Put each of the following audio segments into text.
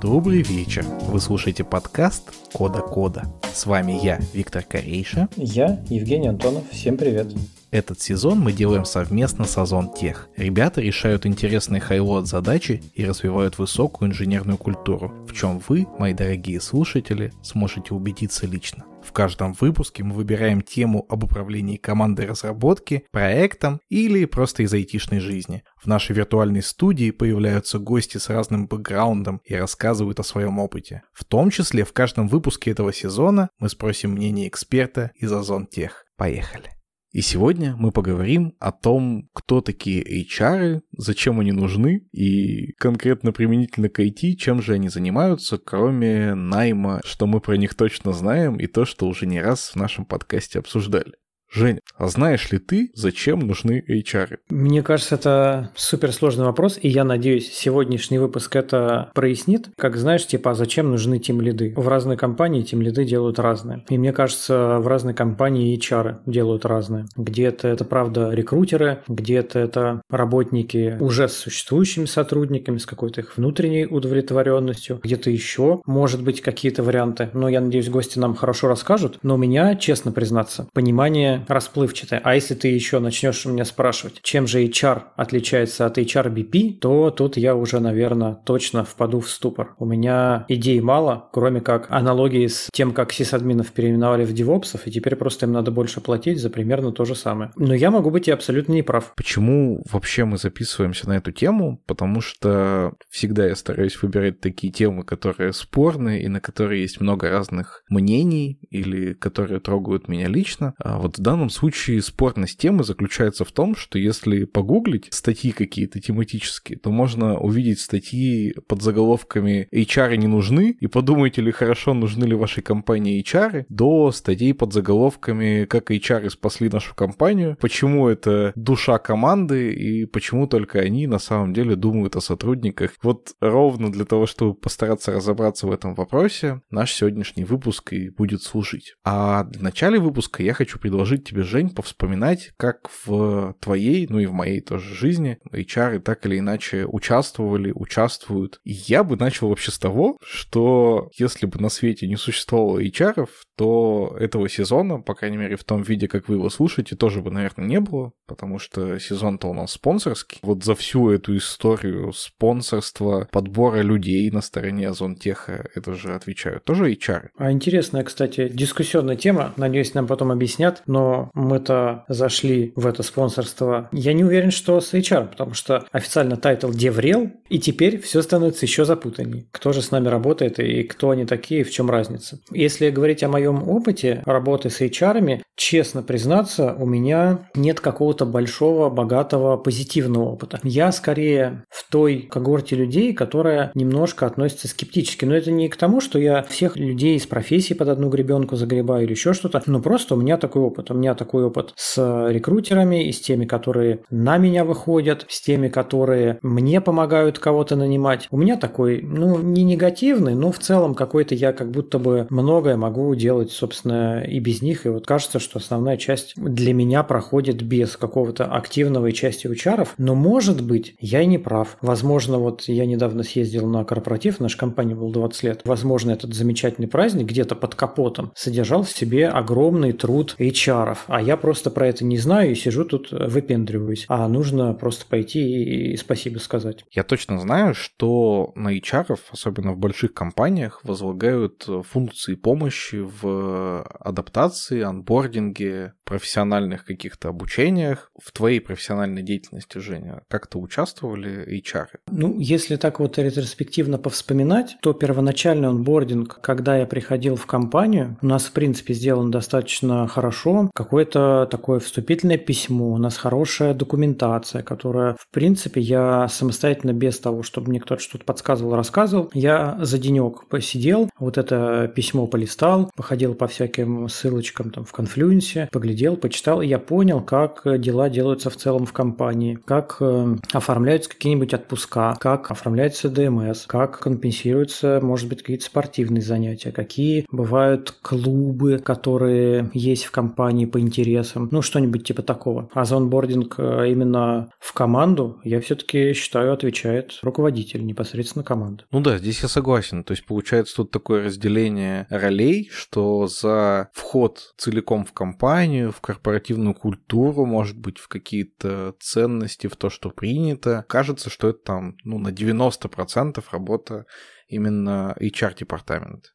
Добрый вечер. Вы слушаете подкаст Кода Кода. С вами я, Виктор Корейша. Я, Евгений Антонов. Всем привет. Этот сезон мы делаем совместно с Озон Тех. Ребята решают интересные хайлот задачи и развивают высокую инженерную культуру, в чем вы, мои дорогие слушатели, сможете убедиться лично. В каждом выпуске мы выбираем тему об управлении командой разработки, проектом или просто из айтишной жизни. В нашей виртуальной студии появляются гости с разным бэкграундом и рассказывают о своем опыте. В том числе в каждом выпуске этого сезона мы спросим мнение эксперта из Озон Тех. Поехали! И сегодня мы поговорим о том, кто такие HR, зачем они нужны и конкретно применительно к IT, чем же они занимаются, кроме найма, что мы про них точно знаем и то, что уже не раз в нашем подкасте обсуждали. Жень, а знаешь ли ты, зачем нужны HR? Мне кажется, это суперсложный вопрос, и я надеюсь, сегодняшний выпуск это прояснит. Как знаешь, типа, а зачем нужны тем лиды? В разной компании тем лиды делают разные. И мне кажется, в разной компании HR делают разные. Где-то это, правда, рекрутеры, где-то это работники уже с существующими сотрудниками, с какой-то их внутренней удовлетворенностью, где-то еще, может быть, какие-то варианты. Но я надеюсь, гости нам хорошо расскажут. Но у меня, честно признаться, понимание расплывчатая. А если ты еще начнешь меня спрашивать, чем же HR отличается от HRBP, то тут я уже, наверное, точно впаду в ступор. У меня идей мало, кроме как аналогии с тем, как сисадминов переименовали в девопсов, и теперь просто им надо больше платить за примерно то же самое. Но я могу быть и абсолютно не прав. Почему вообще мы записываемся на эту тему? Потому что всегда я стараюсь выбирать такие темы, которые спорные и на которые есть много разных мнений или которые трогают меня лично. А вот в данном случае спорность темы заключается в том, что если погуглить статьи какие-то тематические, то можно увидеть статьи под заголовками HR не нужны, и подумайте ли хорошо, нужны ли вашей компании HR, до статей под заголовками как HR спасли нашу компанию, почему это душа команды и почему только они на самом деле думают о сотрудниках. Вот ровно для того, чтобы постараться разобраться в этом вопросе, наш сегодняшний выпуск и будет служить. А в начале выпуска я хочу предложить предложить тебе, Жень, повспоминать, как в твоей, ну и в моей тоже жизни HR так или иначе участвовали, участвуют. И я бы начал вообще с того, что если бы на свете не существовало HR, то этого сезона, по крайней мере в том виде, как вы его слушаете, тоже бы, наверное, не было, потому что сезон-то у нас спонсорский. Вот за всю эту историю спонсорства, подбора людей на стороне Ozon Tech а, это же отвечают тоже HR. А интересная, кстати, дискуссионная тема, надеюсь, нам потом объяснят, но мы-то зашли в это спонсорство. Я не уверен, что с HR, потому что официально title DevRel, и теперь все становится еще запутаннее. Кто же с нами работает и кто они такие, в чем разница. Если говорить о моем опыте работы с HR, честно признаться, у меня нет какого-то большого, богатого, позитивного опыта. Я скорее в той когорте людей, которая немножко относится скептически. Но это не к тому, что я всех людей из профессии под одну гребенку загребаю или еще что-то, но просто у меня такой опыт. У меня такой опыт с рекрутерами и с теми, которые на меня выходят, с теми, которые мне помогают кого-то нанимать. У меня такой, ну, не негативный, но в целом какой-то я как будто бы многое могу делать, собственно, и без них. И вот кажется, что основная часть для меня проходит без какого-то активного части учаров. Но может быть, я и не прав. Возможно, вот я недавно съездил на корпоратив, наша компания был 20 лет. Возможно, этот замечательный праздник где-то под капотом содержал в себе огромный труд HR HR, а я просто про это не знаю и сижу тут выпендриваюсь. А нужно просто пойти и спасибо сказать. Я точно знаю, что на HR, особенно в больших компаниях, возлагают функции помощи в адаптации, анбординге, профессиональных каких-то обучениях. В твоей профессиональной деятельности, Женя, как-то участвовали HR? Ну, если так вот ретроспективно повспоминать, то первоначальный анбординг, когда я приходил в компанию, у нас, в принципе, сделан достаточно хорошо какое-то такое вступительное письмо, у нас хорошая документация, которая, в принципе, я самостоятельно без того, чтобы мне кто-то что-то подсказывал, рассказывал, я за денек посидел, вот это письмо полистал, походил по всяким ссылочкам там в конфлюенсе, поглядел почитал, и я понял, как дела делаются в целом в компании, как э, оформляются какие-нибудь отпуска, как оформляется ДМС, как компенсируются, может быть, какие-то спортивные занятия, какие бывают клубы, которые есть в компании по интересам, ну, что-нибудь типа такого. А за онбординг э, именно в команду, я все-таки считаю, отвечает руководитель непосредственно команды. Ну да, здесь я согласен. То есть получается тут такое разделение ролей, что за вход целиком в компанию, в корпоративную культуру, может быть, в какие-то ценности, в то, что принято, кажется, что это там ну, на 90% работа именно HR-департамент.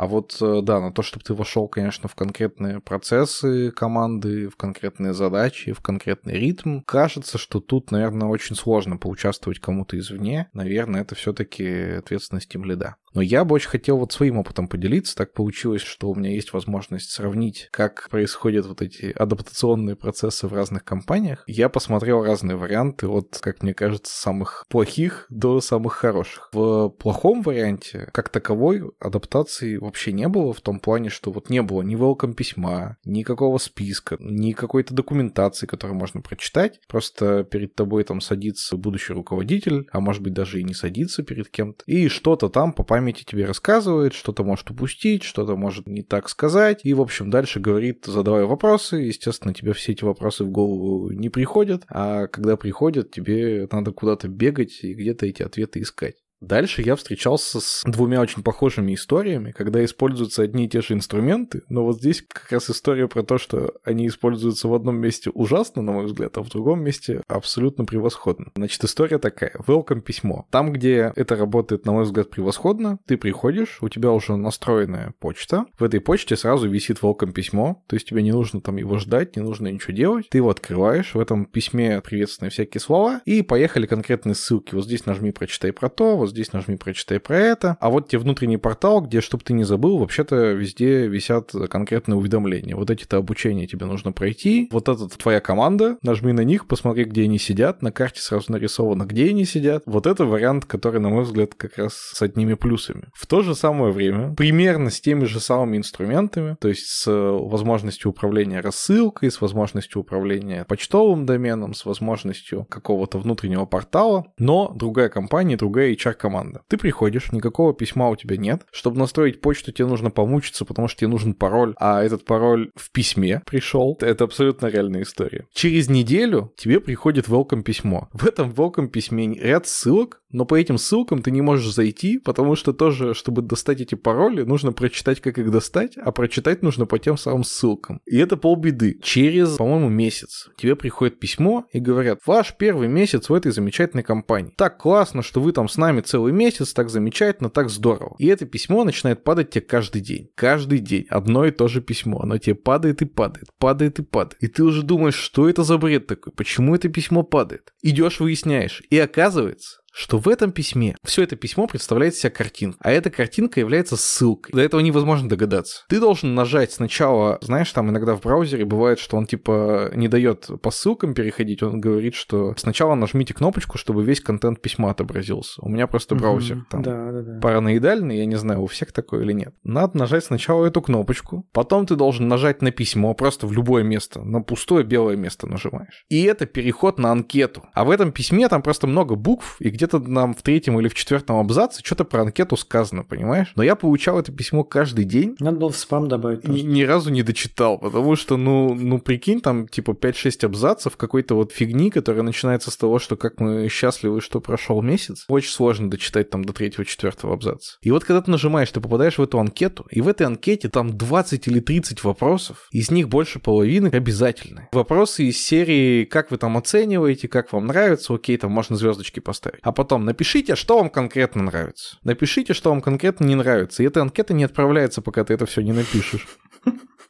А вот, э, да, на то, чтобы ты вошел, конечно, в конкретные процессы команды, в конкретные задачи, в конкретный ритм, кажется, что тут, наверное, очень сложно поучаствовать кому-то извне. Наверное, это все-таки ответственность им лида. Но я бы очень хотел вот своим опытом поделиться. Так получилось, что у меня есть возможность сравнить, как происходят вот эти адаптационные процессы в разных компаниях. Я посмотрел разные варианты от, как мне кажется, самых плохих до самых хороших. В плохом варианте, как таковой, адаптации вообще не было в том плане, что вот не было ни welcome письма, никакого списка, ни какой-то документации, которую можно прочитать. Просто перед тобой там садится будущий руководитель, а может быть даже и не садится перед кем-то, и что-то там по памяти тебе рассказывает, что-то может упустить, что-то может не так сказать, и, в общем, дальше говорит, задавая вопросы, естественно, тебе все эти вопросы в голову не приходят, а когда приходят, тебе надо куда-то бегать и где-то эти ответы искать. Дальше я встречался с двумя очень похожими историями, когда используются одни и те же инструменты, но вот здесь как раз история про то, что они используются в одном месте ужасно, на мой взгляд, а в другом месте абсолютно превосходно. Значит, история такая. Welcome письмо. Там, где это работает, на мой взгляд, превосходно, ты приходишь, у тебя уже настроенная почта, в этой почте сразу висит welcome письмо, то есть тебе не нужно там его ждать, не нужно ничего делать, ты его открываешь, в этом письме приветственные всякие слова, и поехали конкретные ссылки. Вот здесь нажми прочитай про то, вот здесь нажми прочитай про это. А вот тебе внутренний портал, где, чтобы ты не забыл, вообще-то везде висят конкретные уведомления. Вот эти-то обучения тебе нужно пройти. Вот это твоя команда, нажми на них, посмотри, где они сидят. На карте сразу нарисовано, где они сидят. Вот это вариант, который, на мой взгляд, как раз с одними плюсами. В то же самое время, примерно с теми же самыми инструментами, то есть с возможностью управления рассылкой, с возможностью управления почтовым доменом, с возможностью какого-то внутреннего портала, но другая компания, другая HR команда. Ты приходишь, никакого письма у тебя нет. Чтобы настроить почту, тебе нужно помучиться, потому что тебе нужен пароль, а этот пароль в письме пришел. Это абсолютно реальная история. Через неделю тебе приходит welcome письмо. В этом welcome письме ряд ссылок, но по этим ссылкам ты не можешь зайти, потому что тоже, чтобы достать эти пароли, нужно прочитать, как их достать, а прочитать нужно по тем самым ссылкам. И это полбеды. Через, по-моему, месяц тебе приходит письмо и говорят, ваш первый месяц в этой замечательной компании. Так классно, что вы там с нами целый месяц, так замечательно, так здорово. И это письмо начинает падать тебе каждый день. Каждый день. Одно и то же письмо. Оно тебе падает и падает, падает и падает. И ты уже думаешь, что это за бред такой? Почему это письмо падает? Идешь, выясняешь. И оказывается, что в этом письме все это письмо представляет себя картинку, а эта картинка является ссылкой. До этого невозможно догадаться. Ты должен нажать сначала, знаешь, там иногда в браузере бывает, что он типа не дает по ссылкам переходить, он говорит, что сначала нажмите кнопочку, чтобы весь контент письма отобразился. У меня просто браузер угу, там да, да, да. параноидальный, я не знаю, у всех такое или нет. Надо нажать сначала эту кнопочку, потом ты должен нажать на письмо, просто в любое место, на пустое белое место нажимаешь. И это переход на анкету. А в этом письме там просто много букв, и где-то нам в третьем или в четвертом абзаце что-то про анкету сказано, понимаешь? Но я получал это письмо каждый день. Надо было в спам добавить. Ни, ни разу не дочитал, потому что, ну, ну прикинь, там типа 5-6 абзацев какой-то вот фигни, которая начинается с того, что как мы счастливы, что прошел месяц. Очень сложно дочитать там до третьего-четвертого абзаца. И вот когда ты нажимаешь, ты попадаешь в эту анкету, и в этой анкете там 20 или 30 вопросов, из них больше половины обязательны. Вопросы из серии «Как вы там оцениваете?», «Как вам нравится?», окей, там можно звездочки поставить. А потом напишите, что вам конкретно нравится. Напишите, что вам конкретно не нравится. И эта анкета не отправляется, пока ты это все не напишешь.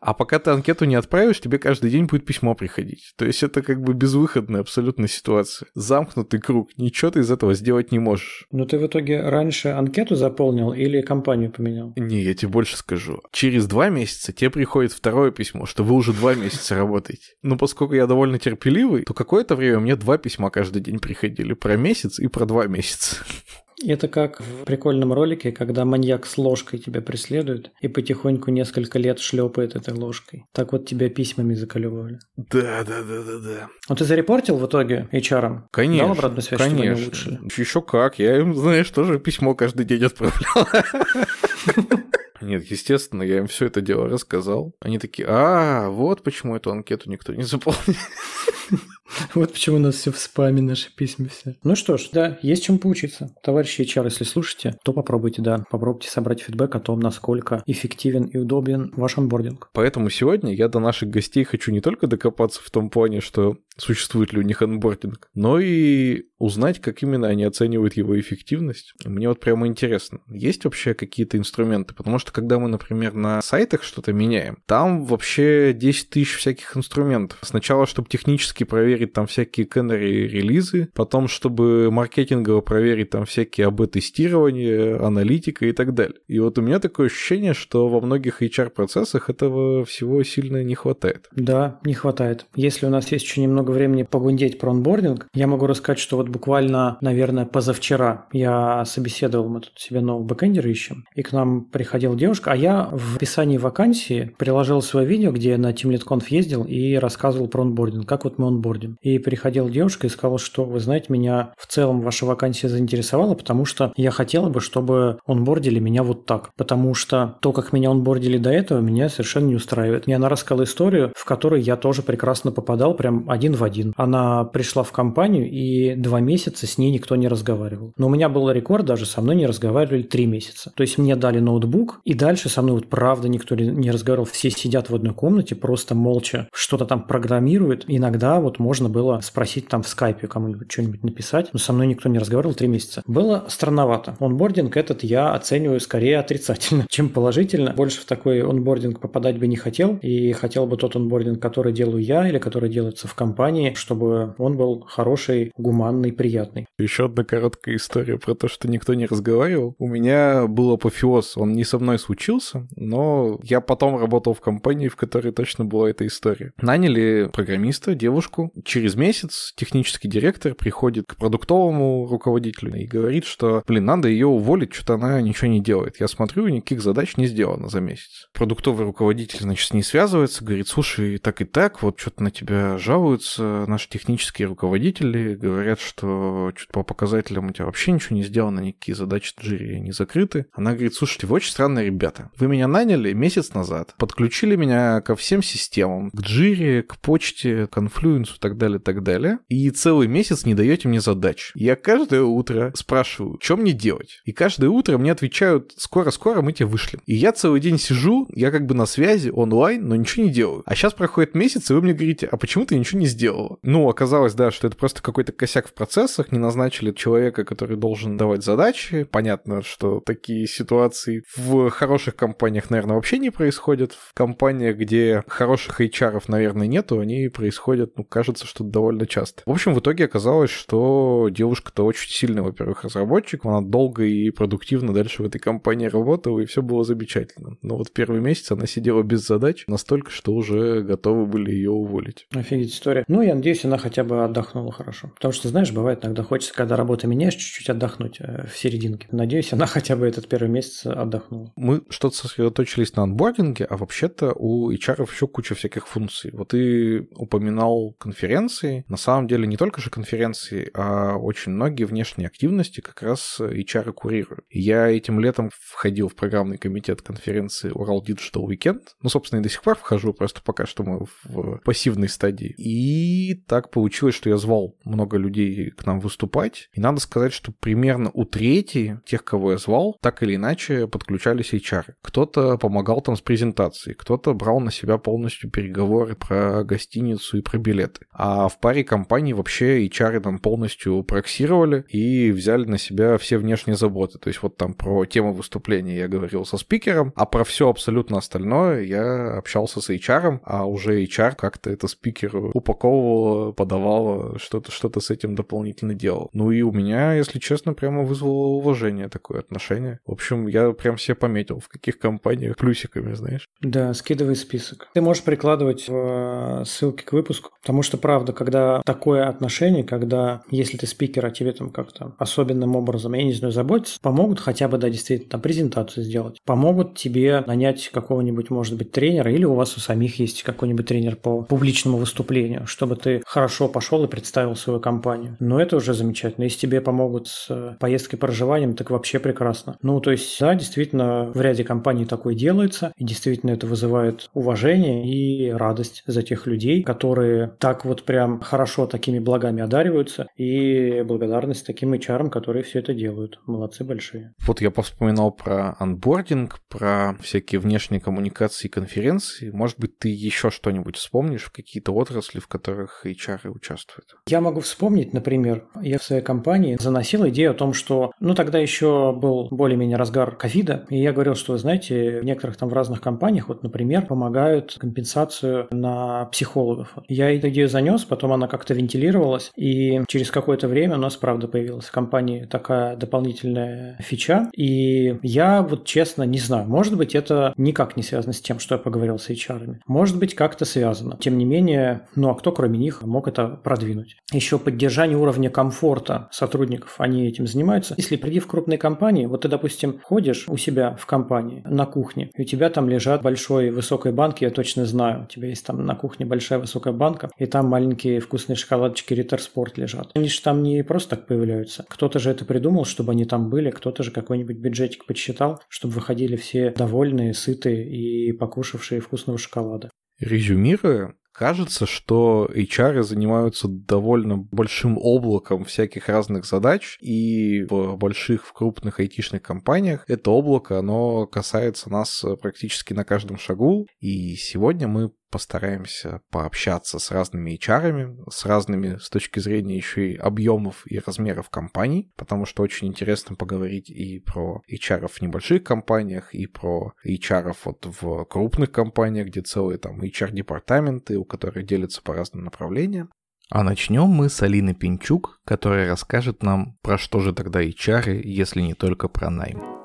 А пока ты анкету не отправишь, тебе каждый день будет письмо приходить. То есть это как бы безвыходная абсолютно ситуация. Замкнутый круг. Ничего ты из этого сделать не можешь. Но ты в итоге раньше анкету заполнил или компанию поменял? Не, я тебе больше скажу. Через два месяца тебе приходит второе письмо, что вы уже два месяца работаете. Но поскольку я довольно терпеливый, то какое-то время мне два письма каждый день приходили. Про месяц и про два месяца. Это как в прикольном ролике, когда маньяк с ложкой тебя преследует и потихоньку несколько лет шлепает этой ложкой. Так вот тебя письмами заколебывали. Да, да, да, да, да. Ну ты зарепортил в итоге HR? Конечно. Дал обратную связь, конечно. что улучшили? Еще как. Я им, знаешь, тоже письмо каждый день отправлял. Нет, естественно, я им все это дело рассказал. Они такие, а, вот почему эту анкету никто не заполнил. Вот почему у нас все в спаме, наши письма все. Ну что ж, да, есть чем поучиться. Товарищи HR, если слушаете, то попробуйте, да, попробуйте собрать фидбэк о том, насколько эффективен и удобен ваш онбординг. Поэтому сегодня я до наших гостей хочу не только докопаться в том плане, что существует ли у них онбординг, но и узнать, как именно они оценивают его эффективность. Мне вот прямо интересно, есть вообще какие-то инструменты? Потому что когда мы, например, на сайтах что-то меняем, там вообще 10 тысяч всяких инструментов. Сначала, чтобы технически проверить там всякие canary релизы, потом, чтобы маркетингово проверить там всякие АБ-тестирования, аналитика и так далее. И вот у меня такое ощущение, что во многих HR-процессах этого всего сильно не хватает. Да, не хватает. Если у нас есть еще немного времени погундеть про онбординг, я могу рассказать, что вот буквально, наверное, позавчера я собеседовал, мы тут себе нового бэкэндера ищем, и к нам приходила девушка, а я в описании вакансии приложил свое видео, где я на TeamLead ездил и рассказывал про онбординг, как вот мы онбордим. И приходила девушка и сказала, что, вы знаете, меня в целом ваша вакансия заинтересовала, потому что я хотела бы, чтобы онбордили меня вот так. Потому что то, как меня онбордили до этого, меня совершенно не устраивает. И она рассказала историю, в которой я тоже прекрасно попадал, прям один в один. Она пришла в компанию, и два месяца с ней никто не разговаривал. Но у меня был рекорд, даже со мной не разговаривали три месяца. То есть мне дали ноутбук, и дальше со мной вот правда никто не разговаривал. Все сидят в одной комнате, просто молча что-то там программируют. Иногда вот можно было спросить там в скайпе кому-нибудь что-нибудь написать, но со мной никто не разговаривал три месяца. Было странновато. Онбординг этот я оцениваю скорее отрицательно, чем положительно. Больше в такой онбординг попадать бы не хотел, и хотел бы тот онбординг, который делаю я или который делается в компании, чтобы он был хороший, гуманный, приятный. Еще одна короткая история про то, что никто не разговаривал. У меня был апофеоз, он не со мной случился, но я потом работал в компании, в которой точно была эта история. Наняли программиста, девушку. Через месяц технический директор приходит к продуктовому руководителю и говорит, что, блин, надо ее уволить, что-то она ничего не делает. Я смотрю, никаких задач не сделано за месяц. Продуктовый руководитель, значит, с ней связывается, говорит, слушай, так и так, вот что-то на тебя жалуются наши технические руководители, говорят, что что-то по показателям у тебя вообще ничего не сделано, никакие задачи джири не закрыты. Она говорит, слушайте, вы очень странные ребята. Вы меня наняли месяц назад, подключили меня ко всем системам, к джире, к почте, к конфлюенсу и так далее, так далее. И целый месяц не даете мне задач. Я каждое утро спрашиваю, что мне делать? И каждое утро мне отвечают, скоро-скоро мы тебя вышлем. И я целый день сижу, я как бы на связи, онлайн, но ничего не делаю. А сейчас проходит месяц, и вы мне говорите, а почему ты ничего не сделала? Ну, оказалось, да, что это просто какой-то косяк в процессах, не назначили человека, который должен давать задачи. Понятно, что такие ситуации в хороших компаниях, наверное, вообще не происходят. В компаниях, где хороших HR, наверное, нету, они происходят, ну, кажется, что довольно часто. В общем, в итоге оказалось, что девушка-то очень сильный, во-первых, разработчик, она долго и продуктивно дальше в этой компании работала, и все было замечательно. Но вот первый месяц она сидела без задач настолько, что уже готовы были ее уволить. Офигеть история. Ну, я надеюсь, она хотя бы отдохнула хорошо. Потому что, знаешь, бывает иногда хочется, когда работу меняешь, чуть-чуть отдохнуть э, в серединке. Надеюсь, она хотя бы этот первый месяц отдохнула. Мы что-то сосредоточились на анбординге, а вообще-то у HR еще куча всяких функций. Вот ты упоминал конференции. На самом деле не только же конференции, а очень многие внешние активности как раз HR курируют. Я этим летом входил в программный комитет конференции Урал Digital Weekend. Ну, собственно, и до сих пор вхожу, просто пока что мы в пассивной стадии. И так получилось, что я звал много людей к нам выступать. И надо сказать, что примерно у трети тех, кого я звал, так или иначе подключались HR. Кто-то помогал там с презентацией, кто-то брал на себя полностью переговоры про гостиницу и про билеты. А в паре компаний вообще HR там полностью проксировали и взяли на себя все внешние заботы. То есть вот там про тему выступления я говорил со спикером, а про все абсолютно остальное я общался с HR, а уже HR как-то это спикеру упаковывал подавала, что-то что с этим дополнительно делал. Ну и у меня, если честно, прямо вызвало уважение такое отношение. В общем, я прям себе пометил, в каких компаниях плюсиками, знаешь. Да, скидывай список. Ты можешь прикладывать э, ссылки к выпуску, потому что, правда, когда такое отношение, когда, если ты спикер, а тебе там как-то особенным образом, я не знаю, заботиться, помогут хотя бы, да, действительно, там презентацию сделать, помогут тебе нанять какого-нибудь, может быть, тренера, или у вас у самих есть какой-нибудь тренер по публичному выступлению, чтобы ты хорошо пошел и представил свою компанию. Но это уже замечательно. Если тебе помогут с э, поездкой проживанием, так вообще прекрасно. Ну, то есть, да, действительно, в ряде компаний такое делается, и действительно это вызывает уважение и радость за тех людей, которые так вот прям хорошо такими благами одариваются, и благодарность таким HR, которые все это делают. Молодцы большие. Вот я повспоминал про анбординг, про всякие внешние коммуникации и конференции. Может быть, ты еще что-нибудь вспомнишь в какие-то отрасли, в которых HR участвуют? Я могу вспомнить, например, я в своей компании заносил идею о том, что, ну, тогда еще был более-менее разгар ковида, и я говорил, что, вы знаете, в некоторых там в разных компаниях, вот, например, помогают компенсацию на психологов. Я эту идею занес, потом она как-то вентилировалась, и через какое-то время у нас, правда, появилась в компании такая дополнительная фича, и я вот честно не знаю, может быть, это никак не связано с тем, что я поговорил с HR. Может быть, как-то связано. Тем не менее, ну а кто кроме них мог это продвинуть? Еще поддержание уровня комфорта сотрудников, они этим занимаются. Если приди в крупные компании, вот ты, допустим, ходишь у себя в компании на кухне, и у тебя там лежат большой высокой банки, я точно знаю, у тебя есть там на кухне большая высокая банка, и там маленькие вкусные шоколадочки Риттер Спорт лежат. Они же там не просто так появляются. Кто-то же это придумал, чтобы они там были, кто-то же какой-нибудь бюджетик подсчитал, чтобы выходили все довольные, сытые и покушавшие вкусного шоколада. Резюмируя, Кажется, что HR занимаются довольно большим облаком всяких разных задач, и в больших, в крупных айтишных компаниях это облако, оно касается нас практически на каждом шагу. И сегодня мы постараемся пообщаться с разными HR, с разными с точки зрения еще и объемов и размеров компаний, потому что очень интересно поговорить и про HR в небольших компаниях, и про HR вот в крупных компаниях, где целые там HR-департаменты, у которых делятся по разным направлениям. А начнем мы с Алины Пинчук, которая расскажет нам, про что же тогда HR, если не только про найм.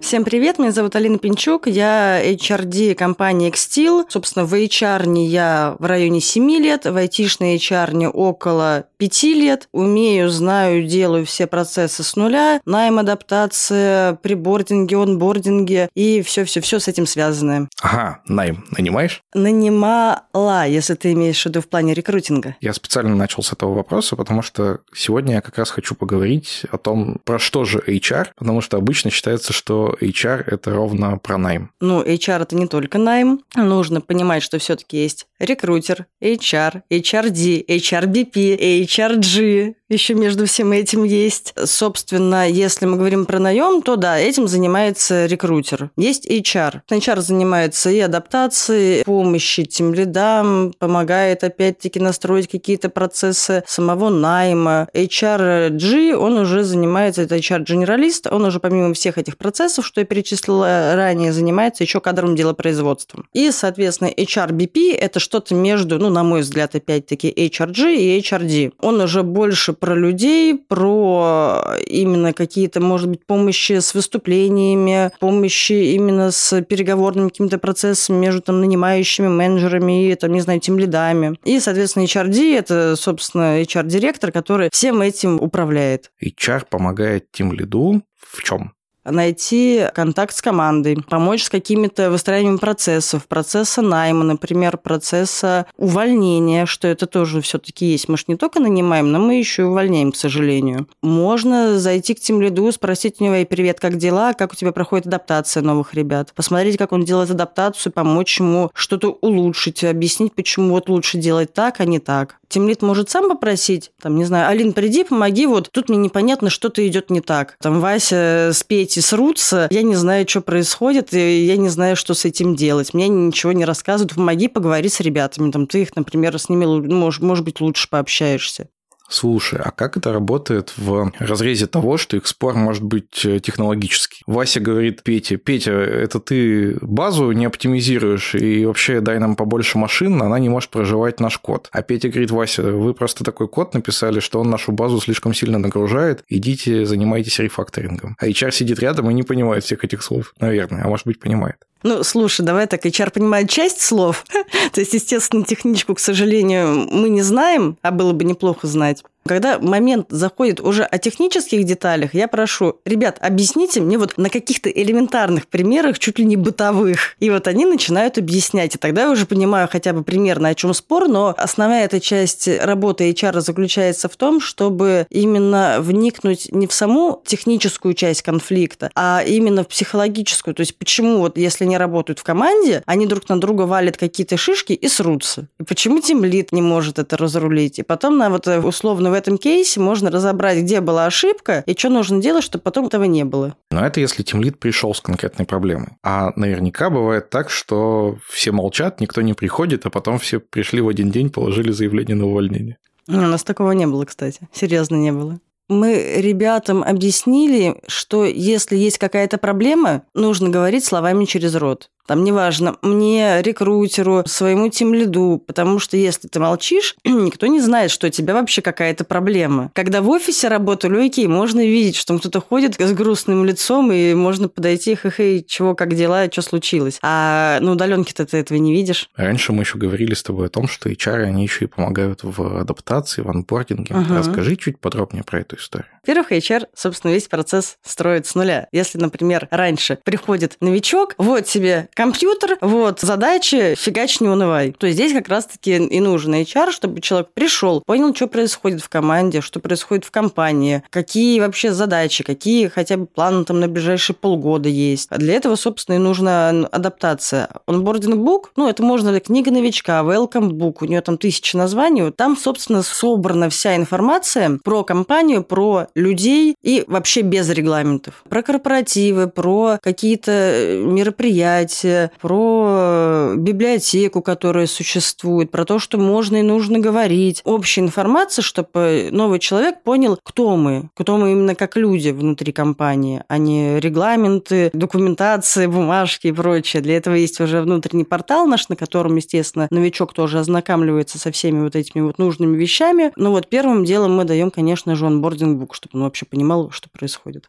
Всем привет, меня зовут Алина Пинчук, я HRD компании Xtil. Собственно, в HR не я в районе 7 лет, в IT-шной HR не около 5 лет. Умею, знаю, делаю все процессы с нуля. Найм, адаптация, прибординги, онбординги и все-все-все с этим связанное. Ага, найм. Нанимаешь? Нанимала, если ты имеешь в виду в плане рекрутинга. Я специально начал с этого вопроса, потому что сегодня я как раз хочу поговорить о том, про что же HR, потому что обычно считается, что HR – это ровно про найм. Ну, HR – это не только найм. Нужно понимать, что все таки есть рекрутер, HR, HRD, HRBP, HRG, еще между всем этим есть. Собственно, если мы говорим про наем, то да, этим занимается рекрутер. Есть HR. HR занимается и адаптацией, помощью тем лидам, помогает опять-таки настроить какие-то процессы самого найма. HRG, он уже занимается, это HR-генералист, он уже помимо всех этих процессов, что я перечислила ранее, занимается еще кадровым делопроизводством. И, соответственно, HRBP – это что-то между, ну, на мой взгляд, опять-таки, HRG и HRD. Он уже больше про людей, про именно какие-то, может быть, помощи с выступлениями, помощи именно с переговорными какими-то процессами между там нанимающими менеджерами и, там, не знаю, тем лидами. И, соответственно, HRD – это, собственно, HR-директор, который всем этим управляет. HR помогает тем лиду в чем? Найти контакт с командой, помочь с какими-то выстраиванием процессов, процесса найма, например, процесса увольнения, что это тоже все-таки есть. Мы же не только нанимаем, но мы еще и увольняем, к сожалению. Можно зайти к тем лиду, спросить у него, эй, привет, как дела, как у тебя проходит адаптация новых ребят, посмотреть, как он делает адаптацию, помочь ему что-то улучшить, объяснить, почему вот лучше делать так, а не так. Тимлит может сам попросить, там, не знаю, Алин, приди, помоги, вот тут мне непонятно, что-то идет не так. Там Вася с Петей срутся, я не знаю, что происходит, и я не знаю, что с этим делать. Мне ничего не рассказывают, помоги поговорить с ребятами, там, ты их, например, с ними, может, может быть, лучше пообщаешься. Слушай, а как это работает в разрезе того, что их спор может быть э, технологический? Вася говорит Пете, Петя, это ты базу не оптимизируешь и вообще дай нам побольше машин, она не может проживать наш код. А Петя говорит, Вася, вы просто такой код написали, что он нашу базу слишком сильно нагружает, идите занимайтесь рефакторингом. А HR сидит рядом и не понимает всех этих слов, наверное, а может быть понимает. Ну, слушай, давай так, HR понимает часть слов. То есть, естественно, техничку, к сожалению, мы не знаем, а было бы неплохо знать. Когда момент заходит уже о технических деталях, я прошу, ребят, объясните мне вот на каких-то элементарных примерах, чуть ли не бытовых. И вот они начинают объяснять. И тогда я уже понимаю хотя бы примерно, о чем спор, но основная эта часть работы HR заключается в том, чтобы именно вникнуть не в саму техническую часть конфликта, а именно в психологическую. То есть почему вот если они работают в команде, они друг на друга валят какие-то шишки и срутся. И почему тимлит не может это разрулить? И потом на вот э, условно в этом кейсе можно разобрать, где была ошибка и что нужно делать, чтобы потом этого не было. Но это если тимлит пришел с конкретной проблемой. А наверняка бывает так, что все молчат, никто не приходит, а потом все пришли в один день, положили заявление на увольнение. У нас такого не было, кстати. Серьезно не было мы ребятам объяснили, что если есть какая-то проблема, нужно говорить словами через рот. Там неважно, мне, рекрутеру, своему тимлиду, потому что если ты молчишь, никто не знает, что у тебя вообще какая-то проблема. Когда в офисе работали, окей, можно видеть, что кто-то ходит с грустным лицом, и можно подойти, хе-хе, чего, как дела, что случилось. А на удаленке-то ты этого не видишь. Раньше мы еще говорили с тобой о том, что HR, они еще и помогают в адаптации, в анбординге. Угу. Расскажи чуть подробнее про эту историю. Во-первых, HR, собственно, весь процесс строит с нуля. Если, например, раньше приходит новичок, вот тебе компьютер, вот задачи, фигач, не унывай. То здесь как раз-таки и нужен HR, чтобы человек пришел, понял, что происходит в команде, что происходит в компании, какие вообще задачи, какие хотя бы планы там на ближайшие полгода есть. А для этого, собственно, и нужна адаптация. Onboarding book, ну, это можно ли книга новичка, welcome book, у нее там тысячи названий, там, собственно, собрана вся информация про компанию, про людей и вообще без регламентов. Про корпоративы, про какие-то э, мероприятия, про библиотеку, которая существует, про то, что можно и нужно говорить. Общая информация, чтобы новый человек понял, кто мы, кто мы именно как люди внутри компании, а не регламенты, документации, бумажки и прочее. Для этого есть уже внутренний портал наш, на котором, естественно, новичок тоже ознакомливается со всеми вот этими вот нужными вещами. Но вот первым делом мы даем, конечно же, онбординг-бук, чтобы он вообще понимал, что происходит.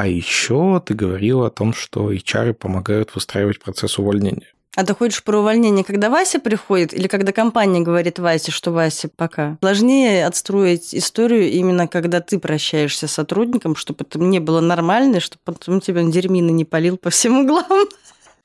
А еще ты говорила о том, что HR помогают выстраивать процесс увольнения. А ты хочешь про увольнение, когда Вася приходит, или когда компания говорит Васе, что Вася пока? Сложнее отстроить историю именно когда ты прощаешься с сотрудником, чтобы это не было нормально, чтобы потом тебя дерьмина не полил по всем углам.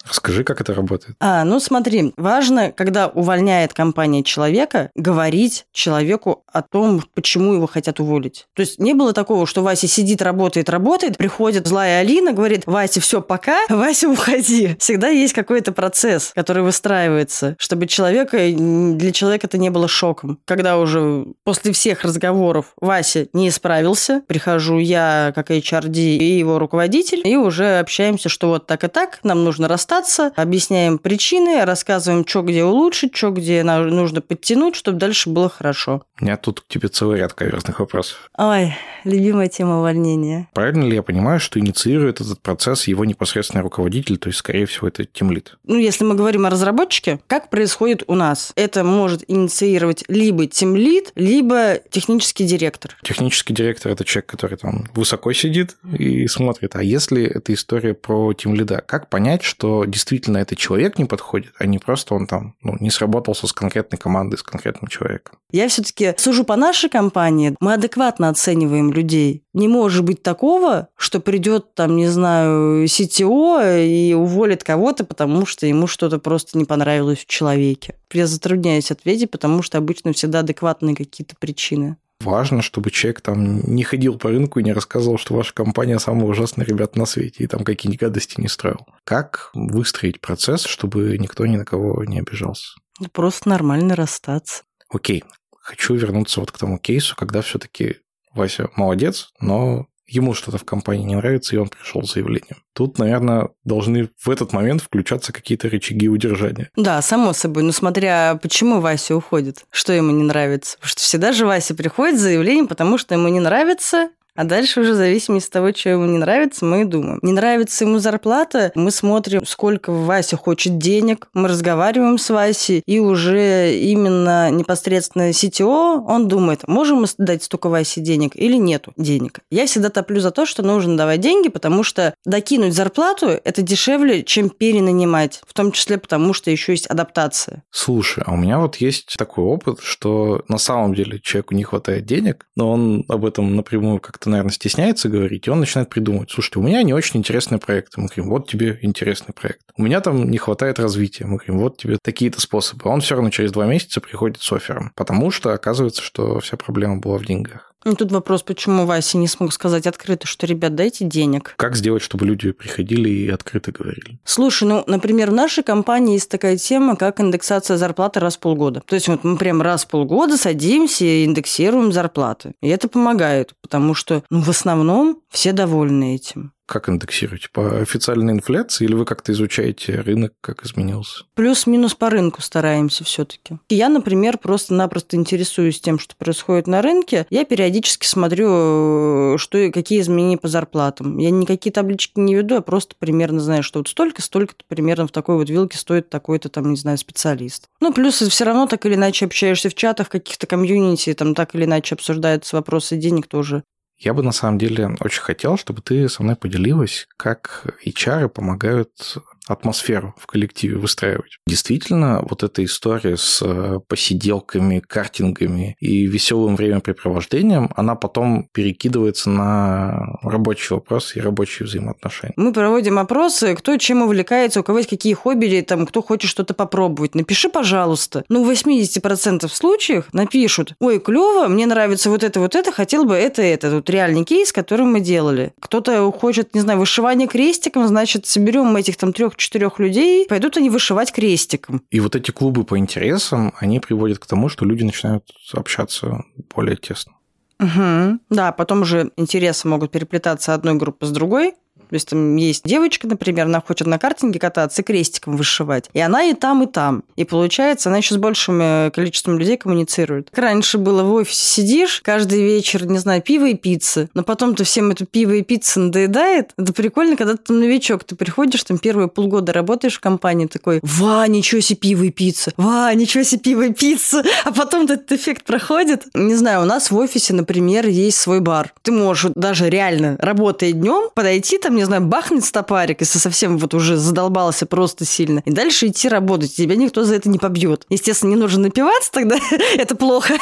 Расскажи, как это работает. А, ну смотри, важно, когда увольняет компания человека, говорить человеку о том, почему его хотят уволить. То есть не было такого, что Вася сидит, работает, работает, приходит злая Алина, говорит, Вася, все, пока, Вася, уходи. Всегда есть какой-то процесс, который выстраивается, чтобы человека, для человека это не было шоком. Когда уже после всех разговоров Вася не справился, прихожу я, как HRD и его руководитель, и уже общаемся, что вот так и так, нам нужно расстаться, остаться, объясняем причины, рассказываем, что где улучшить, что где нужно подтянуть, чтобы дальше было хорошо. У меня тут к тебе целый ряд каверзных вопросов. Ой, любимая тема увольнения. Правильно ли я понимаю, что инициирует этот процесс его непосредственный руководитель, то есть, скорее всего, это тимлит? Ну, если мы говорим о разработчике, как происходит у нас? Это может инициировать либо тимлит, либо технический директор. Технический директор – это человек, который там высоко сидит и смотрит. А если это история про тимлида, как понять, что действительно этот человек не подходит, а не просто он там ну, не сработался с конкретной командой, с конкретным человеком. Я все-таки сужу по нашей компании, мы адекватно оцениваем людей. Не может быть такого, что придет там, не знаю, CTO и уволит кого-то, потому что ему что-то просто не понравилось в человеке. Я затрудняюсь ответить, потому что обычно всегда адекватные какие-то причины важно, чтобы человек там не ходил по рынку и не рассказывал, что ваша компания самая ужасная ребята на свете, и там какие-нибудь гадости не строил. Как выстроить процесс, чтобы никто ни на кого не обижался? Просто нормально расстаться. Окей, хочу вернуться вот к тому кейсу, когда все-таки Вася молодец, но ему что-то в компании не нравится, и он пришел с заявлением. Тут, наверное, должны в этот момент включаться какие-то рычаги удержания. Да, само собой. Но смотря почему Вася уходит, что ему не нравится. Потому что всегда же Вася приходит с заявлением, потому что ему не нравится а дальше уже в зависимости от того, что ему не нравится, мы и думаем. Не нравится ему зарплата, мы смотрим, сколько Вася хочет денег, мы разговариваем с Васей, и уже именно непосредственно CTO, он думает, можем мы дать столько Васе денег или нету денег. Я всегда топлю за то, что нужно давать деньги, потому что докинуть зарплату – это дешевле, чем перенанимать, в том числе потому, что еще есть адаптация. Слушай, а у меня вот есть такой опыт, что на самом деле человеку не хватает денег, но он об этом напрямую как-то как-то, наверное, стесняется говорить, и он начинает придумывать, слушайте, у меня не очень интересный проект. Мы говорим, вот тебе интересный проект. У меня там не хватает развития. Мы говорим, вот тебе такие-то способы. Он все равно через два месяца приходит с оффером, потому что оказывается, что вся проблема была в деньгах. Ну, тут вопрос, почему Вася не смог сказать открыто, что, ребят, дайте денег. Как сделать, чтобы люди приходили и открыто говорили? Слушай, ну, например, в нашей компании есть такая тема, как индексация зарплаты раз в полгода. То есть вот мы прям раз в полгода садимся и индексируем зарплаты. И это помогает, потому что ну, в основном все довольны этим. Как индексируете? По официальной инфляции или вы как-то изучаете рынок, как изменился? Плюс-минус по рынку стараемся все-таки. Я, например, просто-напросто интересуюсь тем, что происходит на рынке. Я периодически смотрю, что, какие изменения по зарплатам. Я никакие таблички не веду, я просто примерно знаю, что вот столько, столько-то примерно в такой вот вилке стоит такой-то там, не знаю, специалист. Ну, плюс все равно так или иначе общаешься в чатах, каких-то комьюнити, там так или иначе обсуждаются вопросы денег тоже. Я бы на самом деле очень хотел, чтобы ты со мной поделилась, как HR помогают атмосферу в коллективе выстраивать. Действительно, вот эта история с э, посиделками, картингами и веселым времяпрепровождением, она потом перекидывается на рабочий вопрос и рабочие взаимоотношения. Мы проводим опросы, кто чем увлекается, у кого есть какие хобби, или там, кто хочет что-то попробовать. Напиши, пожалуйста. Ну, в 80% случаев напишут, ой, клево, мне нравится вот это, вот это, хотел бы это, это. Тут реальный кейс, который мы делали. Кто-то хочет, не знаю, вышивание крестиком, значит, соберем этих там трех трех-четырех людей, пойдут они вышивать крестиком. И вот эти клубы по интересам, они приводят к тому, что люди начинают общаться более тесно. Угу. Да, потом уже интересы могут переплетаться одной группы с другой, то есть там есть девочка, например, она хочет на картинге кататься и крестиком вышивать. И она и там, и там. И получается, она еще с большим э, количеством людей коммуницирует. Как раньше было в офисе сидишь, каждый вечер, не знаю, пиво и пицца. Но потом-то всем это пиво и пицца надоедает. Это прикольно, когда ты там новичок, ты приходишь, там первые полгода работаешь в компании, такой, вау, ничего себе пиво и пицца, вау, ничего себе пиво и пицца. А потом этот эффект проходит. Не знаю, у нас в офисе, например, есть свой бар. Ты можешь даже реально, работая днем, подойти там, не знаю, бахнуть стопарик, если совсем вот уже задолбался просто сильно, и дальше идти работать. Тебя никто за это не побьет. Естественно, не нужно напиваться тогда, это плохо.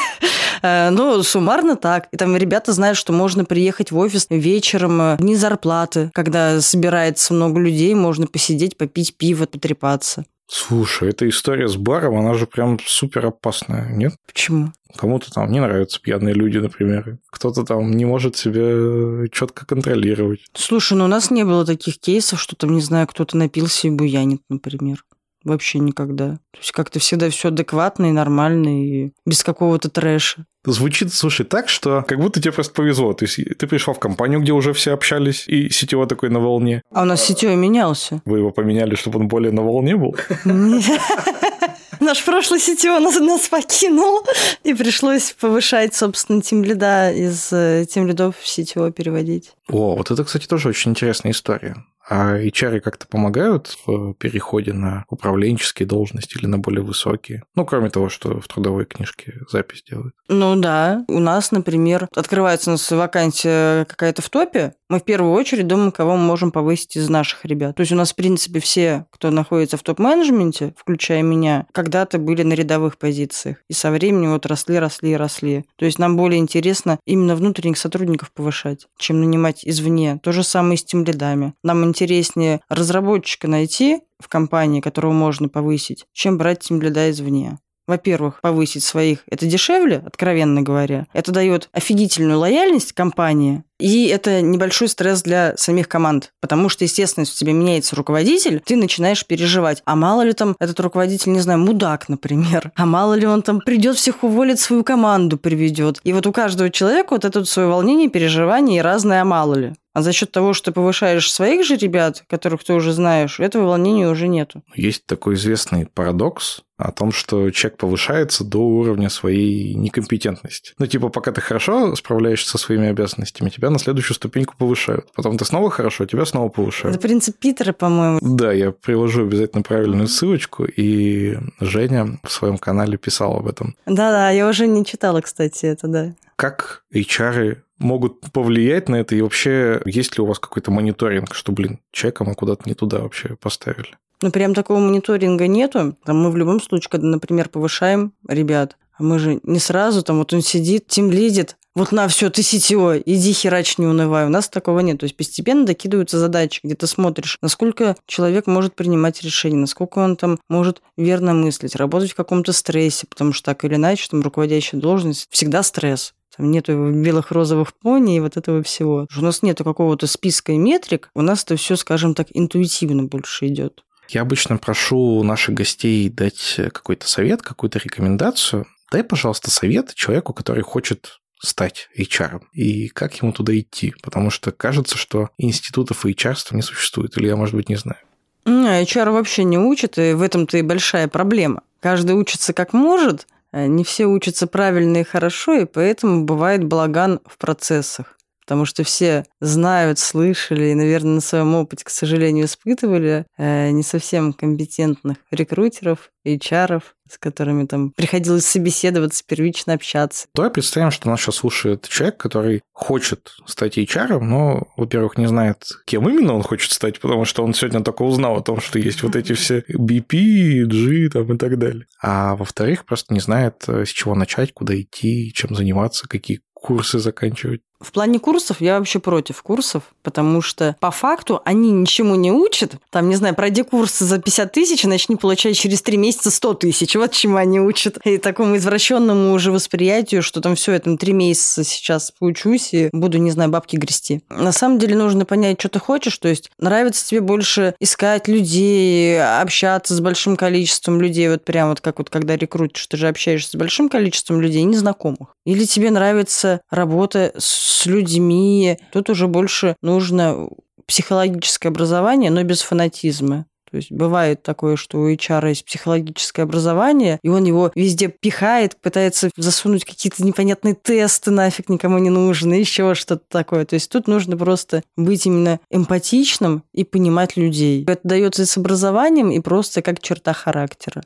Э, но суммарно так. И там ребята знают, что можно приехать в офис вечером, э, не зарплаты, когда собирается много людей, можно посидеть, попить пиво, потрепаться. Слушай, эта история с баром, она же прям супер опасная, нет? Почему? Кому-то там не нравятся пьяные люди, например. Кто-то там не может себя четко контролировать. Слушай, ну у нас не было таких кейсов, что там, не знаю, кто-то напился и буянит, например. Вообще никогда. То есть как-то всегда все адекватно и нормально, и без какого-то трэша. Звучит, слушай, так, что как будто тебе просто повезло. То есть ты пришел в компанию, где уже все общались, и сетево такой на волне. А у нас сетево менялся. Вы его поменяли, чтобы он более на волне был? Наш прошлый сетево нас, нас покинул, и пришлось повышать, собственно, тем лида из э, тем лидов в сетево переводить. О, вот это, кстати, тоже очень интересная история. А HR как-то помогают в переходе на управленческие должности или на более высокие? Ну, кроме того, что в трудовой книжке запись делают. Ну да. У нас, например, открывается у нас вакансия какая-то в топе. Мы в первую очередь думаем, кого мы можем повысить из наших ребят. То есть у нас, в принципе, все, кто находится в топ-менеджменте, включая меня, когда-то были на рядовых позициях. И со временем вот росли, росли, росли. То есть нам более интересно именно внутренних сотрудников повышать, чем нанимать извне. То же самое и с тем лидами. Нам интереснее разработчика найти в компании, которого можно повысить, чем брать тем лида извне. во-первых, повысить своих. Это дешевле, откровенно говоря. Это дает офигительную лояльность компании. И это небольшой стресс для самих команд. Потому что, естественно, если у тебя меняется руководитель, ты начинаешь переживать. А мало ли там этот руководитель, не знаю, мудак, например. А мало ли он там придет всех уволит, свою команду приведет. И вот у каждого человека вот это вот свое волнение, переживание и разное а мало ли. А за счет того, что повышаешь своих же ребят, которых ты уже знаешь, этого волнения уже нету. Есть такой известный парадокс о том, что человек повышается до уровня своей некомпетентности. Ну, типа, пока ты хорошо справляешься со своими обязанностями, тебя на следующую ступеньку повышают. Потом ты снова хорошо, тебя снова повышают. Это принцип Питера, по-моему. Да, я приложу обязательно правильную ссылочку, и Женя в своем канале писал об этом. Да-да, я уже не читала, кстати, это, да. Как HR могут повлиять на это? И вообще, есть ли у вас какой-то мониторинг, что, блин, человека мы куда-то не туда вообще поставили? Ну, прям такого мониторинга нету. Там мы в любом случае, когда, например, повышаем ребят, мы же не сразу, там вот он сидит, тем лидит, вот на все, ты сетевой, иди херач, не унывай. У нас такого нет. То есть постепенно докидываются задачи, где ты смотришь, насколько человек может принимать решения, насколько он там может верно мыслить, работать в каком-то стрессе, потому что так или иначе, там руководящая должность всегда стресс. Там нету белых розовых пони и вот этого всего. У нас нету какого-то списка и метрик, у нас это все, скажем так, интуитивно больше идет. Я обычно прошу наших гостей дать какой-то совет, какую-то рекомендацию. Дай, пожалуйста, совет человеку, который хочет стать HR и как ему туда идти, потому что кажется, что институтов HR не существует, или я, может быть, не знаю. HR вообще не учат, и в этом-то и большая проблема. Каждый учится как может, не все учатся правильно и хорошо, и поэтому бывает балаган в процессах. Потому что все знают, слышали и, наверное, на своем опыте, к сожалению, испытывали э, не совсем компетентных рекрутеров, HR, с которыми там приходилось собеседоваться, первично общаться. Давай представим, что нас сейчас слушает человек, который хочет стать HR, но, во-первых, не знает, кем именно он хочет стать, потому что он сегодня только узнал о том, что есть вот эти все BP, G там, и так далее. А во-вторых, просто не знает, э, с чего начать, куда идти, чем заниматься, какие курсы заканчивать. В плане курсов я вообще против курсов, потому что по факту они ничему не учат. Там, не знаю, пройди курсы за 50 тысяч начни получать через 3 месяца 100 тысяч. Вот чему они учат. И такому извращенному уже восприятию, что там все, я там 3 месяца сейчас поучусь и буду, не знаю, бабки грести. На самом деле нужно понять, что ты хочешь. То есть нравится тебе больше искать людей, общаться с большим количеством людей. Вот прям вот как вот когда рекрутишь, ты же общаешься с большим количеством людей, незнакомых. Или тебе нравится работа с с людьми. Тут уже больше нужно психологическое образование, но без фанатизма. То есть бывает такое, что у HR есть психологическое образование, и он его везде пихает, пытается засунуть какие-то непонятные тесты, нафиг никому не нужны, еще что-то такое. То есть тут нужно просто быть именно эмпатичным и понимать людей. Это дается и с образованием, и просто как черта характера.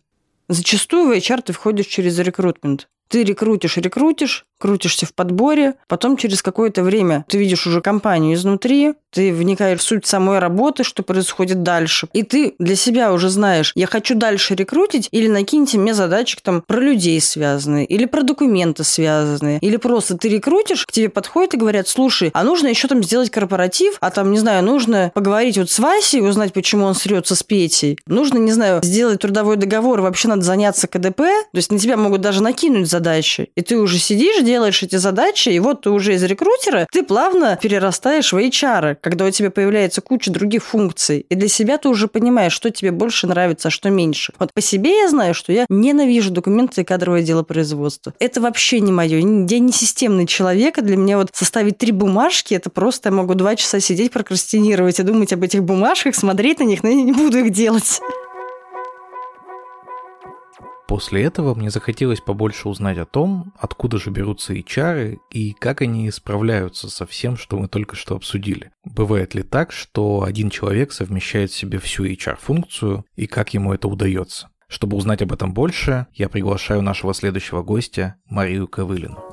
Зачастую в HR ты входишь через рекрутмент. Ты рекрутишь, рекрутишь, крутишься в подборе, потом через какое-то время ты видишь уже компанию изнутри, ты вникаешь в суть самой работы, что происходит дальше, и ты для себя уже знаешь, я хочу дальше рекрутить, или накиньте мне задачек там про людей связанные, или про документы связанные, или просто ты рекрутишь, к тебе подходят и говорят, слушай, а нужно еще там сделать корпоратив, а там, не знаю, нужно поговорить вот с Васей, узнать, почему он срется с Петей, нужно, не знаю, сделать трудовой договор, вообще надо заняться КДП, то есть на тебя могут даже накинуть задачи, и ты уже сидишь, делаешь эти задачи, и вот ты уже из рекрутера, ты плавно перерастаешь в HR, когда у тебя появляется куча других функций. И для себя ты уже понимаешь, что тебе больше нравится, а что меньше. Вот по себе я знаю, что я ненавижу документы и кадровое дело производства. Это вообще не мое. Я не системный человек, и для меня вот составить три бумажки, это просто я могу два часа сидеть, прокрастинировать и думать об этих бумажках, смотреть на них, но я не буду их делать. После этого мне захотелось побольше узнать о том, откуда же берутся HR и как они справляются со всем, что мы только что обсудили. Бывает ли так, что один человек совмещает в себе всю HR-функцию и как ему это удается? Чтобы узнать об этом больше, я приглашаю нашего следующего гостя Марию Ковылину.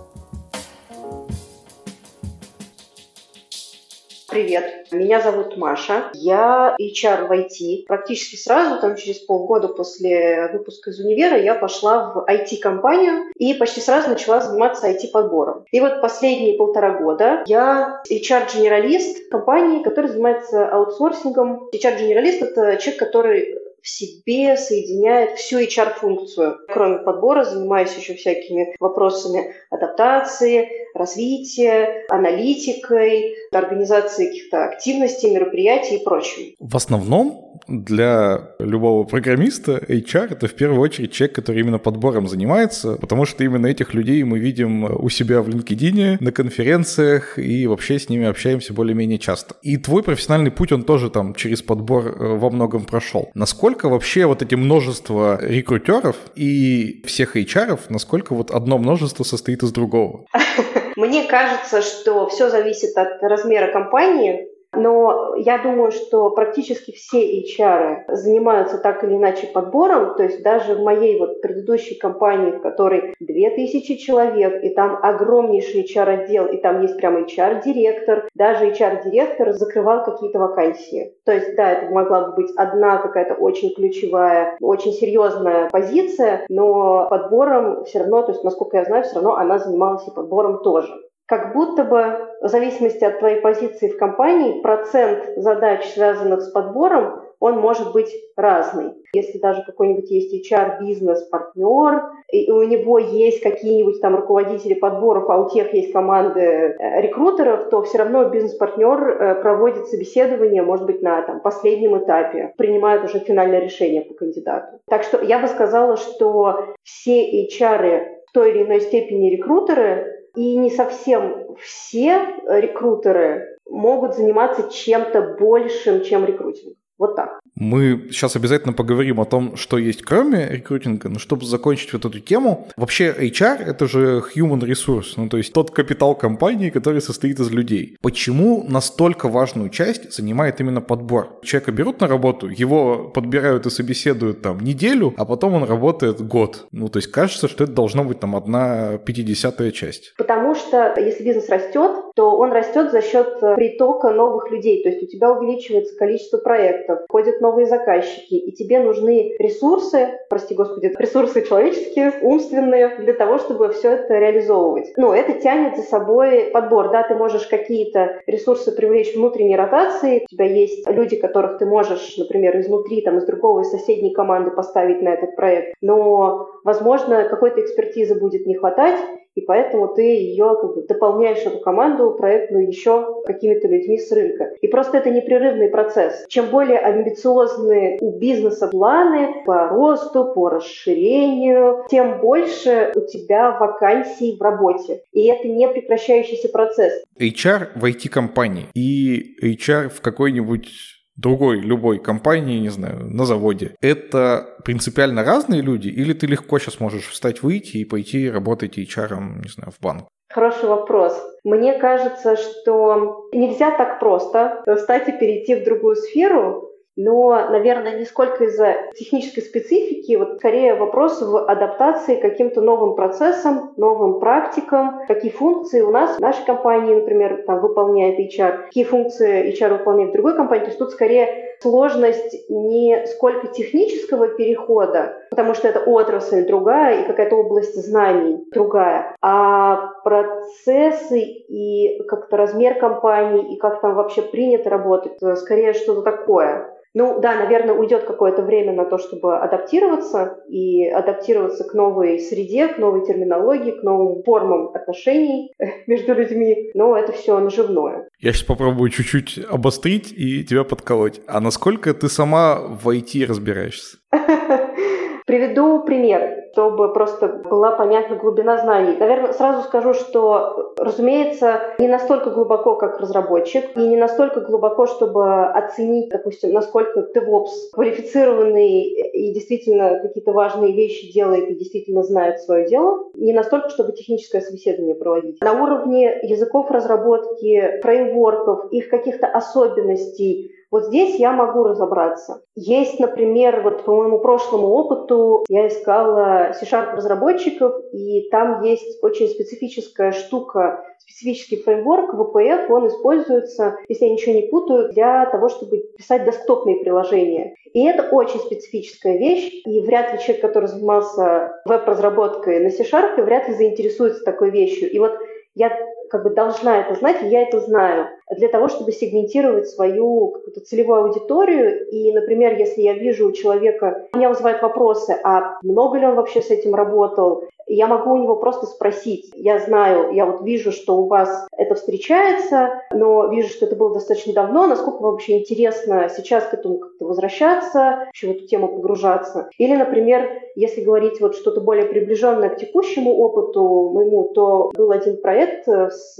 Привет, меня зовут Маша. Я HR в IT. Практически сразу, там через полгода после выпуска из универа, я пошла в IT-компанию и почти сразу начала заниматься IT-подбором. И вот последние полтора года я HR-генералист компании, которая занимается аутсорсингом. HR-генералист – это человек, который в себе соединяет всю HR-функцию. Кроме подбора, занимаюсь еще всякими вопросами адаптации, развития, аналитикой, организации каких-то активностей, мероприятий и прочим. В основном для любого программиста HR это в первую очередь человек, который именно подбором занимается, потому что именно этих людей мы видим у себя в LinkedIn, на конференциях и вообще с ними общаемся более-менее часто. И твой профессиональный путь, он тоже там через подбор э, во многом прошел. Насколько вообще вот эти множество рекрутеров и всех HR, насколько вот одно множество состоит из другого? Мне кажется, что все зависит от размера компании, но я думаю, что практически все HR занимаются так или иначе подбором. То есть даже в моей вот предыдущей компании, в которой 2000 человек, и там огромнейший HR-отдел, и там есть прямо HR-директор, даже HR-директор закрывал какие-то вакансии. То есть, да, это могла бы быть одна какая-то очень ключевая, очень серьезная позиция, но подбором все равно, то есть, насколько я знаю, все равно она занималась и подбором тоже как будто бы в зависимости от твоей позиции в компании процент задач, связанных с подбором, он может быть разный. Если даже какой-нибудь есть HR-бизнес-партнер, и у него есть какие-нибудь там руководители подборов, а у тех есть команды э, рекрутеров, то все равно бизнес-партнер э, проводит собеседование, может быть, на там, последнем этапе, принимает уже финальное решение по кандидату. Так что я бы сказала, что все HR в той или иной степени рекрутеры, и не совсем все рекрутеры могут заниматься чем-то большим, чем рекрутинг. Вот так. Мы сейчас обязательно поговорим о том, что есть кроме рекрутинга, но чтобы закончить вот эту тему, вообще HR — это же human resource, ну то есть тот капитал компании, который состоит из людей. Почему настолько важную часть занимает именно подбор? Человека берут на работу, его подбирают и собеседуют там неделю, а потом он работает год. Ну то есть кажется, что это должно быть там одна пятидесятая часть. Потому что если бизнес растет, то он растет за счет притока новых людей, то есть у тебя увеличивается количество проектов, входят новые заказчики, и тебе нужны ресурсы, прости господи, ресурсы человеческие, умственные, для того, чтобы все это реализовывать. Но это тянет за собой подбор. Да, ты можешь какие-то ресурсы привлечь внутренней ротации, у тебя есть люди, которых ты можешь, например, изнутри, там, из другого, из соседней команды поставить на этот проект, но, возможно, какой-то экспертизы будет не хватать, и поэтому ты ее как бы, дополняешь эту команду проектную еще какими-то людьми с рынка. И просто это непрерывный процесс. Чем более амбициозны у бизнеса планы по росту, по расширению, тем больше у тебя вакансий в работе. И это не прекращающийся процесс. HR в IT-компании и HR в какой-нибудь другой, любой компании, не знаю, на заводе, это принципиально разные люди, или ты легко сейчас можешь встать, выйти и пойти работать HR, не знаю, в банк? Хороший вопрос. Мне кажется, что нельзя так просто встать и перейти в другую сферу, но, наверное, не сколько из-за технической специфики, вот скорее вопрос в адаптации к каким-то новым процессам, новым практикам, какие функции у нас в нашей компании, например, там выполняет HR, какие функции HR выполняет в другой компании. То есть тут скорее сложность не сколько технического перехода, потому что это отрасль другая и какая-то область знаний другая, а процессы и как-то размер компании и как там вообще принято работать, скорее что-то такое. Ну да, наверное, уйдет какое-то время на то, чтобы адаптироваться и адаптироваться к новой среде, к новой терминологии, к новым формам отношений между людьми, но это все наживное. Я сейчас попробую чуть-чуть обострить и тебя подколоть. А насколько ты сама в IT разбираешься? Приведу пример чтобы просто была понятна глубина знаний. Наверное, сразу скажу, что, разумеется, не настолько глубоко, как разработчик, и не настолько глубоко, чтобы оценить, допустим, насколько DevOps квалифицированный и действительно какие-то важные вещи делает и действительно знает свое дело, не настолько, чтобы техническое собеседование проводить. На уровне языков разработки, фреймворков, их каких-то особенностей, вот здесь я могу разобраться. Есть, например, вот по моему прошлому опыту я искала C-Sharp разработчиков, и там есть очень специфическая штука, специфический фреймворк, VPF, он используется, если я ничего не путаю, для того, чтобы писать десктопные приложения. И это очень специфическая вещь, и вряд ли человек, который занимался веб-разработкой на C-Sharp, вряд ли заинтересуется такой вещью. И вот я как бы должна это знать, и я это знаю, для того, чтобы сегментировать свою какую-то целевую аудиторию. И, например, если я вижу у человека, меня вызывают вопросы, а много ли он вообще с этим работал, я могу у него просто спросить. Я знаю, я вот вижу, что у вас это встречается, но вижу, что это было достаточно давно. Насколько вам вообще интересно сейчас к этому как-то возвращаться, в эту тему погружаться? Или, например, если говорить вот что-то более приближенное к текущему опыту моему, то был один проект с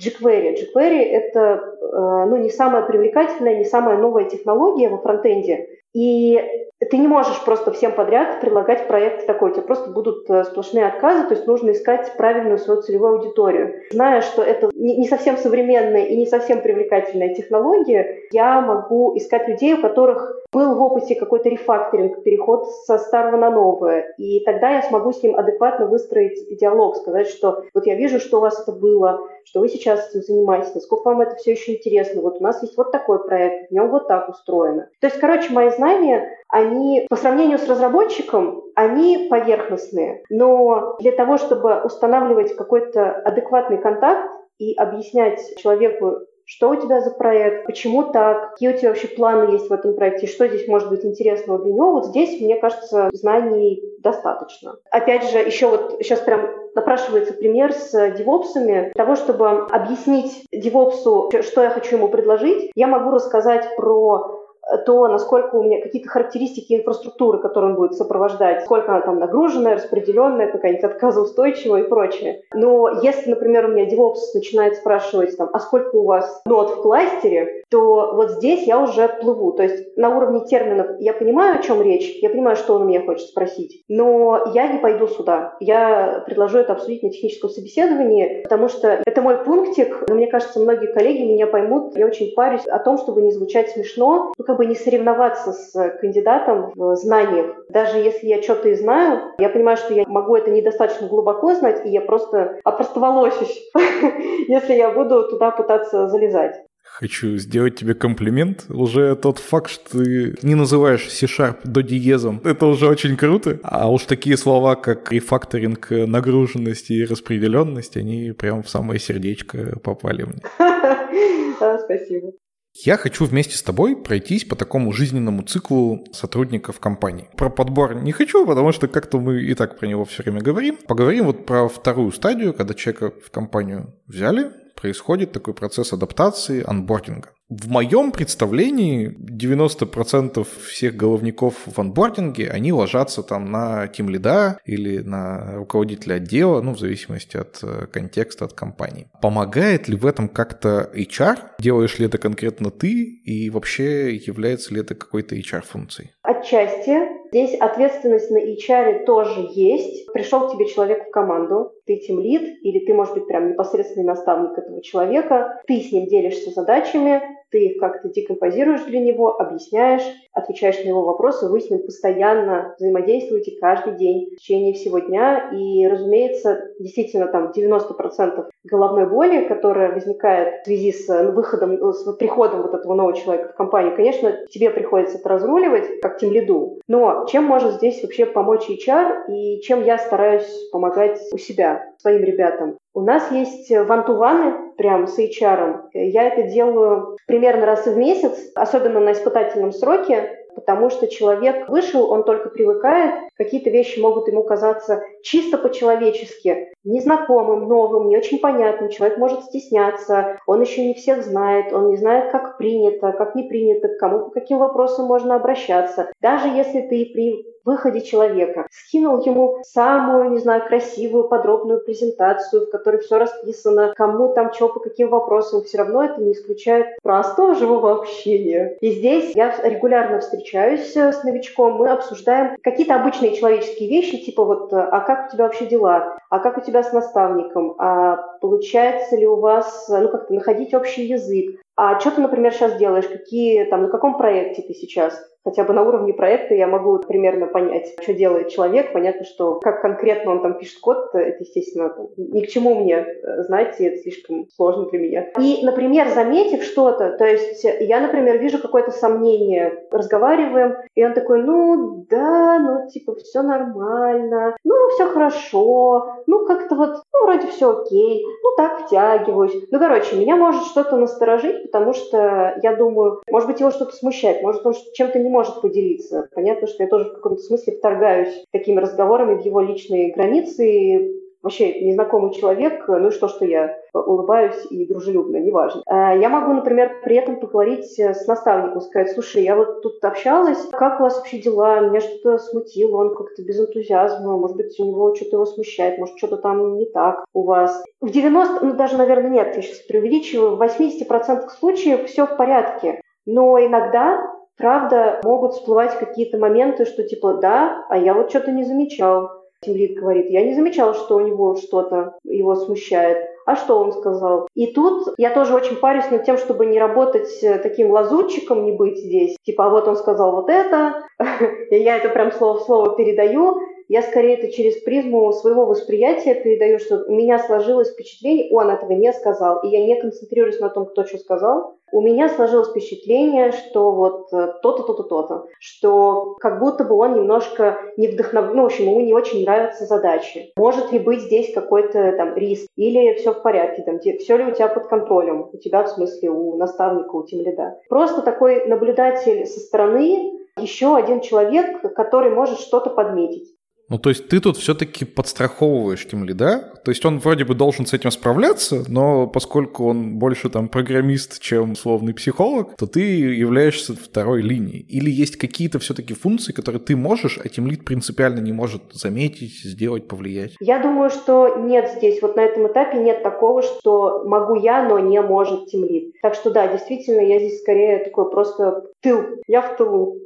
jQuery. jQuery — это э, ну, не самая привлекательная, не самая новая технология во фронтенде. И ты не можешь просто всем подряд предлагать проект такой, у тебя просто будут э, сплошные отказы, то есть нужно искать правильную свою целевую аудиторию. Зная, что это не совсем современная и не совсем привлекательная технология, я могу искать людей, у которых был в опыте какой-то рефакторинг, переход со старого на новое, и тогда я смогу с ним адекватно выстроить диалог, сказать, что вот я вижу, что у вас это было, что вы сейчас этим занимаетесь, насколько вам это все еще интересно, вот у нас есть вот такой проект, в нем вот так устроено. То есть, короче, мои знания, они по сравнению с разработчиком, они поверхностные, но для того, чтобы устанавливать какой-то адекватный контакт, и объяснять человеку, что у тебя за проект, почему так, какие у тебя вообще планы есть в этом проекте, что здесь может быть интересного для него. Вот здесь, мне кажется, знаний достаточно. Опять же, еще вот сейчас прям напрашивается пример с девопсами. Для того, чтобы объяснить девопсу, что я хочу ему предложить, я могу рассказать про то, насколько у меня какие-то характеристики инфраструктуры, которые он будет сопровождать, сколько она там нагруженная, распределенная, какая-нибудь отказоустойчивая и прочее. Но если, например, у меня DevOps начинает спрашивать, там, а сколько у вас нод в кластере, то вот здесь я уже плыву. То есть на уровне терминов я понимаю, о чем речь, я понимаю, что он у меня хочет спросить, но я не пойду сюда. Я предложу это обсудить на техническом собеседовании, потому что это мой пунктик, но мне кажется, многие коллеги меня поймут. Я очень парюсь о том, чтобы не звучать смешно, ну, как бы не соревноваться с кандидатом в знаниях. Даже если я что-то и знаю, я понимаю, что я могу это недостаточно глубоко знать, и я просто опростоволосюсь, если я буду туда пытаться залезать. Хочу сделать тебе комплимент. Уже тот факт, что ты не называешь C-Sharp до диезом, это уже очень круто. А уж такие слова, как рефакторинг нагруженности и распределенность, они прям в самое сердечко попали мне. Спасибо. Я хочу вместе с тобой пройтись по такому жизненному циклу сотрудников компании. Про подбор не хочу, потому что как-то мы и так про него все время говорим. Поговорим вот про вторую стадию, когда человека в компанию взяли, происходит такой процесс адаптации, анбординга. В моем представлении 90% всех головников в анбординге, они ложатся там на тим лида или на руководителя отдела, ну, в зависимости от э, контекста, от компании. Помогает ли в этом как-то HR? Делаешь ли это конкретно ты? И вообще является ли это какой-то HR-функцией? Отчасти. Здесь ответственность на HR тоже есть. Пришел к тебе человек в команду, ты тем лид, или ты, может быть, прям непосредственный наставник этого человека, ты с ним делишься задачами, ты их как-то декомпозируешь для него, объясняешь, отвечаешь на его вопросы, вы с ним постоянно взаимодействуете каждый день в течение всего дня. И, разумеется, действительно там 90% головной боли, которая возникает в связи с ну, выходом, ну, с приходом вот этого нового человека в компанию, конечно, тебе приходится это разруливать, как тем лиду. Но чем может здесь вообще помочь HR и чем я стараюсь помогать у себя, своим ребятам? У нас есть вантуваны прям с HR. Я это делаю примерно раз в месяц, особенно на испытательном сроке, потому что человек вышел, он только привыкает, какие-то вещи могут ему казаться чисто по-человечески, незнакомым, новым, не очень понятным. Человек может стесняться, он еще не всех знает, он не знает, как принято, как не принято, к кому, по каким вопросам можно обращаться. Даже если ты при выходе человека, скинул ему самую, не знаю, красивую, подробную презентацию, в которой все расписано, кому там что, по каким вопросам, все равно это не исключает простого живого общения. И здесь я регулярно встречаюсь с новичком, мы обсуждаем какие-то обычные человеческие вещи, типа вот, а как у тебя вообще дела, а как у тебя с наставником, а получается ли у вас, ну, как-то находить общий язык, а что ты, например, сейчас делаешь, какие, там, на каком проекте ты сейчас, хотя бы на уровне проекта я могу примерно понять, что делает человек. Понятно, что как конкретно он там пишет код, это, естественно, ни к чему мне э, знать, и это слишком сложно для меня. И, например, заметив что-то, то есть я, например, вижу какое-то сомнение, разговариваем, и он такой, ну, да, ну, типа, все нормально, ну, все хорошо, ну, как-то вот, ну, вроде все окей, ну, так втягиваюсь. Ну, короче, меня может что-то насторожить, потому что я думаю, может быть, его что-то смущает, может, он чем-то не может поделиться. Понятно, что я тоже в каком-то смысле вторгаюсь такими разговорами в его личные границы, вообще незнакомый человек, ну что, что я улыбаюсь и дружелюбно, неважно. А, я могу, например, при этом поговорить с наставником, сказать, слушай, я вот тут общалась, как у вас вообще дела, меня что-то смутило, он как-то без энтузиазма, может быть, у него что-то его смущает, может, что-то там не так у вас. В 90, ну даже, наверное, нет, я сейчас преувеличиваю, в 80% случаев все в порядке. Но иногда правда, могут всплывать какие-то моменты, что типа, да, а я вот что-то не замечал. Тимлит говорит, я не замечал, что у него что-то его смущает. А что он сказал? И тут я тоже очень парюсь над тем, чтобы не работать таким лазутчиком, не быть здесь. Типа, а вот он сказал вот это, и я это прям слово в слово передаю, я скорее это через призму своего восприятия передаю, что у меня сложилось впечатление, он этого не сказал, и я не концентрируюсь на том, кто что сказал. У меня сложилось впечатление, что вот э, то-то, то-то, то-то, что как будто бы он немножко не вдохновлен, ну, в общем, ему не очень нравятся задачи. Может ли быть здесь какой-то там риск? Или все в порядке, там, все ли у тебя под контролем? У тебя, в смысле, у наставника, у тимлида. Просто такой наблюдатель со стороны, еще один человек, который может что-то подметить. Ну, то есть ты тут все-таки подстраховываешь Тимли, да? То есть он вроде бы должен с этим справляться, но поскольку он больше там программист, чем условный психолог, то ты являешься второй линией. Или есть какие-то все-таки функции, которые ты можешь, а Тимлит принципиально не может заметить, сделать, повлиять? Я думаю, что нет здесь, вот на этом этапе нет такого, что могу я, но не может тимлид. Так что да, действительно, я здесь скорее такой просто тыл, я в тылу.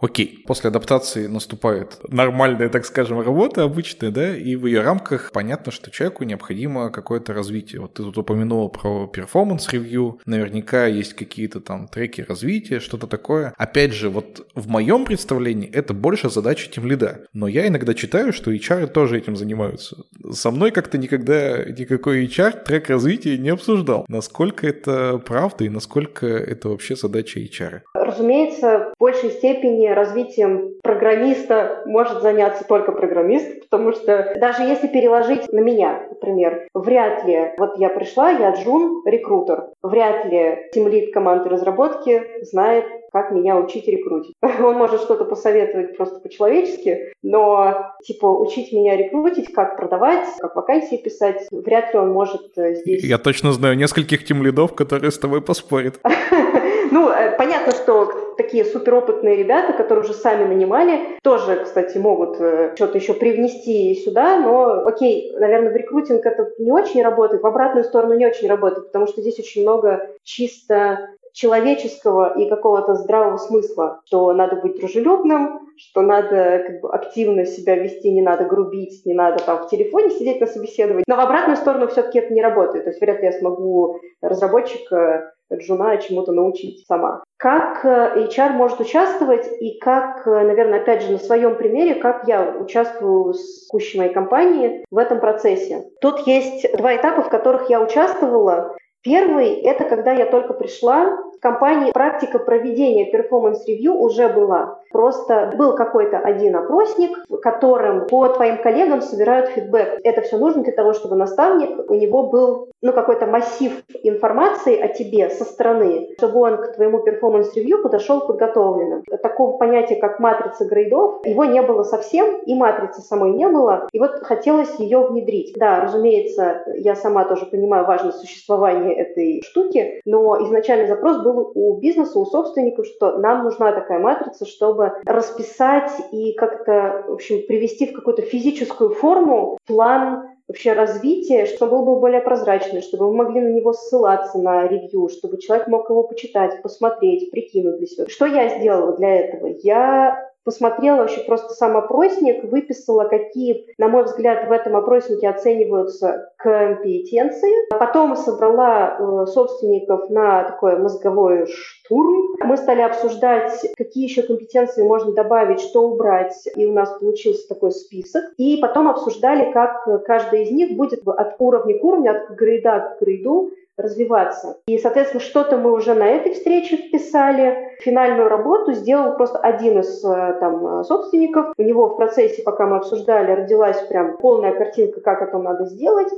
Окей, после адаптации наступает нормальная, так скажем, работа обычная, да, и в ее рамках понятно, что человеку необходимо какое-то развитие. Вот ты тут упомянула про performance review, наверняка есть какие-то там треки развития, что-то такое. Опять же, вот в моем представлении это больше задача тимлида, но я иногда читаю, что HR тоже этим занимаются. Со мной как-то никогда никакой HR трек развития не обсуждал. Насколько это правда и насколько это вообще задача HR? Разумеется, в большей степени развитием программиста может заняться только программист, потому что даже если переложить на меня, например, вряд ли, вот я пришла, я джун, рекрутер, вряд ли тимлид команды разработки знает, как меня учить рекрутить. Он может что-то посоветовать просто по-человечески, но, типа, учить меня рекрутить, как продавать, как вакансии писать, вряд ли он может э, здесь... Я точно знаю нескольких тимлидов, которые с тобой поспорят. Ну, э, понятно, что такие суперопытные ребята, которые уже сами нанимали, тоже, кстати, могут э, что-то еще привнести сюда, но, окей, наверное, в рекрутинг это не очень работает, в обратную сторону не очень работает, потому что здесь очень много чисто человеческого и какого-то здравого смысла, что надо быть дружелюбным, что надо как бы, активно себя вести, не надо грубить, не надо там в телефоне сидеть на собеседовании. Но в обратную сторону все-таки это не работает. То есть вряд ли я смогу разработчика джуна чему-то научить сама. Как э, HR может участвовать и как, э, наверное, опять же на своем примере, как я участвую с текущей моей компанией в этом процессе. Тут есть два этапа, в которых я участвовала. Первый – это когда я только пришла компании, практика проведения performance review уже была. Просто был какой-то один опросник, в котором по твоим коллегам собирают фидбэк. Это все нужно для того, чтобы наставник, у него был ну, какой-то массив информации о тебе со стороны, чтобы он к твоему performance review подошел подготовленным. Такого понятия, как матрица грейдов, его не было совсем, и матрицы самой не было, и вот хотелось ее внедрить. Да, разумеется, я сама тоже понимаю важность существования этой штуки, но изначальный запрос был у бизнеса, у собственников, что нам нужна такая матрица, чтобы расписать и как-то, в общем, привести в какую-то физическую форму план вообще развития, чтобы он был более прозрачный, чтобы вы могли на него ссылаться на ревью, чтобы человек мог его почитать, посмотреть, прикинуть для себя. Что я сделала для этого? Я посмотрела вообще просто сам опросник, выписала, какие, на мой взгляд, в этом опроснике оцениваются компетенции. Потом собрала э, собственников на такой мозговой штурм. Мы стали обсуждать, какие еще компетенции можно добавить, что убрать, и у нас получился такой список. И потом обсуждали, как каждый из них будет от уровня к уровню, от грейда к грейду развиваться. И, соответственно, что-то мы уже на этой встрече вписали. Финальную работу сделал просто один из э, там, собственников. У него в процессе, пока мы обсуждали, родилась прям полная картинка, как это надо сделать.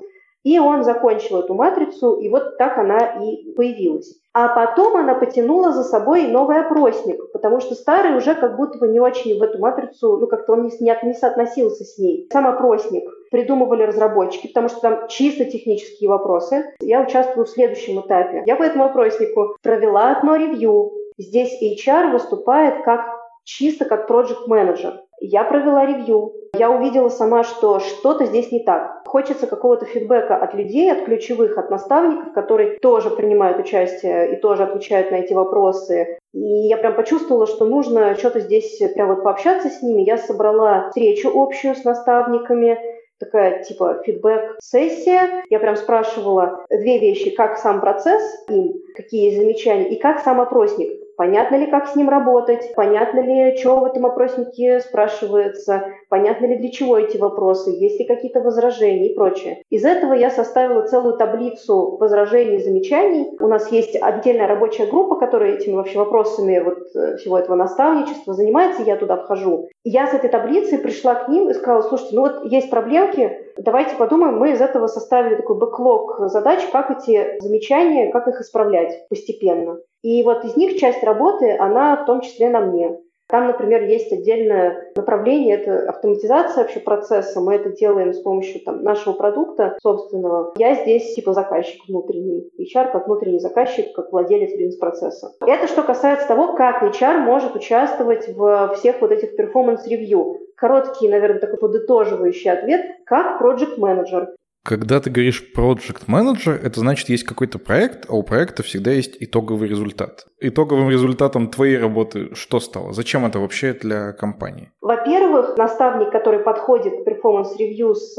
И он закончил эту матрицу, и вот так она и появилась. А потом она потянула за собой новый опросник, потому что старый уже как будто бы не очень в эту матрицу, ну как-то он не, не, соотносился с ней. Сам опросник придумывали разработчики, потому что там чисто технические вопросы. Я участвую в следующем этапе. Я по этому опроснику провела одно ревью. Здесь HR выступает как чисто как project менеджер я провела ревью. Я увидела сама, что что-то здесь не так. Хочется какого-то фидбэка от людей, от ключевых, от наставников, которые тоже принимают участие и тоже отвечают на эти вопросы. И я прям почувствовала, что нужно что-то здесь прям вот пообщаться с ними. Я собрала встречу общую с наставниками, такая типа фидбэк-сессия. Я прям спрашивала две вещи, как сам процесс им, какие замечания, и как сам опросник. Понятно ли, как с ним работать? Понятно ли, что в этом опроснике спрашивается? Понятно ли, для чего эти вопросы? Есть ли какие-то возражения и прочее? Из этого я составила целую таблицу возражений и замечаний. У нас есть отдельная рабочая группа, которая этими вообще вопросами вот э, всего этого наставничества занимается. Я туда вхожу. Я с этой таблицей пришла к ним и сказала, слушайте, ну вот есть проблемки, давайте подумаем, мы из этого составили такой бэклог задач, как эти замечания, как их исправлять постепенно. И вот из них часть работы, она в том числе на мне. Там, например, есть отдельное направление, это автоматизация вообще процесса. Мы это делаем с помощью там, нашего продукта собственного. Я здесь типа заказчик внутренний. HR как внутренний заказчик, как владелец бизнес-процесса. Это что касается того, как HR может участвовать в всех вот этих performance review. Короткий, наверное, такой подытоживающий ответ, как project manager когда ты говоришь project manager, это значит, есть какой-то проект, а у проекта всегда есть итоговый результат. Итоговым результатом твоей работы что стало? Зачем это вообще для компании? Во-первых, наставник, который подходит к performance review с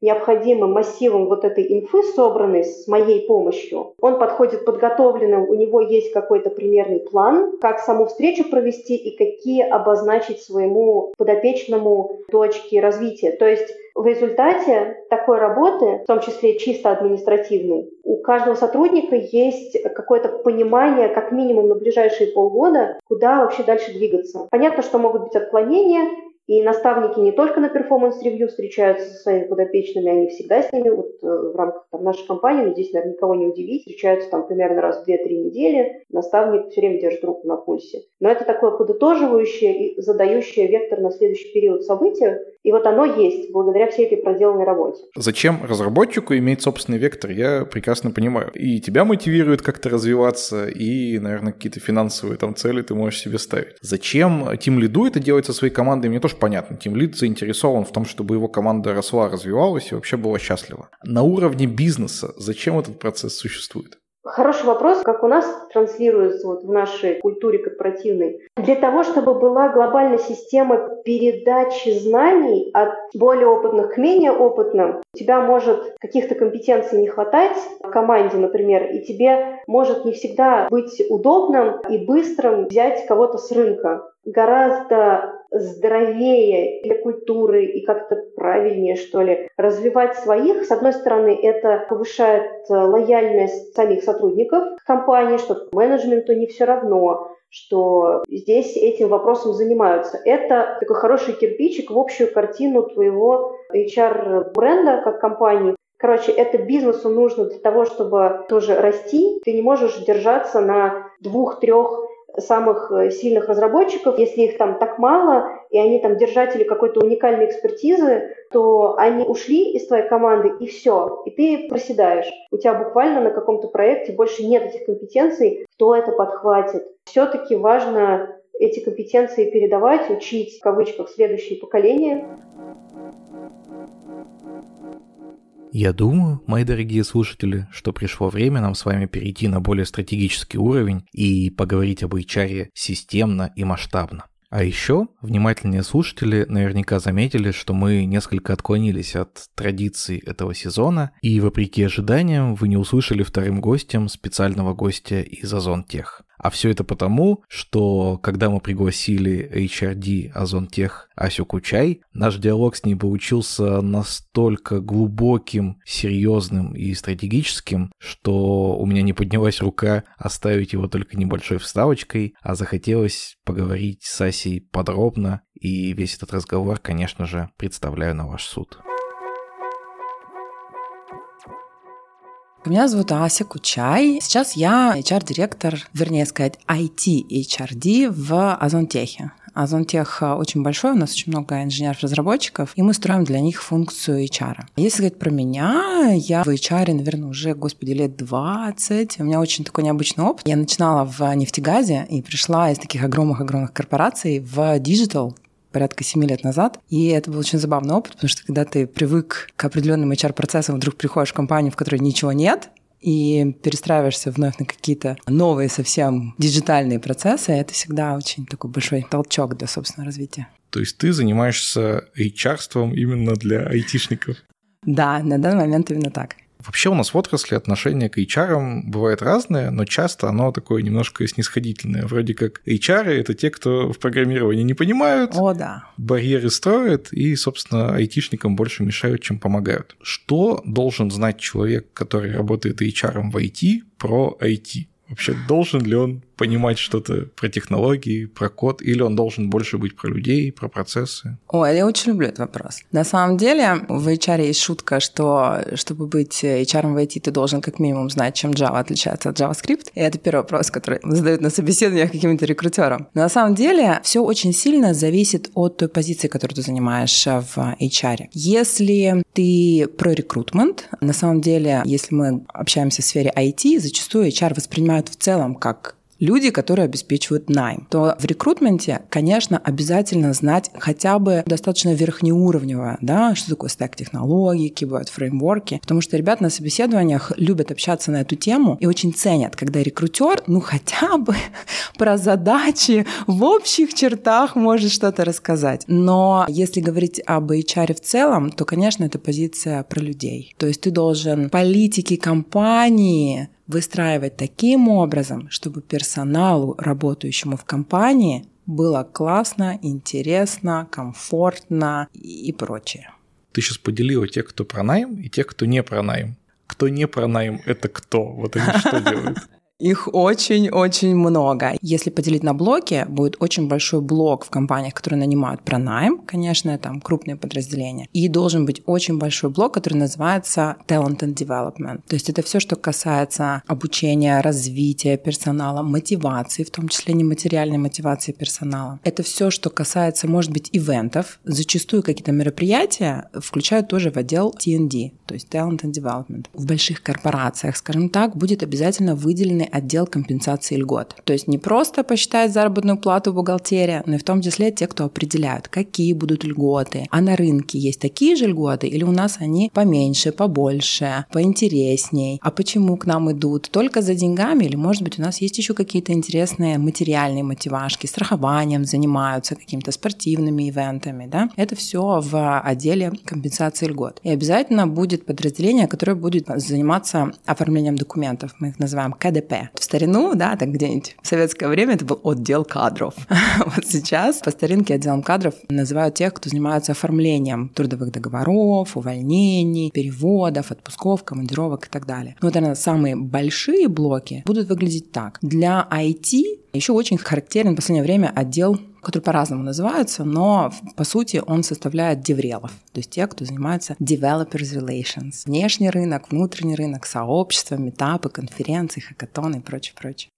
необходимым массивом вот этой инфы, собранной с моей помощью. Он подходит подготовленным, у него есть какой-то примерный план, как саму встречу провести и какие обозначить своему подопечному точки развития. То есть в результате такой работы, в том числе чисто административной, у каждого сотрудника есть какое-то понимание, как минимум на ближайшие полгода, куда вообще дальше двигаться. Понятно, что могут быть отклонения, и наставники не только на performance review встречаются со своими подопечными, они всегда с ними, вот э, в рамках там, нашей компании, здесь, наверное, никого не удивить, встречаются там примерно раз в 2-3 недели, наставник все время держит руку на пульсе. Но это такое подытоживающее и задающее вектор на следующий период события, и вот оно есть благодаря всей этой проделанной работе. Зачем разработчику иметь собственный вектор, я прекрасно понимаю. И тебя мотивирует как-то развиваться, и, наверное, какие-то финансовые там цели ты можешь себе ставить. Зачем тимлиду это делать со своей командой, мне тоже понятно. Тимлид заинтересован в том, чтобы его команда росла, развивалась и вообще была счастлива. На уровне бизнеса зачем этот процесс существует? Хороший вопрос, как у нас транслируется вот в нашей культуре корпоративной. Для того, чтобы была глобальная система передачи знаний от более опытных к менее опытным, у тебя может каких-то компетенций не хватать команде, например, и тебе может не всегда быть удобным и быстрым взять кого-то с рынка. Гораздо здоровее для культуры и как-то правильнее, что ли, развивать своих. С одной стороны, это повышает э, лояльность самих сотрудников компании, что менеджменту не все равно, что здесь этим вопросом занимаются. Это такой хороший кирпичик в общую картину твоего HR-бренда как компании. Короче, это бизнесу нужно для того, чтобы тоже расти. Ты не можешь держаться на двух-трех самых э, сильных разработчиков, если их там так мало, и они там держатели какой-то уникальной экспертизы, то они ушли из твоей команды, и все, и ты проседаешь. У тебя буквально на каком-то проекте больше нет этих компетенций, кто это подхватит. Все-таки важно эти компетенции передавать, учить, в кавычках, следующее поколение. Я думаю, мои дорогие слушатели, что пришло время нам с вами перейти на более стратегический уровень и поговорить об HR системно и масштабно. А еще внимательные слушатели наверняка заметили, что мы несколько отклонились от традиций этого сезона, и вопреки ожиданиям вы не услышали вторым гостем специального гостя из Озон Тех. А все это потому, что когда мы пригласили HRD Озон Тех Асю Кучай, наш диалог с ней получился настолько глубоким, серьезным и стратегическим, что у меня не поднялась рука оставить его только небольшой вставочкой, а захотелось поговорить с Асей подробно, и весь этот разговор, конечно же, представляю на ваш суд. Меня зовут Ася Кучай. Сейчас я HR-директор, вернее сказать, IT-HRD в Ozon Tech е. Ozon Tech очень большой, у нас очень много инженеров-разработчиков, и мы строим для них функцию HR. Если говорить про меня, я в HR, наверное, уже, господи, лет 20. У меня очень такой необычный опыт. Я начинала в нефтегазе и пришла из таких огромных-огромных корпораций в digital, порядка 7 лет назад. И это был очень забавный опыт, потому что когда ты привык к определенным HR-процессам, вдруг приходишь в компанию, в которой ничего нет, и перестраиваешься вновь на какие-то новые совсем диджитальные процессы, это всегда очень такой большой толчок для собственного развития. То есть ты занимаешься HR-ством именно для айтишников? Да, на данный момент именно так. Вообще у нас в отрасли отношение к HR бывает разное, но часто оно такое немножко снисходительное. Вроде как HR — это те, кто в программировании не понимают, О, да. барьеры строят и, собственно, айтишникам больше мешают, чем помогают. Что должен знать человек, который работает HR в IT, про IT? Вообще, должен ли он понимать что-то про технологии, про код, или он должен больше быть про людей, про процессы? О, я очень люблю этот вопрос. На самом деле, в HR есть шутка, что чтобы быть HR в IT, ты должен как минимум знать, чем Java отличается от JavaScript. И это первый вопрос, который задают на собеседованиях каким-то рекрутерам. Но на самом деле, все очень сильно зависит от той позиции, которую ты занимаешь в HR. Если ты про рекрутмент, на самом деле, если мы общаемся в сфере IT, зачастую HR воспринимают в целом как люди, которые обеспечивают найм, то в рекрутменте, конечно, обязательно знать хотя бы достаточно верхнеуровневое, да, что такое стек технологий, какие бывают фреймворки, потому что ребята на собеседованиях любят общаться на эту тему и очень ценят, когда рекрутер, ну, хотя бы про задачи в общих чертах может что-то рассказать. Но если говорить об HR в целом, то, конечно, это позиция про людей. То есть ты должен политики компании выстраивать таким образом, чтобы персоналу, работающему в компании, было классно, интересно, комфортно и прочее. Ты сейчас поделила тех, кто про найм, и тех, кто не про найм. Кто не про найм, это кто? Вот они что делают? Их очень-очень много. Если поделить на блоки, будет очень большой блок в компаниях, которые нанимают про найм, конечно, там крупные подразделения. И должен быть очень большой блок, который называется Talent and Development. То есть это все, что касается обучения, развития персонала, мотивации, в том числе нематериальной мотивации персонала. Это все, что касается, может быть, ивентов. Зачастую какие-то мероприятия включают тоже в отдел T&D, то есть Talent and Development. В больших корпорациях, скажем так, будет обязательно выделены отдел компенсации льгот. То есть не просто посчитать заработную плату бухгалтерия, но и в том числе те, кто определяют, какие будут льготы. А на рынке есть такие же льготы или у нас они поменьше, побольше, поинтересней? А почему к нам идут? Только за деньгами или, может быть, у нас есть еще какие-то интересные материальные мотивашки, страхованием занимаются, какими-то спортивными ивентами, да? Это все в отделе компенсации льгот. И обязательно будет подразделение, которое будет заниматься оформлением документов. Мы их называем КДП, в старину, да, так где-нибудь в советское время это был отдел кадров. вот сейчас по старинке отделом кадров называют тех, кто занимается оформлением трудовых договоров, увольнений, переводов, отпусков, командировок и так далее. Ну, вот, наверное, самые большие блоки будут выглядеть так. Для IT еще очень характерен в последнее время отдел который по-разному называется, но по сути он составляет деврелов, то есть те, кто занимается developers relations. Внешний рынок, внутренний рынок, сообщества, метапы, конференции, хакатоны и прочее, прочее.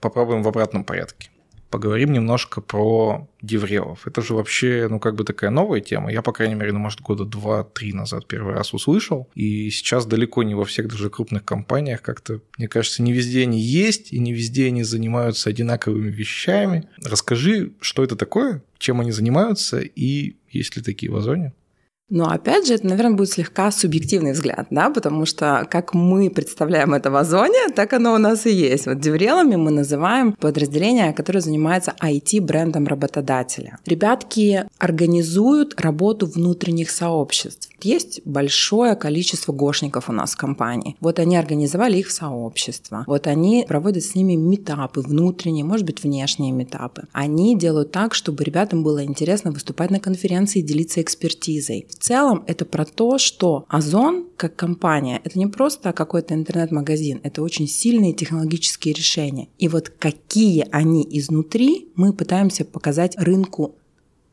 Попробуем в обратном порядке поговорим немножко про деврелов. Это же вообще, ну, как бы такая новая тема. Я, по крайней мере, ну, может, года два-три назад первый раз услышал. И сейчас далеко не во всех даже крупных компаниях как-то, мне кажется, не везде они есть, и не везде они занимаются одинаковыми вещами. Расскажи, что это такое, чем они занимаются, и есть ли такие в Озоне? Но опять же, это, наверное, будет слегка субъективный взгляд, да, потому что как мы представляем это в Озоне, так оно у нас и есть. Вот деврелами мы называем подразделение, которое занимается IT-брендом работодателя. Ребятки организуют работу внутренних сообществ. Есть большое количество гошников у нас в компании. Вот они организовали их в сообщество. Вот они проводят с ними метапы внутренние, может быть, внешние метапы. Они делают так, чтобы ребятам было интересно выступать на конференции и делиться экспертизой. В целом это про то, что Озон как компания это не просто какой-то интернет-магазин, это очень сильные технологические решения. И вот какие они изнутри, мы пытаемся показать рынку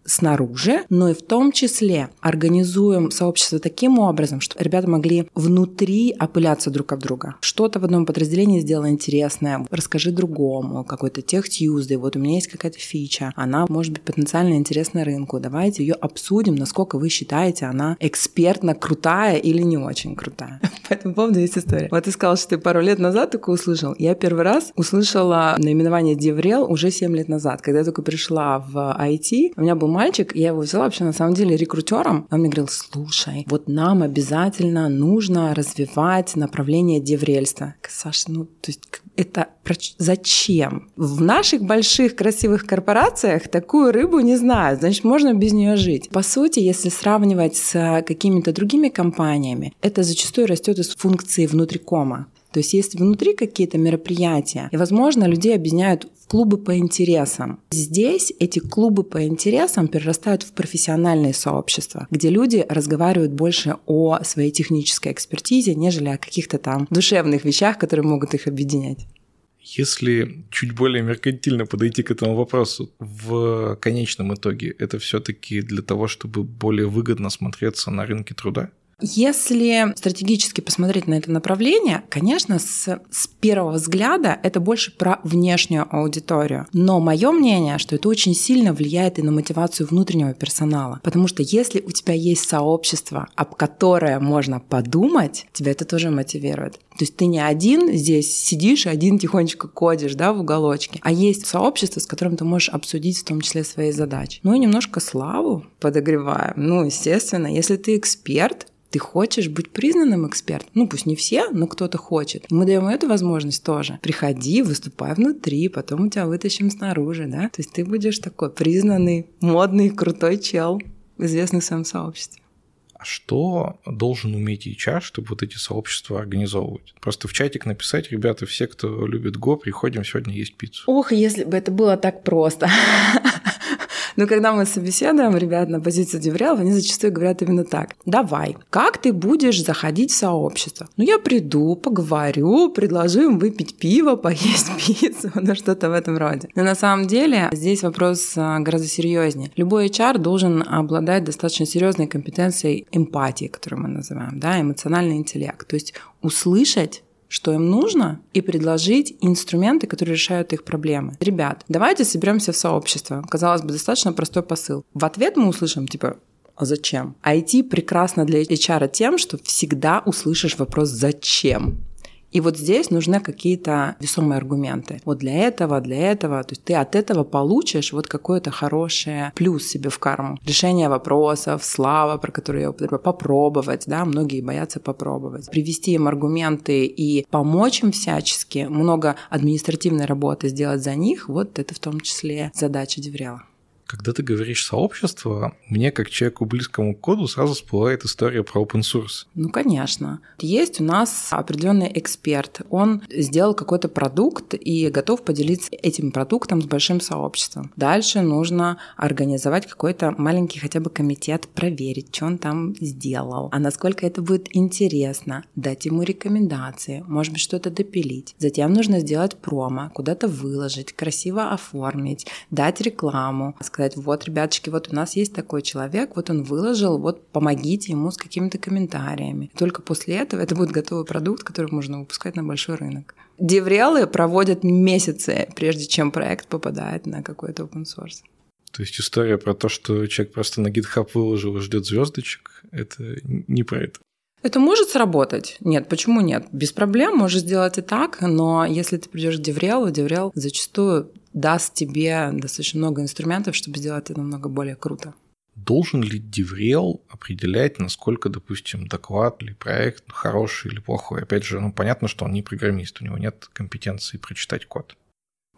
снаружи, но и в том числе организуем сообщество таким образом, что ребята могли внутри опыляться друг от друга. Что-то в одном подразделении сделано интересное, расскажи другому, какой-то тех Tuesday, вот у меня есть какая-то фича, она может быть потенциально интересна рынку, давайте ее обсудим, насколько вы считаете, она экспертно крутая или не очень крутая. По этому поводу есть история. Вот ты сказал, что ты пару лет назад такое услышал. Я первый раз услышала наименование DevRel уже 7 лет назад, когда я только пришла в IT, у меня был мальчик, я его взяла вообще на самом деле рекрутером. Он мне говорил, слушай, вот нам обязательно нужно развивать направление деврельства. Саша, ну, то есть это зачем? В наших больших красивых корпорациях такую рыбу не знают, значит, можно без нее жить. По сути, если сравнивать с какими-то другими компаниями, это зачастую растет из функции внутрикома. То есть есть внутри какие-то мероприятия, и, возможно, людей объединяют в клубы по интересам. Здесь эти клубы по интересам перерастают в профессиональные сообщества, где люди разговаривают больше о своей технической экспертизе, нежели о каких-то там душевных вещах, которые могут их объединять. Если чуть более меркантильно подойти к этому вопросу, в конечном итоге это все-таки для того, чтобы более выгодно смотреться на рынке труда? Если стратегически посмотреть на это направление, конечно, с, с первого взгляда это больше про внешнюю аудиторию. Но мое мнение, что это очень сильно влияет и на мотивацию внутреннего персонала. Потому что если у тебя есть сообщество, об которое можно подумать, тебя это тоже мотивирует. То есть ты не один здесь сидишь, один тихонечко кодишь да, в уголочке, а есть сообщество, с которым ты можешь обсудить в том числе свои задачи. Ну и немножко славу подогреваем. Ну, естественно, если ты эксперт, ты хочешь быть признанным экспертом. Ну, пусть не все, но кто-то хочет. Мы даем эту возможность тоже. Приходи, выступай внутри, потом мы тебя вытащим снаружи, да? То есть ты будешь такой признанный, модный, крутой чел, известный в своем сообществе. А что должен уметь HR, чтобы вот эти сообщества организовывать? Просто в чатик написать, ребята, все, кто любит Го, приходим сегодня есть пиццу. Ох, если бы это было так просто. Но когда мы собеседуем ребят на позицию деврелов, они зачастую говорят именно так. Давай, как ты будешь заходить в сообщество? Ну, я приду, поговорю, предложу им выпить пиво, поесть пиццу, ну, что-то в этом роде. Но на самом деле здесь вопрос а, гораздо серьезнее. Любой HR должен обладать достаточно серьезной компетенцией эмпатии, которую мы называем, да, эмоциональный интеллект. То есть услышать что им нужно, и предложить инструменты, которые решают их проблемы. Ребят, давайте соберемся в сообщество. Казалось бы, достаточно простой посыл. В ответ мы услышим, типа, а зачем? IT прекрасно для HR тем, что всегда услышишь вопрос «зачем?». И вот здесь нужны какие-то весомые аргументы. Вот для этого, для этого. То есть ты от этого получишь вот какое-то хорошее плюс себе в карму. Решение вопросов, слава, про которую я употребляю, попробовать, да, многие боятся попробовать. Привести им аргументы и помочь им всячески, много административной работы сделать за них, вот это в том числе задача Деврела. Когда ты говоришь сообщество, мне, как человеку близкому к коду, сразу всплывает история про open source. Ну, конечно. Есть у нас определенный эксперт. Он сделал какой-то продукт и готов поделиться этим продуктом с большим сообществом. Дальше нужно организовать какой-то маленький хотя бы комитет, проверить, что он там сделал, а насколько это будет интересно, дать ему рекомендации, может быть, что-то допилить. Затем нужно сделать промо, куда-то выложить, красиво оформить, дать рекламу, сказать, сказать, вот, ребяточки, вот у нас есть такой человек, вот он выложил, вот помогите ему с какими-то комментариями. И только после этого это будет готовый продукт, который можно выпускать на большой рынок. Деврелы проводят месяцы, прежде чем проект попадает на какой-то open source. То есть история про то, что человек просто на GitHub выложил и ждет звездочек, это не про это. Это может сработать? Нет, почему нет? Без проблем можешь сделать и так, но если ты придешь к Деврелу, Деврел зачастую даст тебе достаточно много инструментов, чтобы сделать это намного более круто. Должен ли Деврел определять, насколько, допустим, доклад или проект хороший или плохой? Опять же, ну, понятно, что он не программист, у него нет компетенции прочитать код.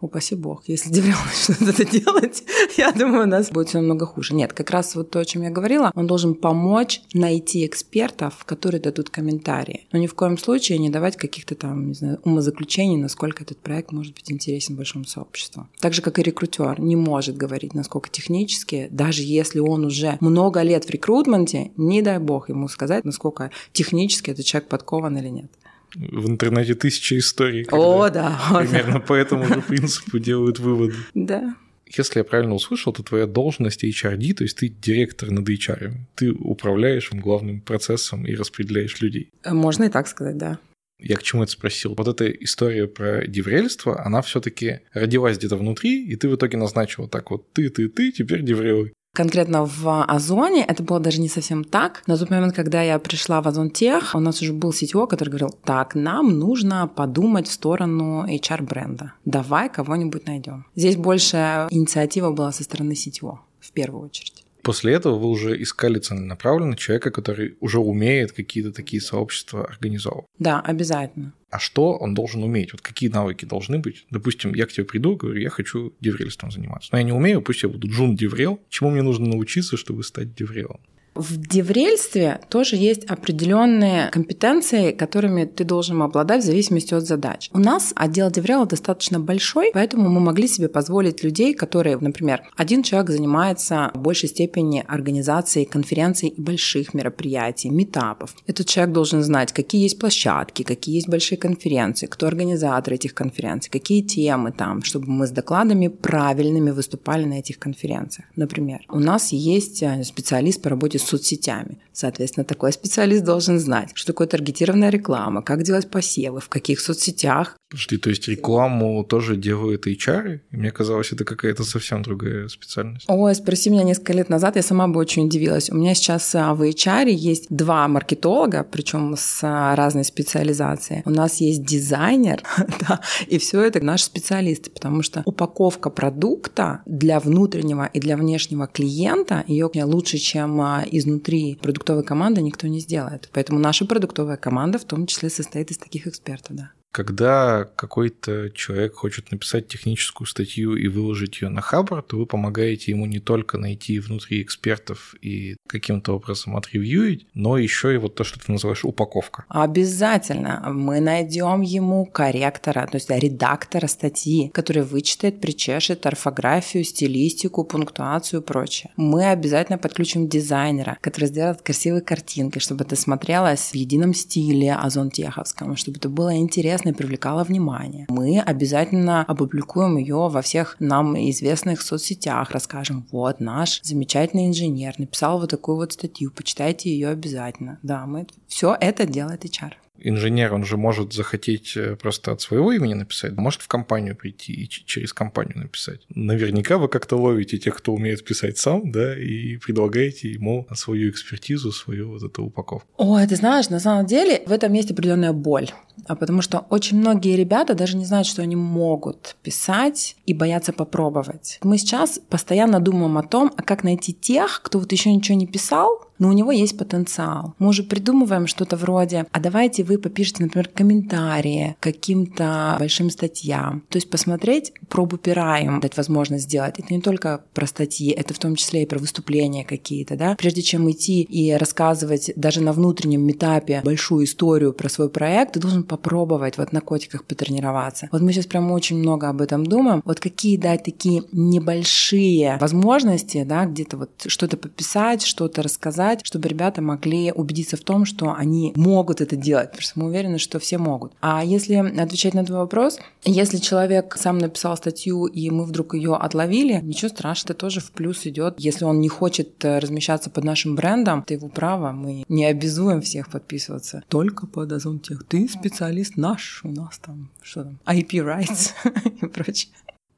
Упаси бог, если Деврел начнет это делать, я думаю, у нас будет все намного хуже. Нет, как раз вот то, о чем я говорила, он должен помочь найти экспертов, которые дадут комментарии. Но ни в коем случае не давать каких-то там, не знаю, умозаключений, насколько этот проект может быть интересен большому сообществу. Так же, как и рекрутер не может говорить, насколько технически, даже если он уже много лет в рекрутменте, не дай бог ему сказать, насколько технически этот человек подкован или нет. В интернете тысяча историй. О, да. Примерно по этому же принципу делают выводы. Да. Если я правильно услышал, то твоя должность HRD, то есть ты директор над HR. Ты управляешь главным процессом и распределяешь людей. Можно и так сказать, да. Я к чему это спросил? Вот эта история про деврельство, она все-таки родилась где-то внутри, и ты в итоге назначил так вот ты, ты, ты, теперь деврелый. Конкретно в Озоне это было даже не совсем так. На тот момент, когда я пришла в Озон Тех, у нас уже был CTO, который говорил, так, нам нужно подумать в сторону HR-бренда. Давай кого-нибудь найдем. Здесь больше инициатива была со стороны CTO в первую очередь. После этого вы уже искали целенаправленно человека, который уже умеет какие-то такие сообщества организовывать. Да, обязательно. А что он должен уметь? Вот какие навыки должны быть? Допустим, я к тебе приду, говорю, я хочу деврельством заниматься. Но я не умею, пусть я буду джун деврел. Чему мне нужно научиться, чтобы стать деврелом? В деврельстве тоже есть определенные компетенции, которыми ты должен обладать в зависимости от задач. У нас отдел деврела достаточно большой, поэтому мы могли себе позволить людей, которые, например, один человек занимается в большей степени организацией конференций и больших мероприятий, метапов. Этот человек должен знать, какие есть площадки, какие есть большие конференции, кто организатор этих конференций, какие темы там, чтобы мы с докладами правильными выступали на этих конференциях. Например, у нас есть э, специалист по работе соцсетями. Соответственно, такой специалист должен знать, что такое таргетированная реклама, как делать посевы, в каких соцсетях. Подожди, то есть рекламу тоже делают HR? И мне казалось, это какая-то совсем другая специальность. Ой, спроси меня несколько лет назад, я сама бы очень удивилась. У меня сейчас а, в HR есть два маркетолога, причем с а, разной специализацией. У нас есть дизайнер, да, и все это наши специалисты, потому что упаковка продукта для внутреннего и для внешнего клиента ее лучше, чем а, изнутри продуктовой команды никто не сделает. Поэтому наша продуктовая команда в том числе состоит из таких экспертов, да. Когда какой-то человек хочет написать техническую статью и выложить ее на Хабр, то вы помогаете ему не только найти внутри экспертов и каким-то образом отревьюить, но еще и вот то, что ты называешь упаковка. Обязательно. Мы найдем ему корректора, то есть редактора статьи, который вычитает, причешет орфографию, стилистику, пунктуацию и прочее. Мы обязательно подключим дизайнера, который сделает красивые картинки, чтобы это смотрелось в едином стиле озонтеховском, чтобы это было интересно интересно и привлекала внимание. Мы обязательно опубликуем ее во всех нам известных соцсетях, расскажем, вот наш замечательный инженер написал вот такую вот статью, почитайте ее обязательно. Да, мы все это делает HR инженер, он же может захотеть э, просто от своего имени написать, может в компанию прийти и через компанию написать. Наверняка вы как-то ловите тех, кто умеет писать сам, да, и предлагаете ему свою экспертизу, свою вот эту упаковку. Ой, ты знаешь, на самом деле в этом есть определенная боль. А потому что очень многие ребята даже не знают, что они могут писать и боятся попробовать. Мы сейчас постоянно думаем о том, а как найти тех, кто вот еще ничего не писал, но у него есть потенциал. Мы уже придумываем что-то вроде, а давайте вы попишите, например, комментарии каким-то большим статьям. То есть посмотреть, пробу пера им дать возможность сделать. Это не только про статьи, это в том числе и про выступления какие-то, да. Прежде чем идти и рассказывать даже на внутреннем метапе большую историю про свой проект, ты должен попробовать вот на котиках потренироваться. Вот мы сейчас прям очень много об этом думаем. Вот какие дать такие небольшие возможности, да, где-то вот что-то пописать, что-то рассказать, сказать, чтобы ребята могли убедиться в том, что они могут это делать, потому что мы уверены, что все могут. А если отвечать на твой вопрос, если человек сам написал статью, и мы вдруг ее отловили, ничего страшного, это тоже в плюс идет. Если он не хочет э, размещаться под нашим брендом, это его право, мы не обязуем всех подписываться. Только под Озон Тех. Ты специалист наш, у нас там, что там, IP rights и прочее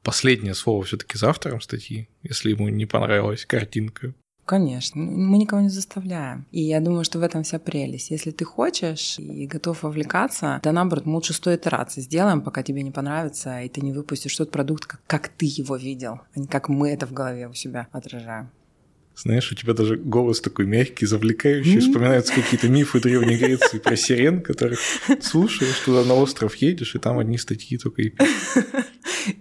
последнее слово все-таки за автором статьи, если ему не понравилась картинка. Конечно, мы никого не заставляем. И я думаю, что в этом вся прелесть. Если ты хочешь и готов вовлекаться, то наоборот, мы лучше сто итераций сделаем, пока тебе не понравится, и ты не выпустишь тот продукт, как, как ты его видел, а не как мы это в голове у себя отражаем. Знаешь, у тебя даже голос такой мягкий, завлекающий, вспоминаются какие-то мифы Древней Греции про сирен, которых слушаешь, туда на остров едешь, и там одни статьи только и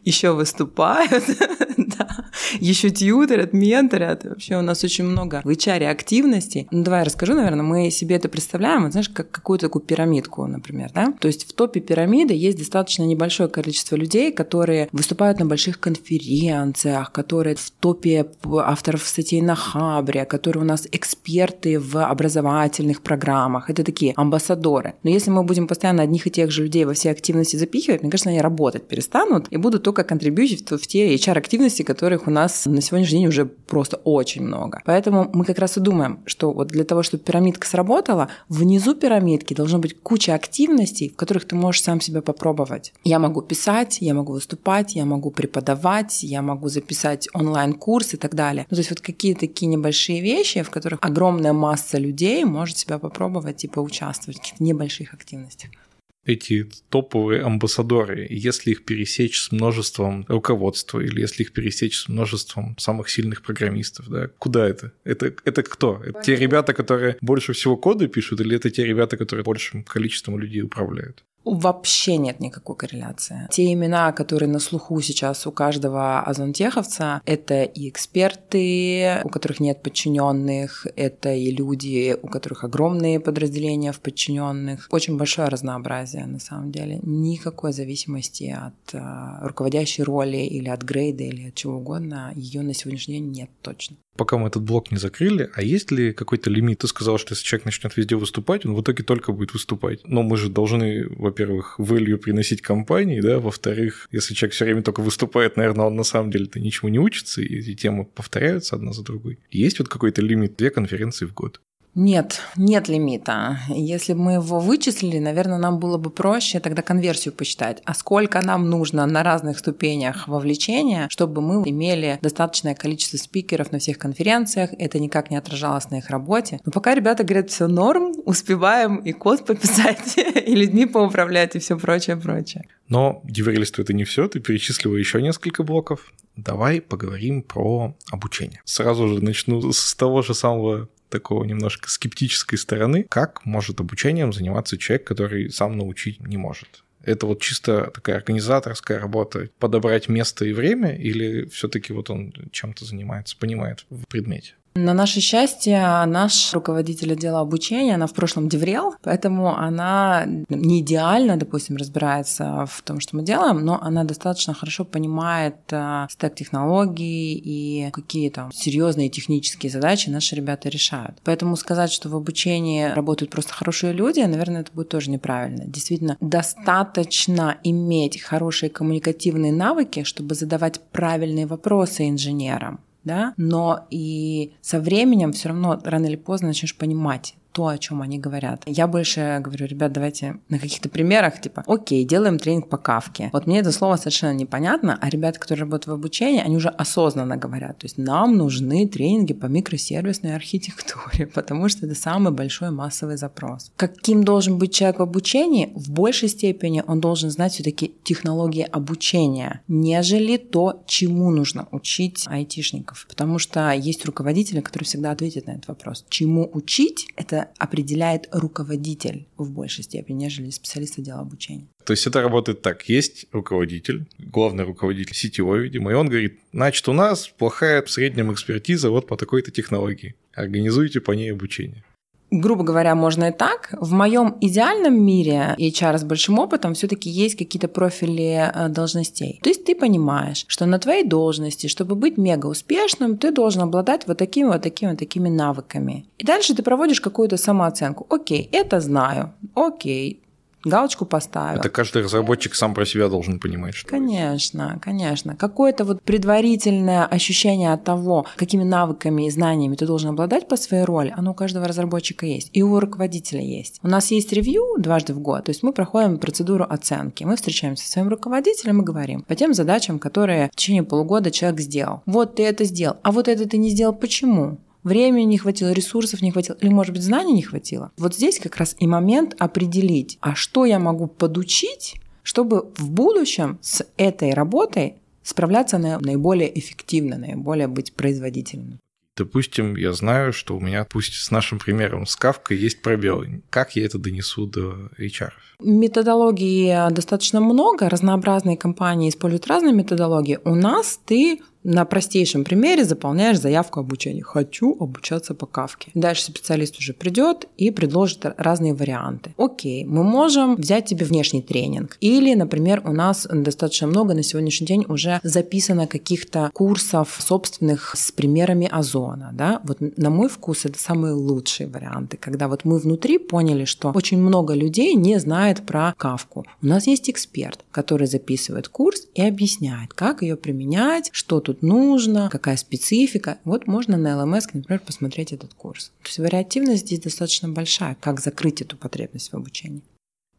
Еще выступают, да. Еще тьютерят, менторят. Вообще у нас очень много в HR активностей. Ну, давай я расскажу, наверное, мы себе это представляем, вот, знаешь, как какую-то такую пирамидку, например, да? То есть в топе пирамиды есть достаточно небольшое количество людей, которые выступают на больших конференциях, которые в топе авторов статей на Хабре, которые у нас эксперты в образовательных программах. Это такие амбассадоры. Но если мы будем постоянно одних и тех же людей во все активности запихивать, мне кажется, они работать перестанут и будут только контрибьютить в те HR-активности, которых у нас на сегодняшний день уже просто очень много. Поэтому мы как раз и думаем, что вот для того, чтобы пирамидка сработала, внизу пирамидки должно быть куча активностей, в которых ты можешь сам себя попробовать. Я могу писать, я могу выступать, я могу преподавать, я могу записать онлайн-курс и так далее. Ну, то есть вот какие-то такие небольшие вещи, в которых огромная масса людей может себя попробовать и поучаствовать в каких-то небольших активностях эти топовые амбассадоры, если их пересечь с множеством руководства или если их пересечь с множеством самых сильных программистов, да, куда это? Это, это кто? Это те ребята, которые больше всего коды пишут, или это те ребята, которые большим количеством людей управляют? Вообще нет никакой корреляции. Те имена, которые на слуху сейчас у каждого озонтеховца, это и эксперты, у которых нет подчиненных, это и люди, у которых огромные подразделения в подчиненных. Очень большое разнообразие на самом деле. Никакой зависимости от э, руководящей роли или от грейда или от чего угодно ее на сегодняшний день нет точно пока мы этот блок не закрыли, а есть ли какой-то лимит? Ты сказал, что если человек начнет везде выступать, он в итоге только будет выступать. Но мы же должны, во-первых, value приносить компании, да, во-вторых, если человек все время только выступает, наверное, он на самом деле-то ничего не учится, и эти темы повторяются одна за другой. Есть вот какой-то лимит, две конференции в год? Нет, нет лимита. Если бы мы его вычислили, наверное, нам было бы проще тогда конверсию посчитать. А сколько нам нужно на разных ступенях вовлечения, чтобы мы имели достаточное количество спикеров на всех конференциях, это никак не отражалось на их работе. Но пока ребята говорят, все норм, успеваем и код пописать, и людьми поуправлять, и все прочее, прочее. Но диверилисту это не все, ты перечислила еще несколько блоков. Давай поговорим про обучение. Сразу же начну с того же самого такого немножко скептической стороны, как может обучением заниматься человек, который сам научить не может? Это вот чисто такая организаторская работа, подобрать место и время, или все-таки вот он чем-то занимается, понимает в предмете? На наше счастье, наш руководитель отдела обучения, она в прошлом деврел, поэтому она не идеально, допустим, разбирается в том, что мы делаем, но она достаточно хорошо понимает э, стек технологий и какие там серьезные технические задачи наши ребята решают. Поэтому сказать, что в обучении работают просто хорошие люди, наверное, это будет тоже неправильно. Действительно, достаточно иметь хорошие коммуникативные навыки, чтобы задавать правильные вопросы инженерам да, но и со временем все равно рано или поздно начнешь понимать, то, о чем они говорят. Я больше говорю, ребят, давайте на каких-то примерах, типа, окей, делаем тренинг по кавке. Вот мне это слово совершенно непонятно, а ребята, которые работают в обучении, они уже осознанно говорят, то есть нам нужны тренинги по микросервисной архитектуре, потому что это самый большой массовый запрос. Каким должен быть человек в обучении? В большей степени он должен знать все-таки технологии обучения, нежели то, чему нужно учить айтишников. Потому что есть руководители, которые всегда ответят на этот вопрос. Чему учить? Это определяет руководитель в большей степени, нежели специалист отдела обучения. То есть это работает так. Есть руководитель, главный руководитель сетевой, видимо, и он говорит, значит, у нас плохая в среднем экспертиза вот по такой-то технологии. Организуйте по ней обучение грубо говоря, можно и так. В моем идеальном мире HR с большим опытом все-таки есть какие-то профили э, должностей. То есть ты понимаешь, что на твоей должности, чтобы быть мега успешным, ты должен обладать вот такими вот такими вот такими навыками. И дальше ты проводишь какую-то самооценку. Окей, это знаю. Окей, галочку поставил. Это каждый разработчик сам про себя должен понимать, что Конечно, конечно. Какое-то вот предварительное ощущение от того, какими навыками и знаниями ты должен обладать по своей роли, оно у каждого разработчика есть. И у руководителя есть. У нас есть ревью дважды в год, то есть мы проходим процедуру оценки. Мы встречаемся со своим руководителем и говорим по тем задачам, которые в течение полугода человек сделал. Вот ты это сделал, а вот это ты не сделал. Почему? Времени не хватило, ресурсов не хватило, или, может быть, знаний не хватило. Вот здесь как раз и момент определить, а что я могу подучить, чтобы в будущем с этой работой справляться наиболее эффективно, наиболее быть производительным. Допустим, я знаю, что у меня, пусть с нашим примером с Кавкой, есть пробел. Как я это донесу до HR? Методологии достаточно много, разнообразные компании используют разные методологии. У нас ты на простейшем примере заполняешь заявку обучения. Хочу обучаться по кавке. Дальше специалист уже придет и предложит разные варианты. Окей, мы можем взять тебе внешний тренинг. Или, например, у нас достаточно много на сегодняшний день уже записано каких-то курсов собственных с примерами озона. Да? Вот на мой вкус это самые лучшие варианты, когда вот мы внутри поняли, что очень много людей не знает про кавку. У нас есть эксперт, который записывает курс и объясняет, как ее применять, что тут тут нужно, какая специфика. Вот можно на LMS, например, посмотреть этот курс. То есть вариативность здесь достаточно большая, как закрыть эту потребность в обучении.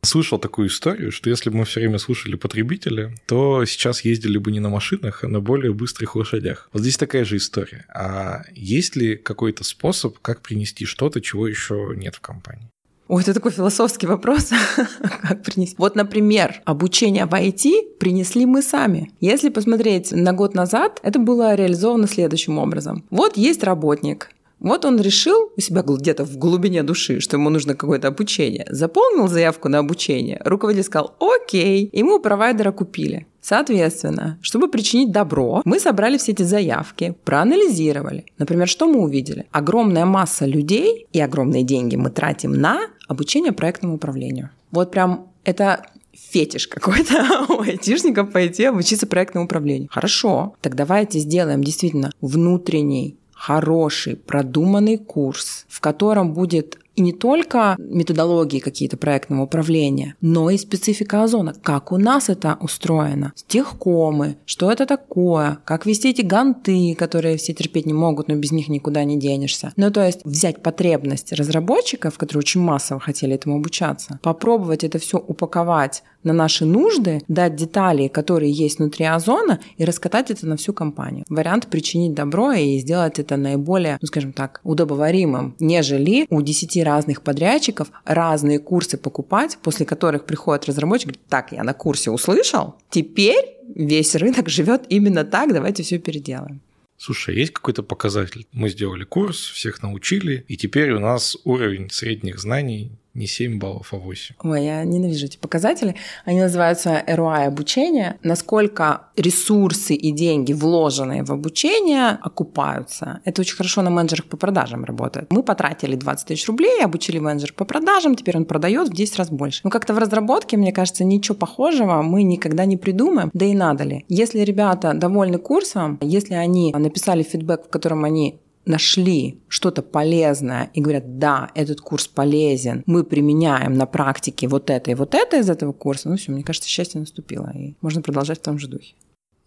Слышал такую историю, что если бы мы все время слушали потребителя, то сейчас ездили бы не на машинах, а на более быстрых лошадях. Вот здесь такая же история. А есть ли какой-то способ, как принести что-то, чего еще нет в компании? Ой, это такой философский вопрос. как принести? Вот, например, обучение в IT принесли мы сами. Если посмотреть на год назад, это было реализовано следующим образом. Вот есть работник, вот он решил у себя где-то в глубине души, что ему нужно какое-то обучение. Заполнил заявку на обучение. Руководитель сказал «Окей». Ему провайдера купили. Соответственно, чтобы причинить добро, мы собрали все эти заявки, проанализировали. Например, что мы увидели? Огромная масса людей и огромные деньги мы тратим на обучение проектному управлению. Вот прям это фетиш какой-то у айтишников пойти обучиться проектному управлению. Хорошо, так давайте сделаем действительно внутренний хороший, продуманный курс, в котором будет и не только методологии какие-то проектного управления, но и специфика озона. Как у нас это устроено? Техкомы, что это такое? Как вести эти ганты, которые все терпеть не могут, но без них никуда не денешься. Ну, то есть взять потребность разработчиков, которые очень массово хотели этому обучаться, попробовать это все упаковать на наши нужды, дать детали, которые есть внутри озона, и раскатать это на всю компанию. Вариант причинить добро и сделать это наиболее, ну, скажем так, удобоваримым, нежели у 10 разных подрядчиков разные курсы покупать, после которых приходит разработчик говорит, так, я на курсе услышал, теперь весь рынок живет именно так, давайте все переделаем. Слушай, а есть какой-то показатель? Мы сделали курс, всех научили, и теперь у нас уровень средних знаний не 7 баллов, а 8. Ой, я ненавижу эти показатели. Они называются ROI обучения. Насколько ресурсы и деньги, вложенные в обучение, окупаются. Это очень хорошо на менеджерах по продажам работает. Мы потратили 20 тысяч рублей, обучили менеджера по продажам, теперь он продает в 10 раз больше. Но как-то в разработке, мне кажется, ничего похожего мы никогда не придумаем, да и надо ли. Если ребята довольны курсом, если они написали фидбэк, в котором они нашли что-то полезное и говорят, да, этот курс полезен, мы применяем на практике вот это и вот это из этого курса, ну все, мне кажется, счастье наступило, и можно продолжать в том же духе.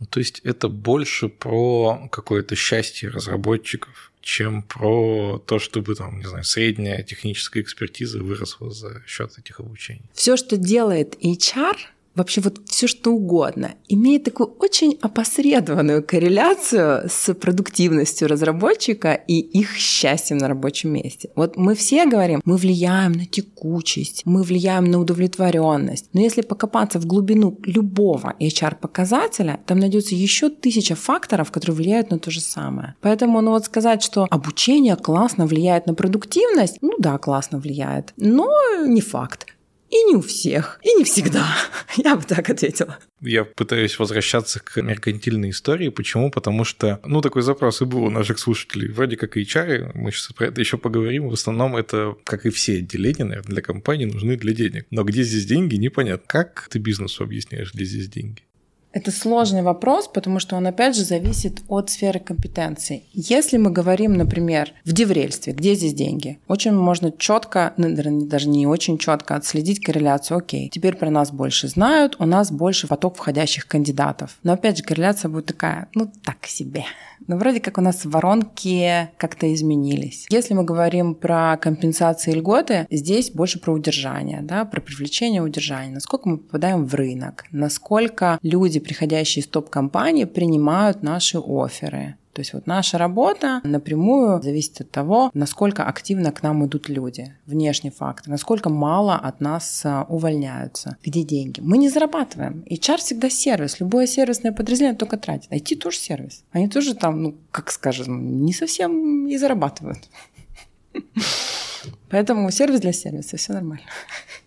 Ну, то есть это больше про какое-то счастье разработчиков, чем про то, чтобы там, не знаю, средняя техническая экспертиза выросла за счет этих обучений. Все, что делает HR, вообще вот все что угодно, имеет такую очень опосредованную корреляцию с продуктивностью разработчика и их счастьем на рабочем месте. Вот мы все говорим, мы влияем на текучесть, мы влияем на удовлетворенность. Но если покопаться в глубину любого HR-показателя, там найдется еще тысяча факторов, которые влияют на то же самое. Поэтому, ну вот сказать, что обучение классно влияет на продуктивность, ну да, классно влияет, но не факт. И не у всех, и не всегда. Я бы так ответила. Я пытаюсь возвращаться к меркантильной истории. Почему? Потому что, ну, такой запрос и был у наших слушателей. Вроде как и HR, мы сейчас про это еще поговорим. В основном это, как и все отделения, наверное, для компании нужны для денег. Но где здесь деньги, непонятно. Как ты бизнесу объясняешь, где здесь деньги? Это сложный вопрос, потому что он, опять же, зависит от сферы компетенции. Если мы говорим, например, в деврельстве, где здесь деньги, очень можно четко, ну, даже не очень четко отследить корреляцию. Окей, теперь про нас больше знают, у нас больше поток входящих кандидатов. Но, опять же, корреляция будет такая, ну, так себе. Но вроде как у нас воронки как-то изменились. Если мы говорим про компенсации и льготы, здесь больше про удержание, да, про привлечение удержания. Насколько мы попадаем в рынок, насколько люди, приходящие из топ-компаний, принимают наши оферы. То есть вот наша работа напрямую зависит от того, насколько активно к нам идут люди, внешний фактор, насколько мало от нас а, увольняются, где деньги. Мы не зарабатываем. HR всегда сервис. Любое сервисное подразделение только тратит. IT тоже сервис. Они тоже там, ну, как скажем, не совсем и зарабатывают. Поэтому сервис для сервиса, все нормально.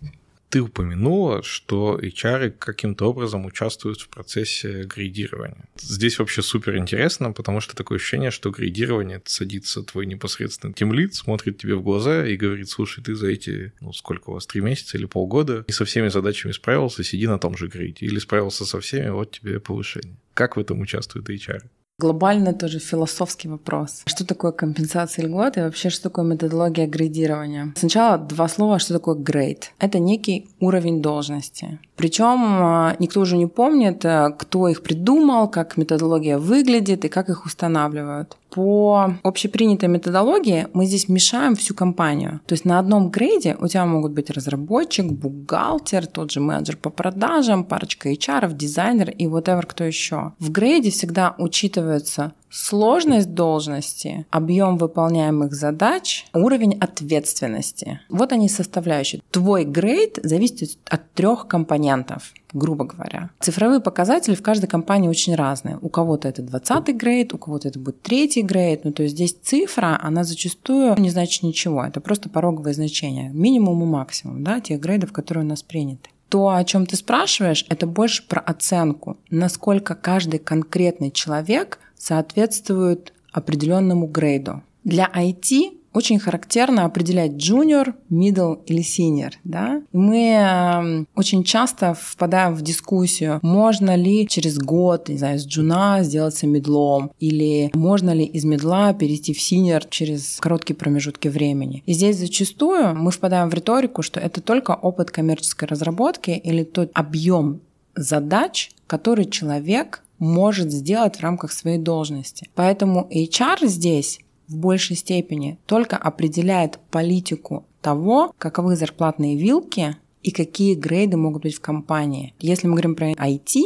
Ты упомянула, что HR каким-то образом участвуют в процессе грейдирования. Здесь вообще супер интересно, потому что такое ощущение, что грейдирование садится твой непосредственно тимлит, смотрит тебе в глаза и говорит, слушай, ты за эти, ну сколько у вас, три месяца или полгода, и со всеми задачами справился, сиди на том же грейде. Или справился со всеми, вот тебе повышение. Как в этом участвует HR? Глобально тоже философский вопрос. Что такое компенсация льгот и вообще что такое методология грейдирования? Сначала два слова, что такое грейд. Это некий уровень должности. Причем а, никто уже не помнит, а, кто их придумал, как методология выглядит и как их устанавливают. По общепринятой методологии мы здесь мешаем всю компанию. То есть на одном грейде у тебя могут быть разработчик, бухгалтер, тот же менеджер по продажам, парочка HR, дизайнер и whatever кто еще. В грейде всегда учитывается Сложность должности, объем выполняемых задач, уровень ответственности. Вот они составляющие. Твой грейд зависит от трех компонентов грубо говоря. Цифровые показатели в каждой компании очень разные. У кого-то это 20 грейд, у кого-то это будет третий грейд. Ну, то есть здесь цифра, она зачастую не значит ничего. Это просто пороговое значение. Минимум и максимум да, тех грейдов, которые у нас приняты то, о чем ты спрашиваешь, это больше про оценку, насколько каждый конкретный человек соответствует определенному грейду. Для IT очень характерно определять junior, middle или senior. Да? мы э, очень часто впадаем в дискуссию, можно ли через год, не знаю, с джуна сделаться медлом, или можно ли из медла перейти в senior через короткие промежутки времени. И здесь зачастую мы впадаем в риторику, что это только опыт коммерческой разработки или тот объем задач, который человек может сделать в рамках своей должности. Поэтому HR здесь в большей степени только определяет политику того, каковы зарплатные вилки и какие грейды могут быть в компании. Если мы говорим про IT,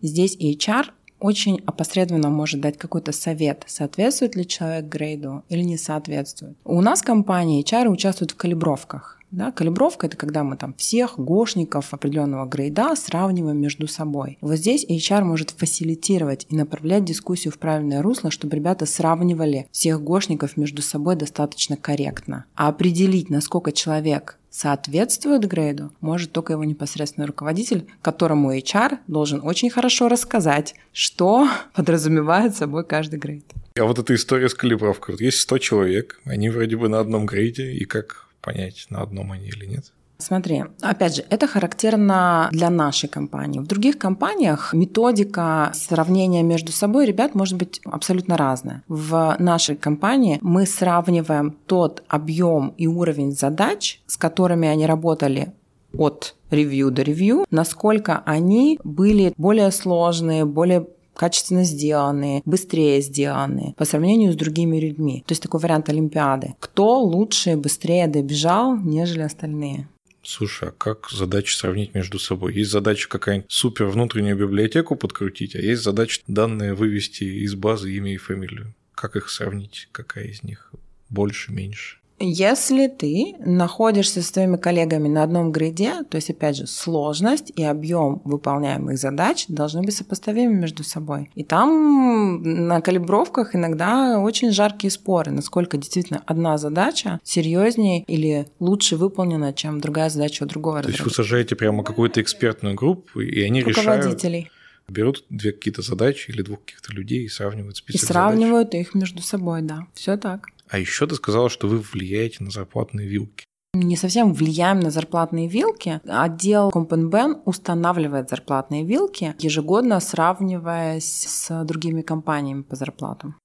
здесь HR очень опосредованно может дать какой-то совет, соответствует ли человек грейду или не соответствует. У нас в компании HR участвуют в калибровках. Да, калибровка – это когда мы там всех гошников определенного грейда сравниваем между собой. Вот здесь HR может фасилитировать и направлять дискуссию в правильное русло, чтобы ребята сравнивали всех гошников между собой достаточно корректно. А определить, насколько человек соответствует грейду, может только его непосредственный руководитель, которому HR должен очень хорошо рассказать, что подразумевает собой каждый грейд. А вот эта история с калибровкой. Вот есть 100 человек, они вроде бы на одном грейде, и как понять, на одном они или нет? Смотри, опять же, это характерно для нашей компании. В других компаниях методика сравнения между собой ребят может быть абсолютно разная. В нашей компании мы сравниваем тот объем и уровень задач, с которыми они работали от ревью до ревью, насколько они были более сложные, более качественно сделанные, быстрее сделанные по сравнению с другими людьми. То есть такой вариант Олимпиады. Кто лучше, быстрее добежал, нежели остальные? Слушай, а как задачи сравнить между собой? Есть задача какая-нибудь супер внутреннюю библиотеку подкрутить, а есть задача данные вывести из базы имя и фамилию. Как их сравнить? Какая из них больше, меньше? Если ты находишься с твоими коллегами на одном гриде, то есть, опять же, сложность и объем выполняемых задач должны быть сопоставимы между собой. И там на калибровках иногда очень жаркие споры, насколько действительно одна задача серьезнее или лучше выполнена, чем другая задача у другого. То есть вы сажаете прямо какую-то экспертную группу, и они Руководителей. решают берут две какие-то задачи или двух каких-то людей и сравнивают список И сравнивают задач. их между собой, да. Все так. А еще ты сказала, что вы влияете на зарплатные вилки. Не совсем влияем на зарплатные вилки. Отдел Компенбен устанавливает зарплатные вилки, ежегодно сравниваясь с другими компаниями по зарплатам.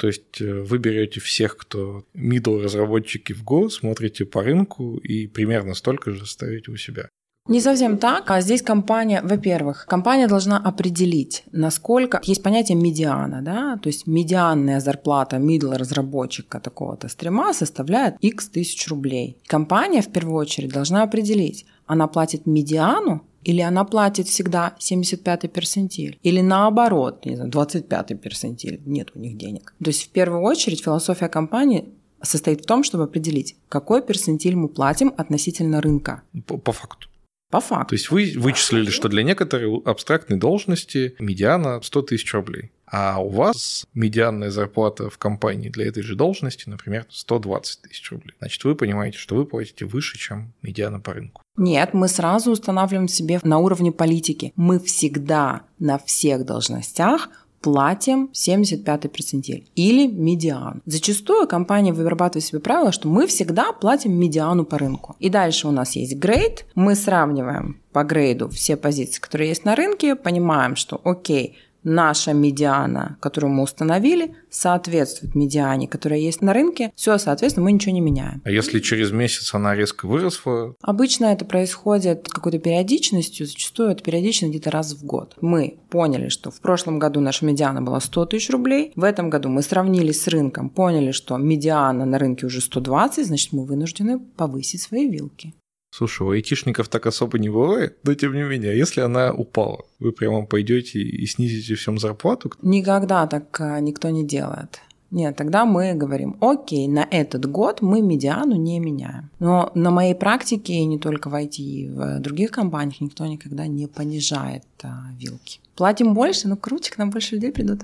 То есть э, вы берете всех, кто middle разработчики в Go, смотрите по рынку и примерно столько же ставите у себя. Не совсем так. А здесь компания, во-первых, компания должна определить, насколько... Есть понятие медиана, да, то есть медианная зарплата middle разработчика такого-то стрима составляет x тысяч рублей. Компания в первую очередь должна определить, она платит медиану Или она платит всегда 75-й персентиль? Или наоборот, не знаю, 25-й персентиль? Нет у них денег. То есть в первую очередь философия компании состоит в том, чтобы определить, какой персентиль мы платим относительно рынка. По, по факту. По факту. То есть вы вычислили, что для некоторой абстрактной должности медиана 100 тысяч рублей. А у вас медианная зарплата в компании для этой же должности, например, 120 тысяч рублей. Значит, вы понимаете, что вы платите выше, чем медиана по рынку. Нет, мы сразу устанавливаем себе на уровне политики. Мы всегда на всех должностях платим 75 перцентиль или медиан. Зачастую компания вырабатывает себе правило, что мы всегда платим медиану по рынку. И дальше у нас есть грейд, мы сравниваем по грейду все позиции, которые есть на рынке, понимаем, что окей, наша медиана, которую мы установили, соответствует медиане, которая есть на рынке, все, соответственно, мы ничего не меняем. А если через месяц она резко выросла? Обычно это происходит какой-то периодичностью, зачастую это периодично где-то раз в год. Мы поняли, что в прошлом году наша медиана была 100 тысяч рублей, в этом году мы сравнили с рынком, поняли, что медиана на рынке уже 120, значит, мы вынуждены повысить свои вилки. Слушай, у айтишников так особо не бывает, но тем не менее, если она упала, вы прямо пойдете и снизите всем зарплату? Никогда так а, никто не делает. Нет, тогда мы говорим, окей, на этот год мы медиану не меняем. Но на моей практике, и не только в IT, в других компаниях, никто никогда не понижает а, вилки. Платим больше, но круче, к нам больше людей придут.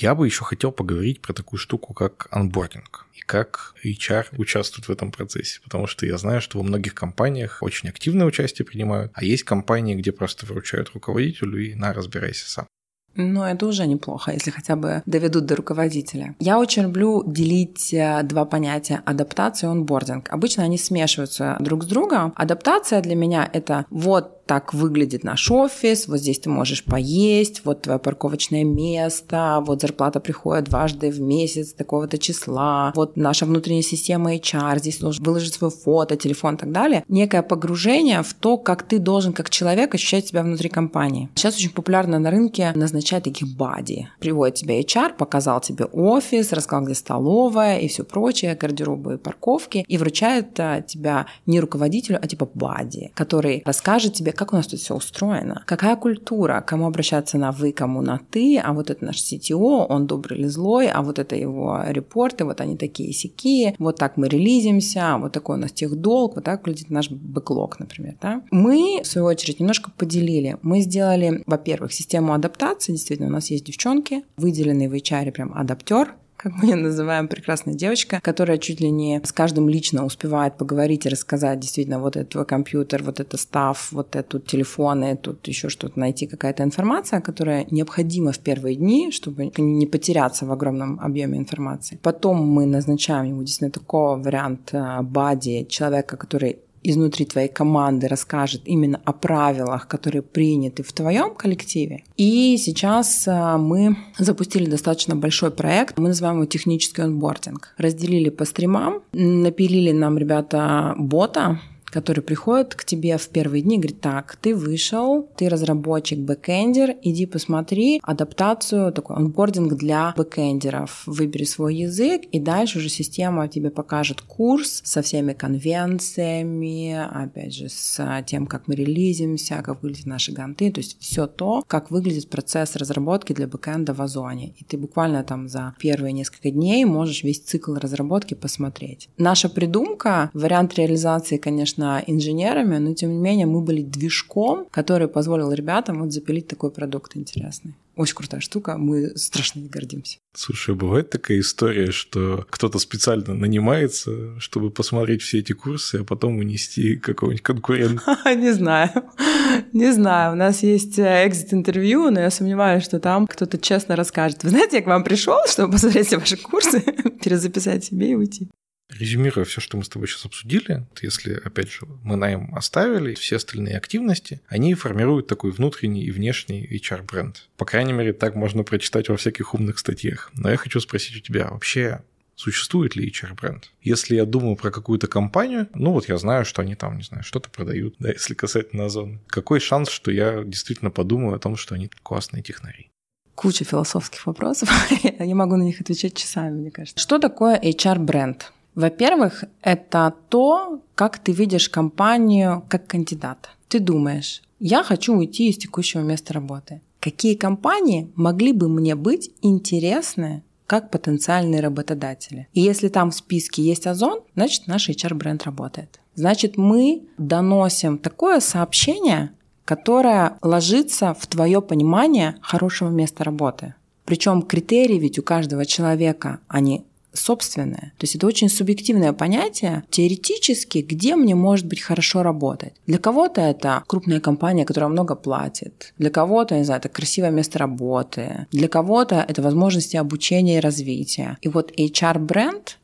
Я бы еще хотел поговорить про такую штуку, как анбординг и как HR участвует в этом процессе, потому что я знаю, что во многих компаниях очень активное участие принимают, а есть компании, где просто выручают руководителю и на, разбирайся сам. Но это уже неплохо, если хотя бы доведут до руководителя. Я очень люблю делить э, два понятия – адаптация и онбординг. Обычно они смешиваются друг с другом. Адаптация для меня – это вот так выглядит наш офис, вот здесь ты можешь поесть, вот твое парковочное место, вот зарплата приходит дважды в месяц такого-то числа, вот наша внутренняя система HR, здесь нужно выложить свое фото, телефон и так далее. Некое погружение в то, как ты должен как человек ощущать себя внутри компании. Сейчас очень популярно на рынке назначать таких бади. Приводит тебя HR, показал тебе офис, рассказал, где столовая и все прочее, гардеробы и парковки, и вручает а, тебя не руководителю, а типа бади, который расскажет тебе, как у нас тут все устроено, какая культура, кому обращаться на вы, кому на ты, а вот это наш CTO, он добрый или злой, а вот это его репорты, вот они такие сякие, вот так мы релизимся, вот такой у нас тех долг, вот так выглядит наш бэклог, например. Да? Мы, в свою очередь, немножко поделили. Мы сделали, во-первых, систему адаптации, действительно, у нас есть девчонки, выделенный в HR прям адаптер, как мы ее называем, прекрасная девочка, которая чуть ли не с каждым лично успевает поговорить и рассказать действительно вот это твой компьютер, вот это став, вот это тут телефоны, тут еще что-то найти, какая-то информация, которая необходима в первые дни, чтобы не потеряться в огромном объеме информации. Потом мы назначаем ему действительно такого варианта buddy, человека, который изнутри твоей команды расскажет именно о правилах, которые приняты в твоем коллективе. И сейчас а, мы запустили достаточно большой проект, мы называем его технический онбординг. Разделили по стримам, напилили нам ребята бота, который приходит к тебе в первые дни и говорит, так, ты вышел, ты разработчик, бэкэндер, иди посмотри адаптацию, такой онбординг для бэкэндеров. Выбери свой язык, и дальше уже система тебе покажет курс со всеми конвенциями, опять же, с тем, как мы релизимся, как выглядят наши ганты, то есть все то, как выглядит процесс разработки для бэкэнда в Озоне. И ты буквально там за первые несколько дней можешь весь цикл разработки посмотреть. Наша придумка, вариант реализации, конечно, конечно, инженерами, но тем не менее мы были движком, который позволил ребятам вот запилить такой продукт интересный. Очень крутая штука, мы страшно не гордимся. Слушай, бывает такая история, что кто-то специально нанимается, чтобы посмотреть все эти курсы, а потом унести какого-нибудь конкурента? Не знаю. Не знаю. У нас есть экзит-интервью, но я сомневаюсь, что там кто-то честно расскажет. Вы знаете, я к вам пришел, чтобы посмотреть все ваши курсы, перезаписать себе и уйти. Резюмируя все, что мы с тобой сейчас обсудили, если, опять же, мы найм оставили, все остальные активности, они формируют такой внутренний и внешний HR-бренд. По крайней мере, так можно прочитать во всяких умных статьях. Но я хочу спросить у тебя, вообще существует ли HR-бренд? Если я думаю про какую-то компанию, ну вот я знаю, что они там, не знаю, что-то продают, да, если касательно Озона. Какой шанс, что я действительно подумаю о том, что они классные технари? Куча философских вопросов. я могу на них отвечать часами, мне кажется. Что такое HR-бренд? Во-первых, это то, как ты видишь компанию как кандидата. Ты думаешь, я хочу уйти из текущего места работы. Какие компании могли бы мне быть интересны как потенциальные работодатели? И если там в списке есть Озон, значит наш HR-бренд работает. Значит, мы доносим такое сообщение, которое ложится в твое понимание хорошего места работы. Причем критерии ведь у каждого человека, они собственное. То есть это очень субъективное понятие. Теоретически, где мне может быть хорошо работать? Для кого-то это крупная компания, которая много платит. Для кого-то, не знаю, это красивое место работы. Для кого-то это возможности обучения и развития. И вот HR-бренд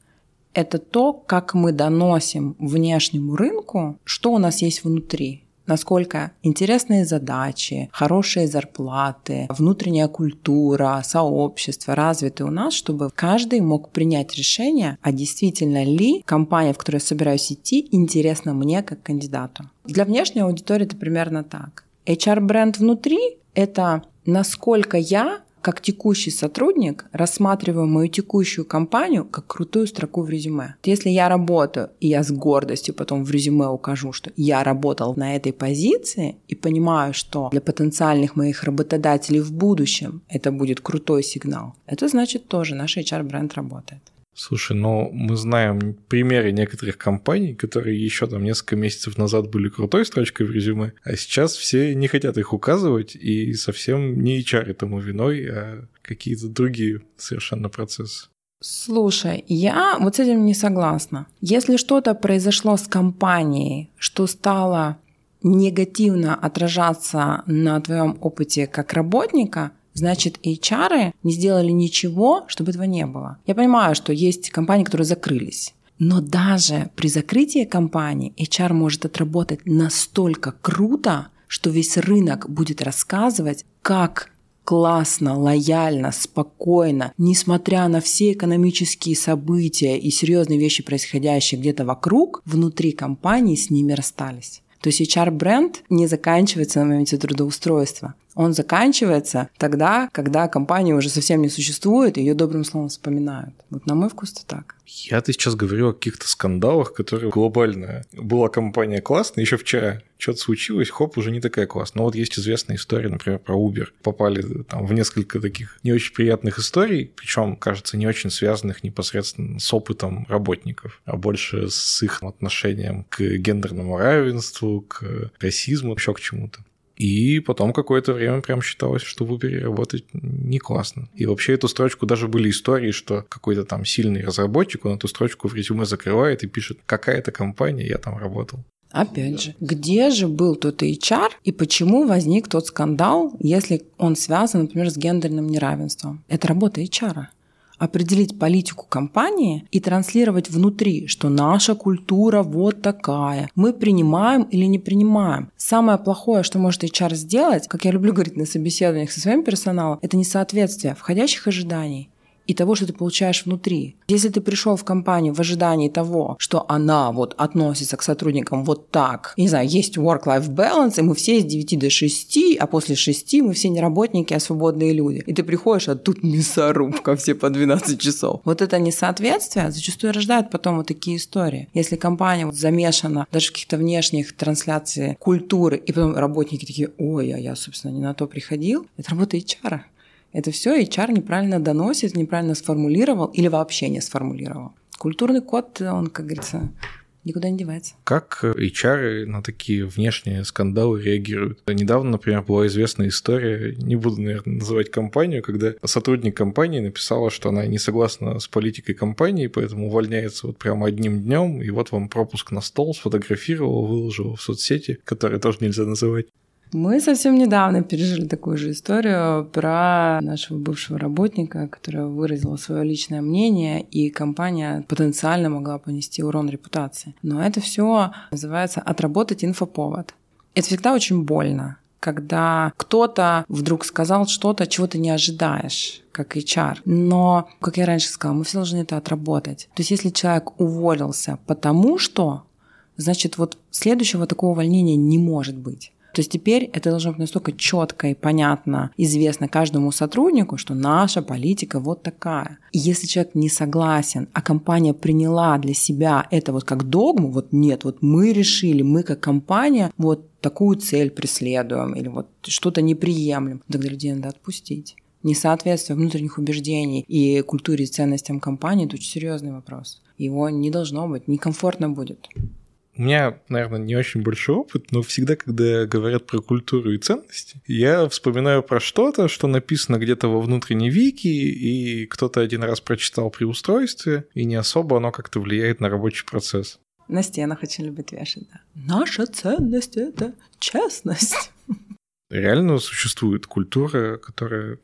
это то, как мы доносим внешнему рынку, что у нас есть внутри насколько интересные задачи, хорошие зарплаты, внутренняя культура, сообщество развиты у нас, чтобы каждый мог принять решение, а действительно ли компания, в которой я собираюсь идти, интересна мне как кандидату. Для внешней аудитории это примерно так. HR-бренд внутри — это насколько я как текущий сотрудник рассматриваю мою текущую компанию как крутую строку в резюме. Если я работаю, и я с гордостью потом в резюме укажу, что я работал на этой позиции и понимаю, что для потенциальных моих работодателей в будущем это будет крутой сигнал, это значит тоже наш HR-бренд работает. Слушай, ну мы знаем примеры некоторых компаний, которые еще там несколько месяцев назад были крутой строчкой в резюме, а сейчас все не хотят их указывать, и совсем не HR этому виной, а какие-то другие совершенно процессы. Слушай, я вот с этим не согласна. Если что-то произошло с компанией, что стало негативно отражаться на твоем опыте как работника, Значит, HR не сделали ничего, чтобы этого не было. Я понимаю, что есть компании, которые закрылись. Но даже при закрытии компании HR может отработать настолько круто, что весь рынок будет рассказывать, как классно, лояльно, спокойно, несмотря на все экономические события и серьезные вещи, происходящие где-то вокруг, внутри компании с ними расстались. То есть HR-бренд не заканчивается на моменте трудоустройства он заканчивается тогда, когда компания уже совсем не существует, и ее добрым словом вспоминают. Вот на мой вкус то так. Я-то сейчас говорю о каких-то скандалах, которые глобально. Была компания классная, еще вчера что-то случилось, хоп, уже не такая классная. Но вот есть известная история, например, про Uber. Попали там в несколько таких не очень приятных историй, причем, кажется, не очень связанных непосредственно с опытом работников, а больше с их отношением к гендерному равенству, к расизму, еще к чему-то. И потом какое-то время прям считалось, что в Uber работать не классно. И вообще эту строчку даже были истории, что какой-то там сильный разработчик, он эту строчку в резюме закрывает и пишет, какая-то компания, я там работал. Опять же, где же был тот HR и почему возник тот скандал, если он связан, например, с гендерным неравенством? Это работа HR определить политику компании и транслировать внутри, что наша культура вот такая. Мы принимаем или не принимаем. Самое плохое, что может HR сделать, как я люблю говорить на собеседованиях со своим персоналом, это несоответствие входящих ожиданий и того, что ты получаешь внутри. Если ты пришел в компанию в ожидании того, что она вот относится к сотрудникам вот так, не знаю, есть work-life balance, и мы все с 9 до 6, а после 6 мы все не работники, а свободные люди. И ты приходишь, а тут мясорубка все по 12 часов. Вот это несоответствие зачастую рождает потом вот такие истории. Если компания вот замешана даже в каких-то внешних трансляциях культуры, и потом работники такие, ой, а я, собственно, не на то приходил, это работа HR. Это все HR неправильно доносит, неправильно сформулировал или вообще не сформулировал. Культурный код, он, как говорится, никуда не девается. Как HR на такие внешние скандалы реагируют? Недавно, например, была известная история, не буду, наверное, называть компанию, когда сотрудник компании написала, что она не согласна с политикой компании, поэтому увольняется вот прямо одним днем, и вот вам пропуск на стол, сфотографировала, выложила в соцсети, которые тоже нельзя называть. Мы совсем недавно пережили такую же историю про нашего бывшего работника, который выразил свое личное мнение, и компания потенциально могла понести урон репутации. Но это все называется отработать инфоповод. Это всегда очень больно, когда кто-то вдруг сказал что-то, чего ты не ожидаешь, как HR. Но, как я раньше сказала, мы все должны это отработать. То есть если человек уволился потому что, значит вот следующего такого увольнения не может быть. То есть теперь это должно быть настолько четко и понятно, известно каждому сотруднику, что наша политика вот такая. И если человек не согласен, а компания приняла для себя это вот как догму, вот нет, вот мы решили, мы как компания вот такую цель преследуем или вот что-то неприемлем, тогда людей надо отпустить. Несоответствие внутренних убеждений и культуре и ценностям компании – это очень серьезный вопрос. Его не должно быть, некомфортно будет. У меня, наверное, не очень большой опыт, но всегда, когда говорят про культуру и ценности, я вспоминаю про что-то, что написано где-то во внутренней вики, и кто-то один раз прочитал при устройстве, и не особо оно как-то влияет на рабочий процесс. На стенах очень любят вешать, да. Наша ценность — это честность. Реально существует культура, которая...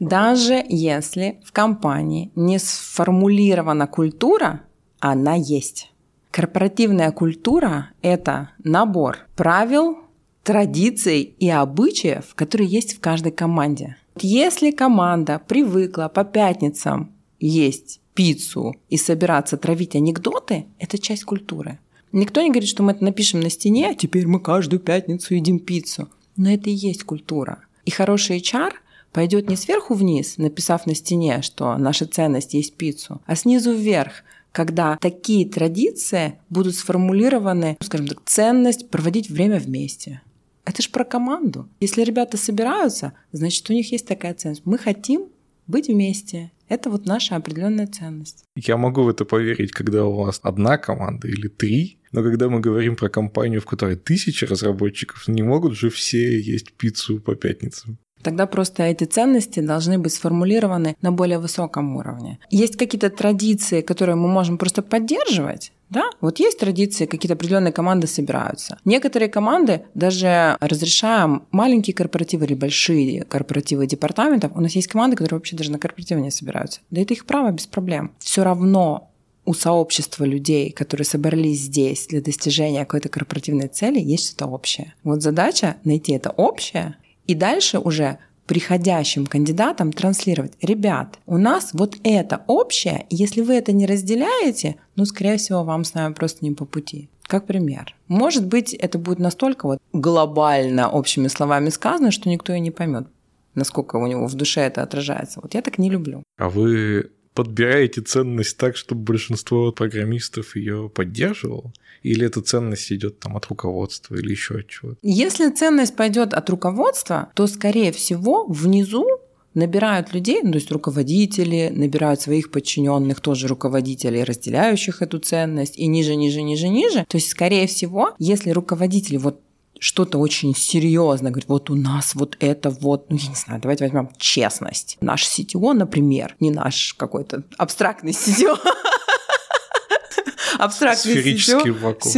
Даже если в компании не сформулирована культура, она есть. Корпоративная культура – это набор правил, традиций и обычаев, которые есть в каждой команде. Если команда привыкла по пятницам есть пиццу и собираться травить анекдоты, это часть культуры. Никто не говорит, что мы это напишем на стене, а теперь мы каждую пятницу едим пиццу. Но это и есть культура. И хороший HR пойдет не сверху вниз, написав на стене, что наша ценность есть пиццу, а снизу вверх, когда такие традиции будут сформулированы, скажем так, ценность проводить время вместе. Это же про команду. Если ребята собираются, значит, у них есть такая ценность. Мы хотим быть вместе. Это вот наша определенная ценность. Я могу в это поверить, когда у вас одна команда или три, но когда мы говорим про компанию, в которой тысячи разработчиков, не могут же все есть пиццу по пятницам. Тогда просто эти ценности должны быть сформулированы на более высоком уровне. Есть какие-то традиции, которые мы можем просто поддерживать, да, вот есть традиции, какие-то определенные команды собираются. Некоторые команды даже разрешаем маленькие корпоративы или большие корпоративы департаментов. У нас есть команды, которые вообще даже на корпоративы не собираются. Да это их право без проблем. Все равно у сообщества людей, которые собрались здесь для достижения какой-то корпоративной цели, есть что-то общее. Вот задача найти это общее и дальше уже приходящим кандидатам транслировать. Ребят, у нас вот это общее, если вы это не разделяете, ну, скорее всего, вам с нами просто не по пути. Как пример. Может быть, это будет настолько вот глобально общими словами сказано, что никто и не поймет, насколько у него в душе это отражается. Вот я так не люблю. А вы подбираете ценность так, чтобы большинство программистов ее поддерживало? Или эта ценность идет там от руководства или еще от чего-то? Если ценность пойдет от руководства, то, скорее всего, внизу набирают людей, ну, то есть руководители, набирают своих подчиненных, тоже руководителей, разделяющих эту ценность, и ниже, ниже, ниже, ниже. То есть, скорее всего, если руководители вот что-то очень серьезно, говорит, вот у нас вот это вот, ну, я не знаю, давайте возьмем честность. Наш CTO, например, не наш какой-то абстрактный CTO, абстрактный сферический вакуум.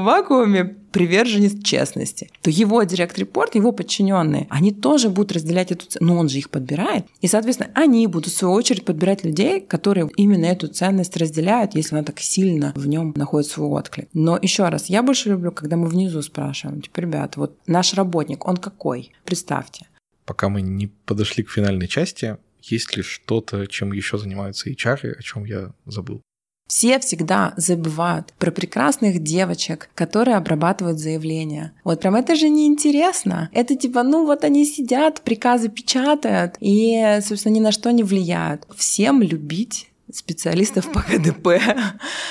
в вакууме, приверженец честности, то его директ-репорт, его подчиненные, они тоже будут разделять эту ценность, но он же их подбирает. И, соответственно, они будут в свою очередь подбирать людей, которые именно эту ценность разделяют, если она так сильно в нем находит свой отклик. Но еще раз, я больше люблю, когда мы внизу спрашиваем, типа, ребята, вот наш работник, он какой? Представьте. Пока мы не подошли к финальной части, есть ли что-то, чем еще занимаются HR, о чем я забыл? Все всегда забывают про прекрасных девочек, которые обрабатывают заявления. Вот прям это же неинтересно. Это типа, ну вот они сидят, приказы печатают и, собственно, ни на что не влияют. Всем любить специалистов по КДП.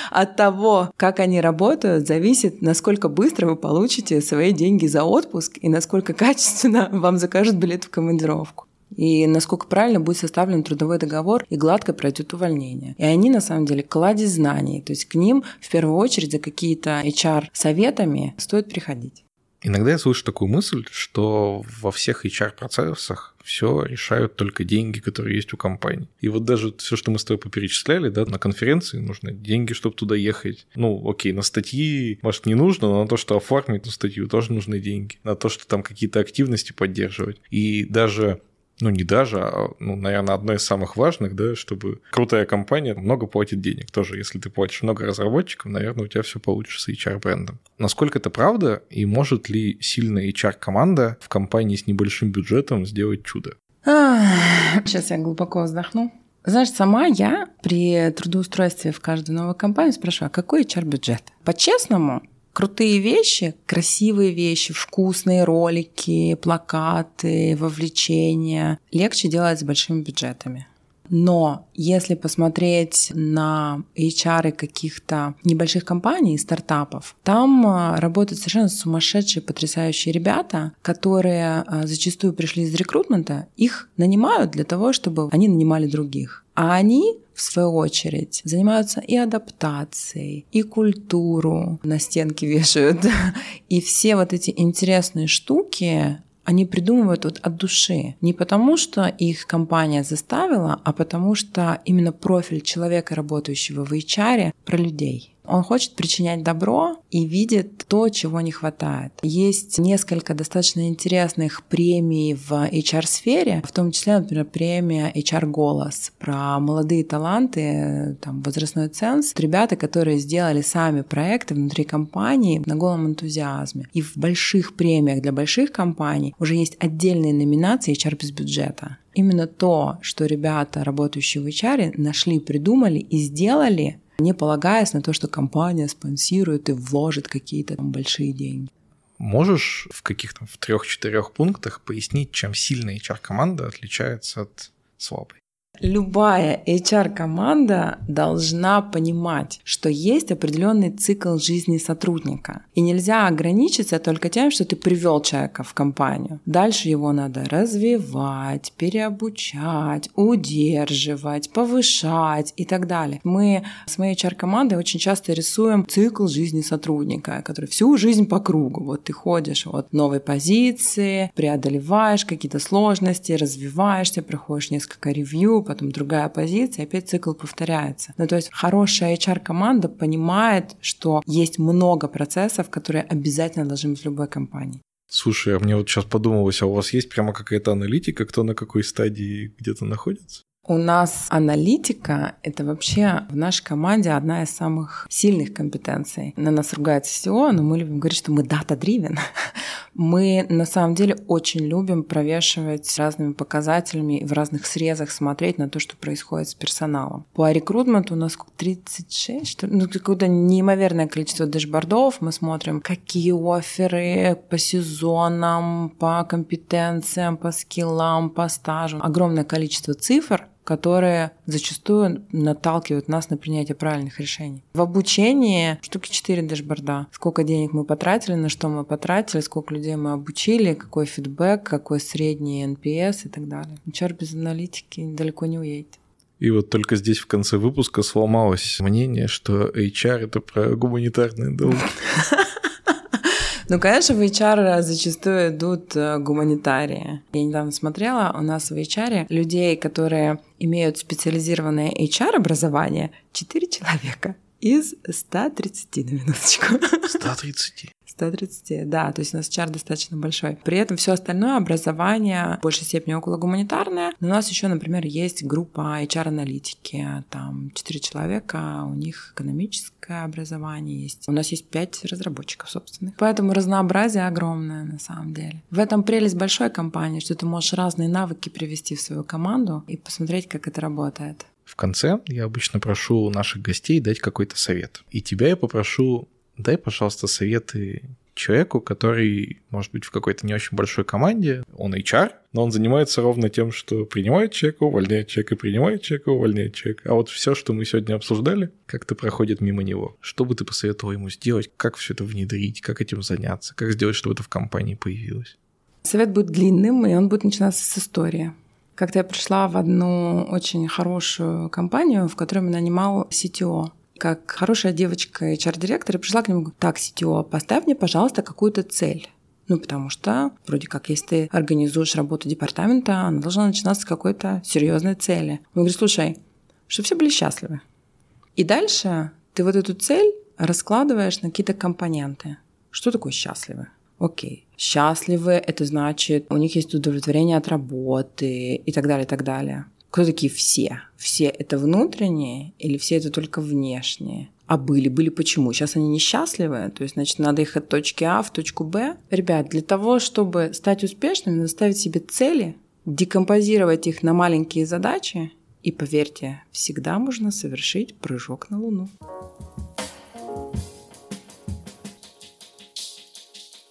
От того, как они работают, зависит, насколько быстро вы получите свои деньги за отпуск и насколько качественно вам закажут билет в командировку и насколько правильно будет составлен трудовой договор и гладко пройдет увольнение. И они, на самом деле, кладезь знаний. То есть к ним в первую очередь за какие-то HR-советами стоит приходить. Иногда я слышу такую мысль, что во всех HR-процессах все решают только деньги, которые есть у компании. И вот даже все, что мы с тобой поперечисляли, да, на конференции нужны деньги, чтобы туда ехать. Ну, окей, на статьи, может, не нужно, но на то, что оформить эту статью, тоже нужны деньги. На то, что там какие-то активности поддерживать. И даже ну не даже, а, ну, наверное, одно из самых важных, да, чтобы крутая компания много платит денег. Тоже, если ты платишь много разработчикам, наверное, у тебя все получится с HR-брендом. Насколько это правда, и может ли сильная HR-команда в компании с небольшим бюджетом сделать чудо? Сейчас я глубоко вздохну. Знаешь, сама я при трудоустройстве в каждую новую компанию спрашиваю, а какой HR-бюджет? По-честному, Крутые вещи, красивые вещи, вкусные ролики, плакаты, вовлечения легче делать с большими бюджетами. Но если посмотреть на HR каких-то небольших компаний, стартапов, там а, работают совершенно сумасшедшие, потрясающие ребята, которые а, зачастую пришли из рекрутмента, их нанимают для того, чтобы они нанимали других. А они в свою очередь, занимаются и адаптацией, и культуру на стенки вешают. И все вот эти интересные штуки, они придумывают вот от души. Не потому, что их компания заставила, а потому что именно профиль человека, работающего в HR, про людей. Он хочет причинять добро и видит то, чего не хватает. Есть несколько достаточно интересных премий в HR-сфере, в том числе, например, премия HR «Голос» про молодые таланты, там, возрастной ценз. Ребята, которые сделали сами проекты внутри компании на голом энтузиазме. И в больших премиях для больших компаний уже есть отдельные номинации HR без бюджета. Именно то, что ребята, работающие в HR, нашли, придумали и сделали, не полагаясь на то, что компания спонсирует и вложит какие-то большие деньги. Можешь в каких-то в трех-четырех пунктах пояснить, чем сильная HR-команда отличается от слабой? Любая HR-команда должна понимать, что есть определенный цикл жизни сотрудника. И нельзя ограничиться только тем, что ты привел человека в компанию. Дальше его надо развивать, переобучать, удерживать, повышать и так далее. Мы с моей HR-командой очень часто рисуем цикл жизни сотрудника, который всю жизнь по кругу. Вот ты ходишь от новой позиции, преодолеваешь какие-то сложности, развиваешься, проходишь несколько ревью, потом другая позиция, опять цикл повторяется. Ну, то есть хорошая HR-команда понимает, что есть много процессов, которые обязательно должны быть в любой компании. Слушай, а мне вот сейчас подумалось, а у вас есть прямо какая-то аналитика, кто на какой стадии где-то находится? У нас аналитика — это вообще в нашей команде одна из самых сильных компетенций. На нас ругается SEO, но мы любим говорить, что мы data-driven. Мы на самом деле очень любим провешивать разными показателями и в разных срезах смотреть на то, что происходит с персоналом. По рекрутменту у нас 36, что ли? Ну, какое-то неимоверное количество дэшбордов. Мы смотрим, какие оферы по сезонам, по компетенциям, по скиллам, по стажу. Огромное количество цифр, которые зачастую наталкивают нас на принятие правильных решений. В обучении штуки 4 дэшборда. Сколько денег мы потратили, на что мы потратили, сколько людей мы обучили, какой фидбэк, какой средний NPS и так далее. HR без аналитики далеко не уедет. И вот только здесь в конце выпуска сломалось мнение, что HR — это про гуманитарные долги. Ну, конечно, в HR зачастую идут э, гуманитарии. Я недавно смотрела, у нас в HR людей, которые имеют специализированное HR-образование, 4 человека из 130 на минуточку. 130? 130, да, то есть у нас чар достаточно большой. При этом все остальное образование в большей степени около гуманитарное. Но у нас еще, например, есть группа HR-аналитики, там 4 человека, у них экономическое образование есть. У нас есть 5 разработчиков собственных. Поэтому разнообразие огромное на самом деле. В этом прелесть большой компании, что ты можешь разные навыки привести в свою команду и посмотреть, как это работает. В конце я обычно прошу наших гостей дать какой-то совет. И тебя я попрошу дай, пожалуйста, советы человеку, который, может быть, в какой-то не очень большой команде, он HR, но он занимается ровно тем, что принимает человека, увольняет человека, принимает человека, увольняет человека. А вот все, что мы сегодня обсуждали, как-то проходит мимо него. Что бы ты посоветовал ему сделать? Как все это внедрить? Как этим заняться? Как сделать, чтобы это в компании появилось? Совет будет длинным, и он будет начинаться с истории. Как-то я пришла в одну очень хорошую компанию, в которой меня нанимал CTO как хорошая девочка HR-директора пришла к нему и так, CTO, поставь мне, пожалуйста, какую-то цель. Ну, потому что, вроде как, если ты организуешь работу департамента, она должна начинаться с какой-то серьезной цели. Он говорит, слушай, чтобы все были счастливы. И дальше ты вот эту цель раскладываешь на какие-то компоненты. Что такое счастливы? Окей. Счастливы – это значит, у них есть удовлетворение от работы и так далее, и так далее. Кто такие все? Все это внутренние или все это только внешние? А были, были почему? Сейчас они несчастливые, то есть, значит, надо их от точки А в точку Б. Ребят, для того, чтобы стать успешными, надо ставить себе цели, декомпозировать их на маленькие задачи, и поверьте, всегда можно совершить прыжок на Луну.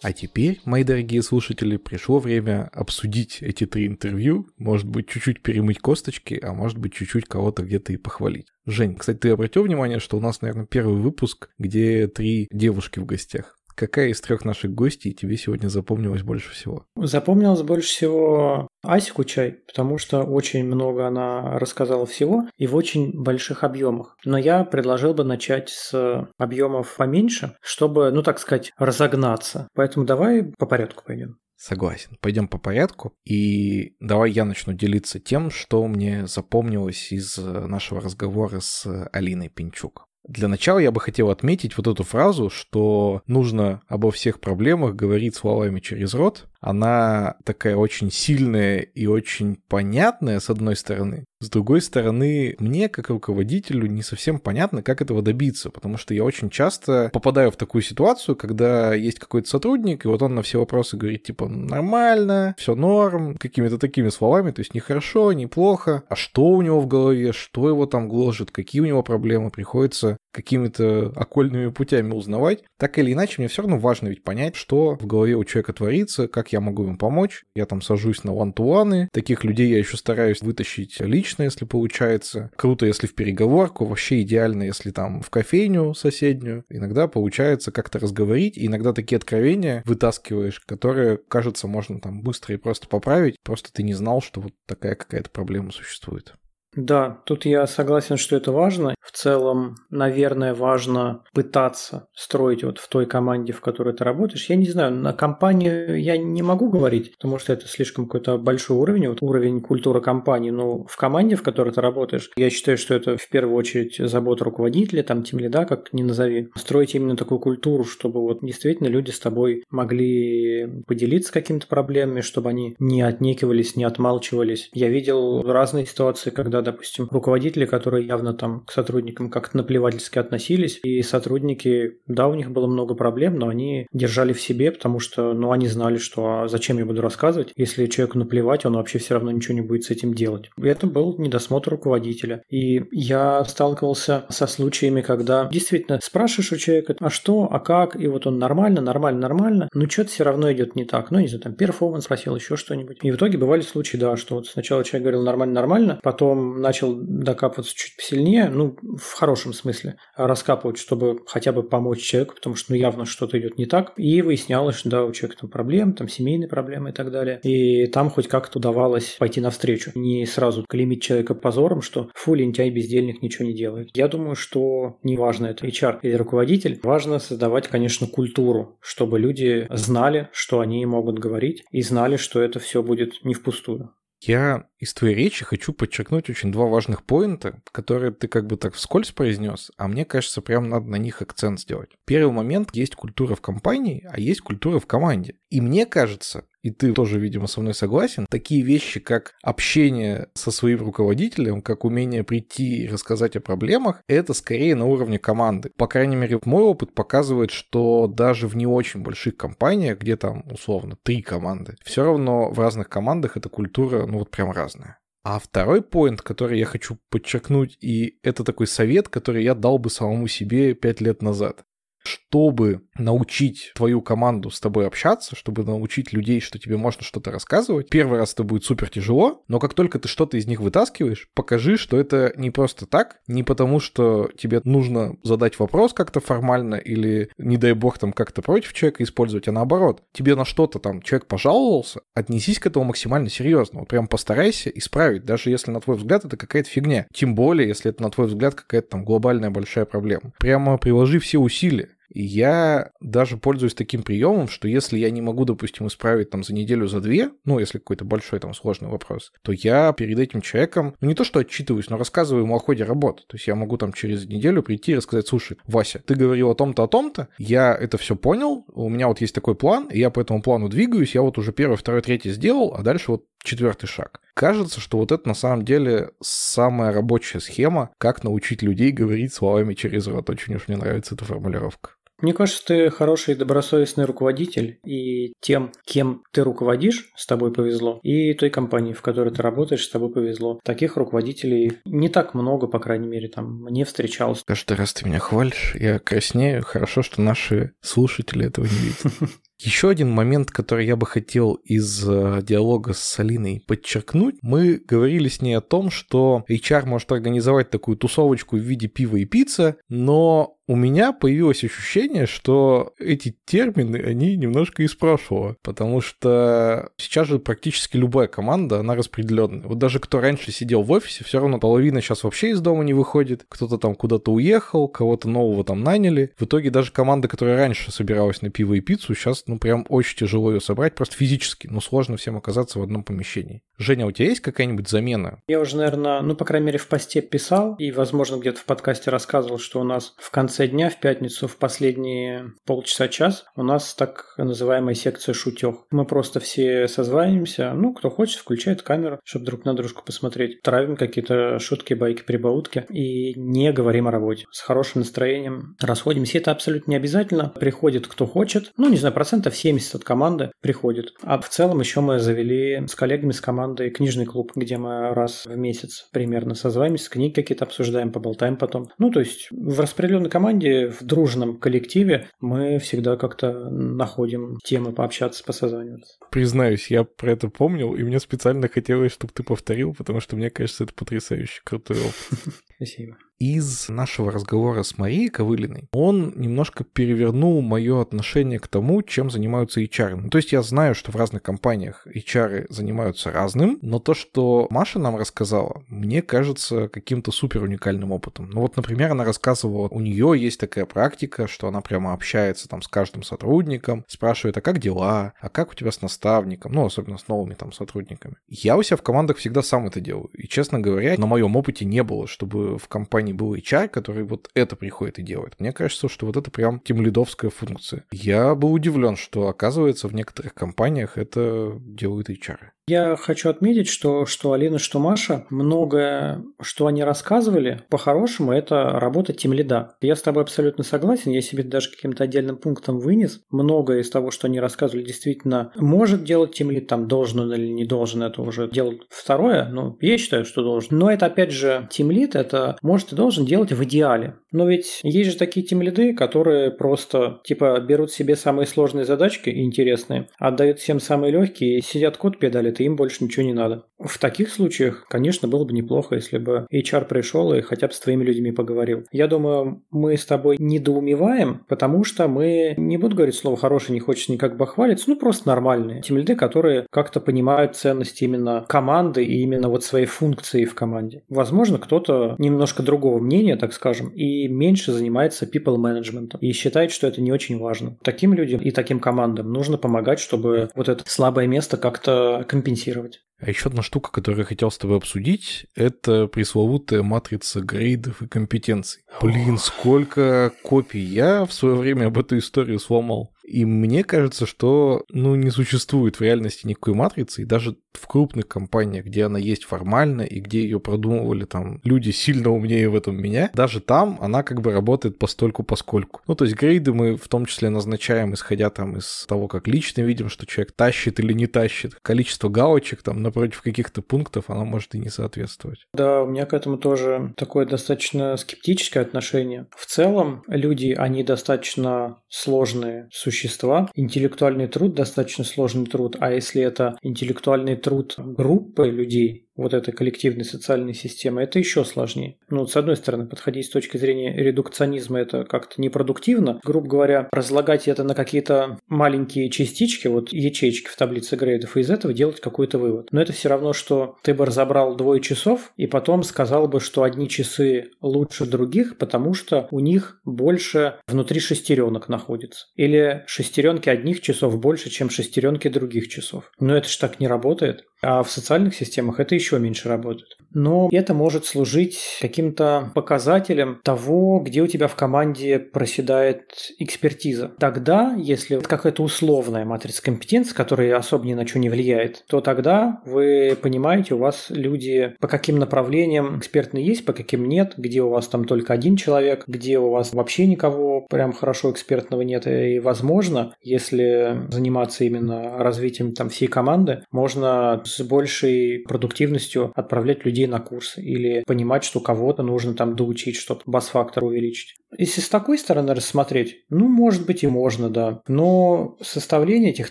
А теперь, мои дорогие слушатели, пришло время обсудить эти три интервью, может быть, чуть-чуть перемыть косточки, а может быть, чуть-чуть кого-то где-то и похвалить. Жень, кстати, ты обратил внимание, что у нас, наверное, первый выпуск, где три девушки в гостях? Какая из трех наших гостей тебе сегодня запомнилась больше всего? Запомнилась больше всего Ася Кучай, потому что очень много она рассказала всего и в очень больших объемах. Но я предложил бы начать с объемов поменьше, чтобы, ну так сказать, разогнаться. Поэтому давай по порядку пойдем. Согласен. Пойдем по порядку. И давай я начну делиться тем, что мне запомнилось из нашего разговора с Алиной Пинчук. Для начала я бы хотел отметить вот эту фразу, что нужно обо всех проблемах говорить словами через рот. Она такая очень сильная и очень понятная, с одной стороны, с другой стороны, мне, как руководителю, не совсем понятно, как этого добиться, потому что я очень часто попадаю в такую ситуацию, когда есть какой-то сотрудник, и вот он на все вопросы говорит, типа, нормально, все норм, какими-то такими словами, то есть не хорошо, не плохо, а что у него в голове, что его там гложет, какие у него проблемы, приходится какими-то окольными путями узнавать. Так или иначе, мне все равно важно ведь понять, что в голове у человека творится, как я могу ему помочь. Я там сажусь на one-to-one, таких людей я еще стараюсь вытащить лично, если получается. Круто, если в переговорку. Вообще идеально, если там в кофейню соседнюю. Иногда получается как-то разговорить. И иногда такие откровения вытаскиваешь, которые, кажется, можно там быстро и просто поправить. Просто ты не знал, что вот такая какая-то проблема существует. Да, тут я согласен, что это важно. В целом, наверное, важно пытаться строить вот в той команде, в которой ты работаешь. Я не знаю, на компанию я не могу говорить, потому что это слишком какой-то большой уровень, вот уровень культуры компании. Но в команде, в которой ты работаешь, я считаю, что это в первую очередь забота руководителя, там, тем лида, как ни назови. Строить именно такую культуру, чтобы вот действительно люди с тобой могли поделиться какими-то проблемами, чтобы они не отнекивались, не отмалчивались. Я видел разные ситуации, когда допустим, руководители, которые явно там к сотрудникам как-то наплевательски относились, и сотрудники, да, у них было много проблем, но они держали в себе, потому что, ну, они знали, что а зачем я буду рассказывать, если человеку наплевать, он вообще все равно ничего не будет с этим делать. И это был недосмотр руководителя. И я сталкивался со случаями, когда действительно спрашиваешь у человека, а что, а как, и вот он нормально, нормально, нормально, но что-то все равно идет не так. Ну, не знаю, там, перформанс спросил, еще что-нибудь. И в итоге бывали случаи, да, что вот сначала человек говорил нормально, нормально, потом начал докапываться чуть посильнее, ну, в хорошем смысле, раскапывать, чтобы хотя бы помочь человеку, потому что, ну, явно что-то идет не так. И выяснялось, что, да, у человека там проблемы, там семейные проблемы и так далее. И там хоть как-то удавалось пойти навстречу. Не сразу клеймить человека позором, что фу, лентяй, бездельник, ничего не делает. Я думаю, что неважно это HR или руководитель, важно создавать, конечно, культуру, чтобы люди знали, что они могут говорить, и знали, что это все будет не впустую. Я из твоей речи хочу подчеркнуть очень два важных поинта, которые ты как бы так вскользь произнес, а мне кажется, прям надо на них акцент сделать. Первый момент – есть культура в компании, а есть культура в команде. И мне кажется, и ты тоже, видимо, со мной согласен, такие вещи, как общение со своим руководителем, как умение прийти и рассказать о проблемах, это скорее на уровне команды. По крайней мере, мой опыт показывает, что даже в не очень больших компаниях, где там, условно, три команды, все равно в разных командах эта культура, ну вот прям разная. А второй поинт, который я хочу подчеркнуть, и это такой совет, который я дал бы самому себе пять лет назад чтобы научить твою команду с тобой общаться, чтобы научить людей, что тебе можно что-то рассказывать, первый раз это будет супер тяжело, но как только ты что-то из них вытаскиваешь, покажи, что это не просто так, не потому что тебе нужно задать вопрос как-то формально или, не дай бог, там как-то против человека использовать, а наоборот, тебе на что-то там человек пожаловался, отнесись к этому максимально серьезно, вот прям постарайся исправить, даже если на твой взгляд это какая-то фигня, тем более, если это на твой взгляд какая-то там глобальная большая проблема. Прямо приложи все усилия, я даже пользуюсь таким приемом, что если я не могу, допустим, исправить там за неделю, за две, ну, если какой-то большой там сложный вопрос, то я перед этим человеком, ну, не то что отчитываюсь, но рассказываю ему о ходе работы. То есть я могу там через неделю прийти и рассказать, слушай, Вася, ты говорил о том-то, о том-то, я это все понял, у меня вот есть такой план, и я по этому плану двигаюсь, я вот уже первый, второй, третий сделал, а дальше вот четвертый шаг. Кажется, что вот это на самом деле самая рабочая схема, как научить людей говорить словами через рот. Очень уж мне нравится эта формулировка. Мне кажется, ты хороший добросовестный руководитель, и тем, кем ты руководишь, с тобой повезло, и той компании, в которой ты работаешь, с тобой повезло. Таких руководителей не так много, по крайней мере, там мне встречалось. Каждый раз ты меня хвалишь, я краснею. Хорошо, что наши слушатели этого не видят. Еще один момент, который я бы хотел из э, диалога с Алиной подчеркнуть. Мы говорили с ней о том, что HR может организовать такую тусовочку в виде пива и пиццы, но у меня появилось ощущение, что эти термины, они немножко из прошлого, потому что сейчас же практически любая команда, она распределенная. Вот даже кто раньше сидел в офисе, все равно половина сейчас вообще из дома не выходит, кто-то там куда-то уехал, кого-то нового там наняли. В итоге даже команда, которая раньше собиралась на пиво и пиццу, сейчас, ну, прям очень тяжело ее собрать, просто физически, ну, сложно всем оказаться в одном помещении. Женя, у тебя есть какая-нибудь замена? Я уже, наверное, ну, по крайней мере, в посте писал и, возможно, где-то в подкасте рассказывал, что у нас в конце дня, в пятницу, в последние полчаса-час, у нас так называемая секция шутех. Мы просто все созваниваемся, ну, кто хочет, включает камеру, чтобы друг на дружку посмотреть. Травим какие-то шутки, байки, прибаутки и не говорим о работе. С хорошим настроением расходимся. Это абсолютно не обязательно. Приходит кто хочет. Ну, не знаю, процентов 70 от команды приходит. А в целом еще мы завели с коллегами с командой книжный клуб, где мы раз в месяц примерно созваниваемся, книги какие-то обсуждаем, поболтаем потом. Ну, то есть в распределенной команде в дружном коллективе мы всегда как-то находим темы пообщаться, посозваниваться. Признаюсь, я про это помнил, и мне специально хотелось, чтобы ты повторил, потому что мне кажется, это потрясающе крутой опыт. Спасибо из нашего разговора с Марией Ковылиной, он немножко перевернул мое отношение к тому, чем занимаются HR. Ну, то есть я знаю, что в разных компаниях HR занимаются разным, но то, что Маша нам рассказала, мне кажется каким-то супер уникальным опытом. Ну вот, например, она рассказывала, у нее есть такая практика, что она прямо общается там с каждым сотрудником, спрашивает, а как дела, а как у тебя с наставником, ну, особенно с новыми там сотрудниками. Я у себя в командах всегда сам это делаю. И, честно говоря, на моем опыте не было, чтобы в компании был HR, который вот это приходит и делает. Мне кажется, что вот это прям тимлидовская функция. Я был удивлен, что, оказывается, в некоторых компаниях это делают HR. Я хочу отметить, что что Алина, что Маша, многое, что они рассказывали, по-хорошему, это работа тем лида. Я с тобой абсолютно согласен, я себе даже каким-то отдельным пунктом вынес. Многое из того, что они рассказывали, действительно может делать тем лид, там должен он или не должен, это уже делать второе, но я считаю, что должен. Но это опять же тем лид, это может и должен делать в идеале. Но ведь есть же такие тем лиды, которые просто типа берут себе самые сложные задачки интересные, отдают всем самые легкие и сидят код педалят и им больше ничего не надо. В таких случаях, конечно, было бы неплохо, если бы HR пришел и хотя бы с твоими людьми поговорил. Я думаю, мы с тобой недоумеваем, потому что мы, не буду говорить слово хороший, не хочется никак бы хвалиться, ну просто нормальные. Тем люди, которые как-то понимают ценность именно команды и именно вот своей функции в команде. Возможно, кто-то немножко другого мнения, так скажем, и меньше занимается people management и считает, что это не очень важно. Таким людям и таким командам нужно помогать, чтобы вот это слабое место как-то компенсировать компенсировать. А еще одна штука, которую я хотел с тобой обсудить, это пресловутая матрица грейдов и компетенций. Блин, сколько копий я в свое время об эту историю сломал. И мне кажется, что ну, не существует в реальности никакой матрицы, и даже в крупных компаниях, где она есть формально, и где ее продумывали там люди сильно умнее в этом меня, даже там она как бы работает постольку поскольку. Ну, то есть грейды мы в том числе назначаем, исходя там из того, как лично видим, что человек тащит или не тащит. Количество галочек там напротив каких-то пунктов, оно может и не соответствовать. Да, у меня к этому тоже такое достаточно скептическое отношение. В целом, люди, они достаточно сложные существа существа. Интеллектуальный труд достаточно сложный труд, а если это интеллектуальный труд группы людей, вот этой коллективной социальной системы, это еще сложнее. Ну, с одной стороны, подходить с точки зрения редукционизма это как-то непродуктивно. Грубо говоря, разлагать это на какие-то маленькие частички, вот ячейки в таблице грейдов, и из этого делать какой-то вывод. Но это все равно, что ты бы разобрал двое часов и потом сказал бы, что одни часы лучше других, потому что у них больше внутри шестеренок находится. Или шестеренки одних часов больше, чем шестеренки других часов. Но это ж так не работает. А в социальных системах это еще меньше работает. Но это может служить каким-то показателем того, где у тебя в команде проседает экспертиза. Тогда, если это какая-то условная матрица компетенций, которая особо ни на что не влияет, то тогда вы понимаете, у вас люди по каким направлениям экспертные есть, по каким нет, где у вас там только один человек, где у вас вообще никого прям хорошо экспертного нет. И, возможно, если заниматься именно развитием там всей команды, можно с большей продуктивностью отправлять людей на курсы или понимать, что кого-то нужно там доучить, чтобы бас-фактор увеличить. Если с такой стороны рассмотреть, ну, может быть, и можно, да. Но составление этих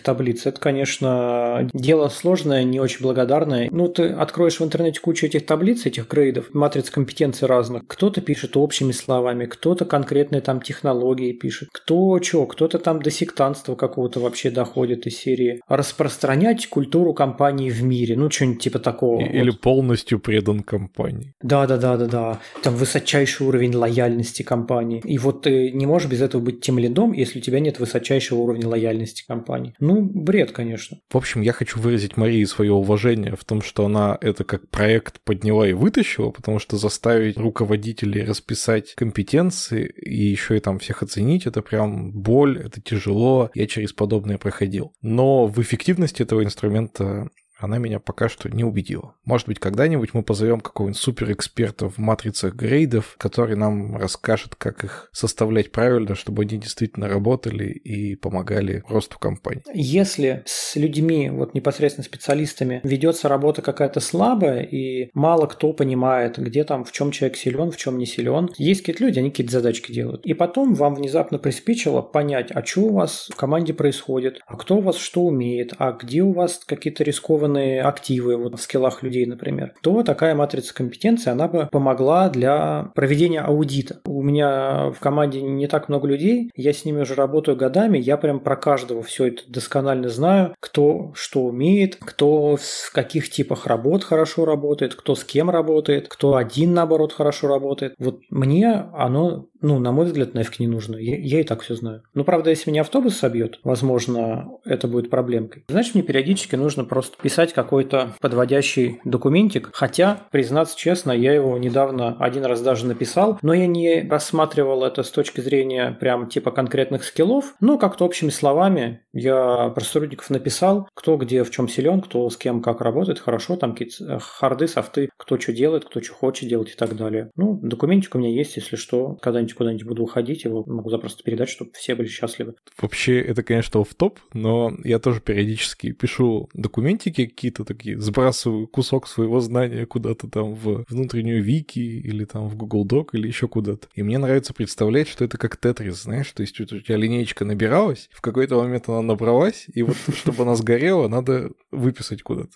таблиц, это, конечно, дело сложное, не очень благодарное. Ну, ты откроешь в интернете кучу этих таблиц, этих грейдов, матриц компетенций разных. Кто-то пишет общими словами, кто-то конкретные там технологии пишет, кто что, кто-то там до сектантства какого-то вообще доходит из серии. Распространять культуру компании в мире, ну, что-нибудь типа такого. Или вот. полностью предан компании. Да-да-да-да-да. Там высочайший уровень лояльности компании. И вот ты не можешь без этого быть тем лидом, если у тебя нет высочайшего уровня лояльности компании. Ну, бред, конечно. В общем, я хочу выразить Марии свое уважение в том, что она это как проект подняла и вытащила, потому что заставить руководителей расписать компетенции и еще и там всех оценить, это прям боль, это тяжело, я через подобное проходил. Но в эффективности этого инструмента она меня пока что не убедила. Может быть, когда-нибудь мы позовем какого-нибудь суперэксперта в матрицах грейдов, который нам расскажет, как их составлять правильно, чтобы они действительно работали и помогали росту компании. Если с людьми, вот непосредственно специалистами, ведется работа какая-то слабая, и мало кто понимает, где там, в чем человек силен, в чем не силен, есть какие-то люди, они какие-то задачки делают. И потом вам внезапно приспичило понять, а что у вас в команде происходит, а кто у вас что умеет, а где у вас какие-то рискованные определенные активы вот в скиллах людей, например, то такая матрица компетенции, она бы помогла для проведения аудита. У меня в команде не так много людей, я с ними уже работаю годами, я прям про каждого все это досконально знаю, кто что умеет, кто в каких типах работ хорошо работает, кто с кем работает, кто один, наоборот, хорошо работает. Вот мне оно ну, на мой взгляд, нафиг не нужно. Я, я и так все знаю. Ну, правда, если меня автобус собьет, возможно, это будет проблемкой. Знаешь, мне периодически нужно просто писать какой-то подводящий документик. Хотя, признаться честно, я его недавно один раз даже написал, но я не рассматривал это с точки зрения прям типа конкретных скиллов. Но как-то общими словами я про сотрудников написал, кто где в чем силен, кто с кем как работает хорошо, там какие-то э, харды, софты, кто что делает, кто что хочет делать и так далее. Ну, документик у меня есть, если что, когда-нибудь когда-нибудь куда-нибудь буду уходить, его могу запросто передать, чтобы все были счастливы. Вообще, это, конечно, в топ, но я тоже периодически пишу документики какие-то такие, сбрасываю кусок своего знания куда-то там в внутреннюю вики или там в Google Doc или еще куда-то. И мне нравится представлять, что это как тетрис, знаешь, то есть у тебя линейка набиралась, в какой-то момент она набралась, и вот чтобы она сгорела, надо выписать куда-то.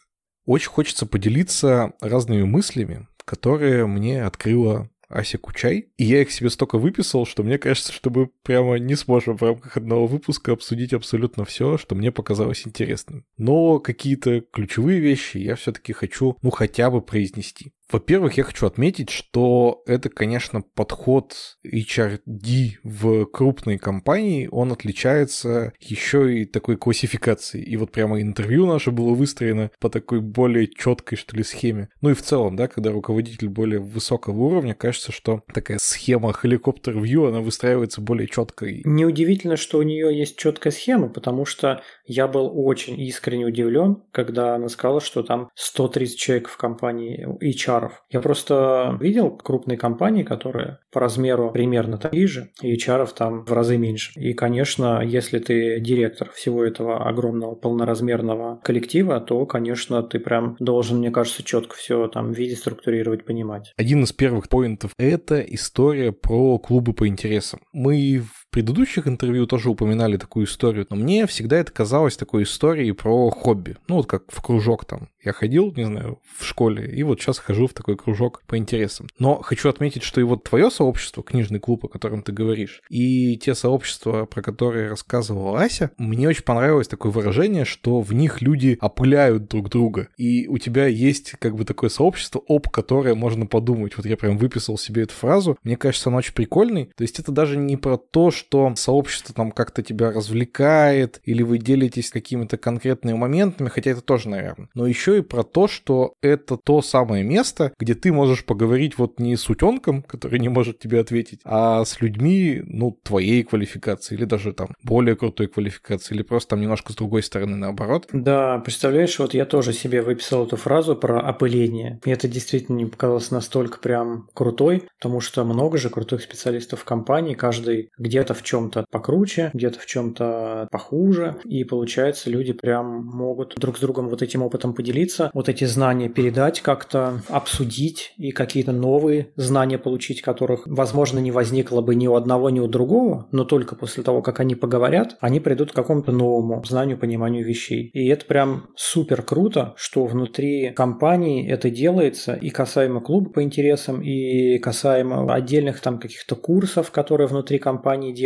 Очень хочется поделиться разными мыслями, которые мне открыла Ася Кучай. И я их себе столько выписал, что мне кажется, что мы прямо не сможем в рамках одного выпуска обсудить абсолютно все, что мне показалось интересным. Но какие-то ключевые вещи я все-таки хочу, ну, хотя бы произнести. Во-первых, я хочу отметить, что это, конечно, подход HRD в крупной компании, он отличается еще и такой классификацией. И вот прямо интервью наше было выстроено по такой более четкой, что ли, схеме. Ну и в целом, да, когда руководитель более высокого уровня, кажется, что такая схема helicopter-view, она выстраивается более четко. Неудивительно, что у нее есть четкая схема, потому что я был очень искренне удивлен, когда она сказала, что там 130 человек в компании HR HR. Я просто видел крупные компании, которые по размеру примерно такие же, и HR там в разы меньше. И, конечно, если ты директор всего этого огромного полноразмерного коллектива, то, конечно, ты прям должен, мне кажется, четко все там видеть, структурировать, понимать. Один из первых поинтов – это история про клубы по интересам. Мы в предыдущих интервью тоже упоминали такую историю, но мне всегда это казалось такой историей про хобби. Ну, вот как в кружок там. Я ходил, не знаю, в школе, и вот сейчас хожу в такой кружок по интересам. Но хочу отметить, что и вот твое сообщество, книжный клуб, о котором ты говоришь, и те сообщества, про которые рассказывала Ася, мне очень понравилось такое выражение, что в них люди опыляют друг друга. И у тебя есть как бы такое сообщество, об которое можно подумать. Вот я прям выписал себе эту фразу. Мне кажется, она очень прикольной. То есть это даже не про то, что что сообщество там как-то тебя развлекает, или вы делитесь какими-то конкретными моментами, хотя это тоже, наверное. Но еще и про то, что это то самое место, где ты можешь поговорить вот не с утенком, который не может тебе ответить, а с людьми, ну, твоей квалификации, или даже там более крутой квалификации, или просто там немножко с другой стороны наоборот. Да, представляешь, вот я тоже себе выписал эту фразу про опыление. Мне это действительно не показалось настолько прям крутой, потому что много же крутых специалистов в компании, каждый где-то в чем-то покруче, где-то в чем-то похуже, и получается, люди прям могут друг с другом вот этим опытом поделиться, вот эти знания передать как-то, обсудить и какие-то новые знания получить, которых, возможно, не возникло бы ни у одного, ни у другого, но только после того, как они поговорят, они придут к какому-то новому знанию, пониманию вещей. И это прям супер круто, что внутри компании это делается и касаемо клуба по интересам, и касаемо отдельных там каких-то курсов, которые внутри компании делаются.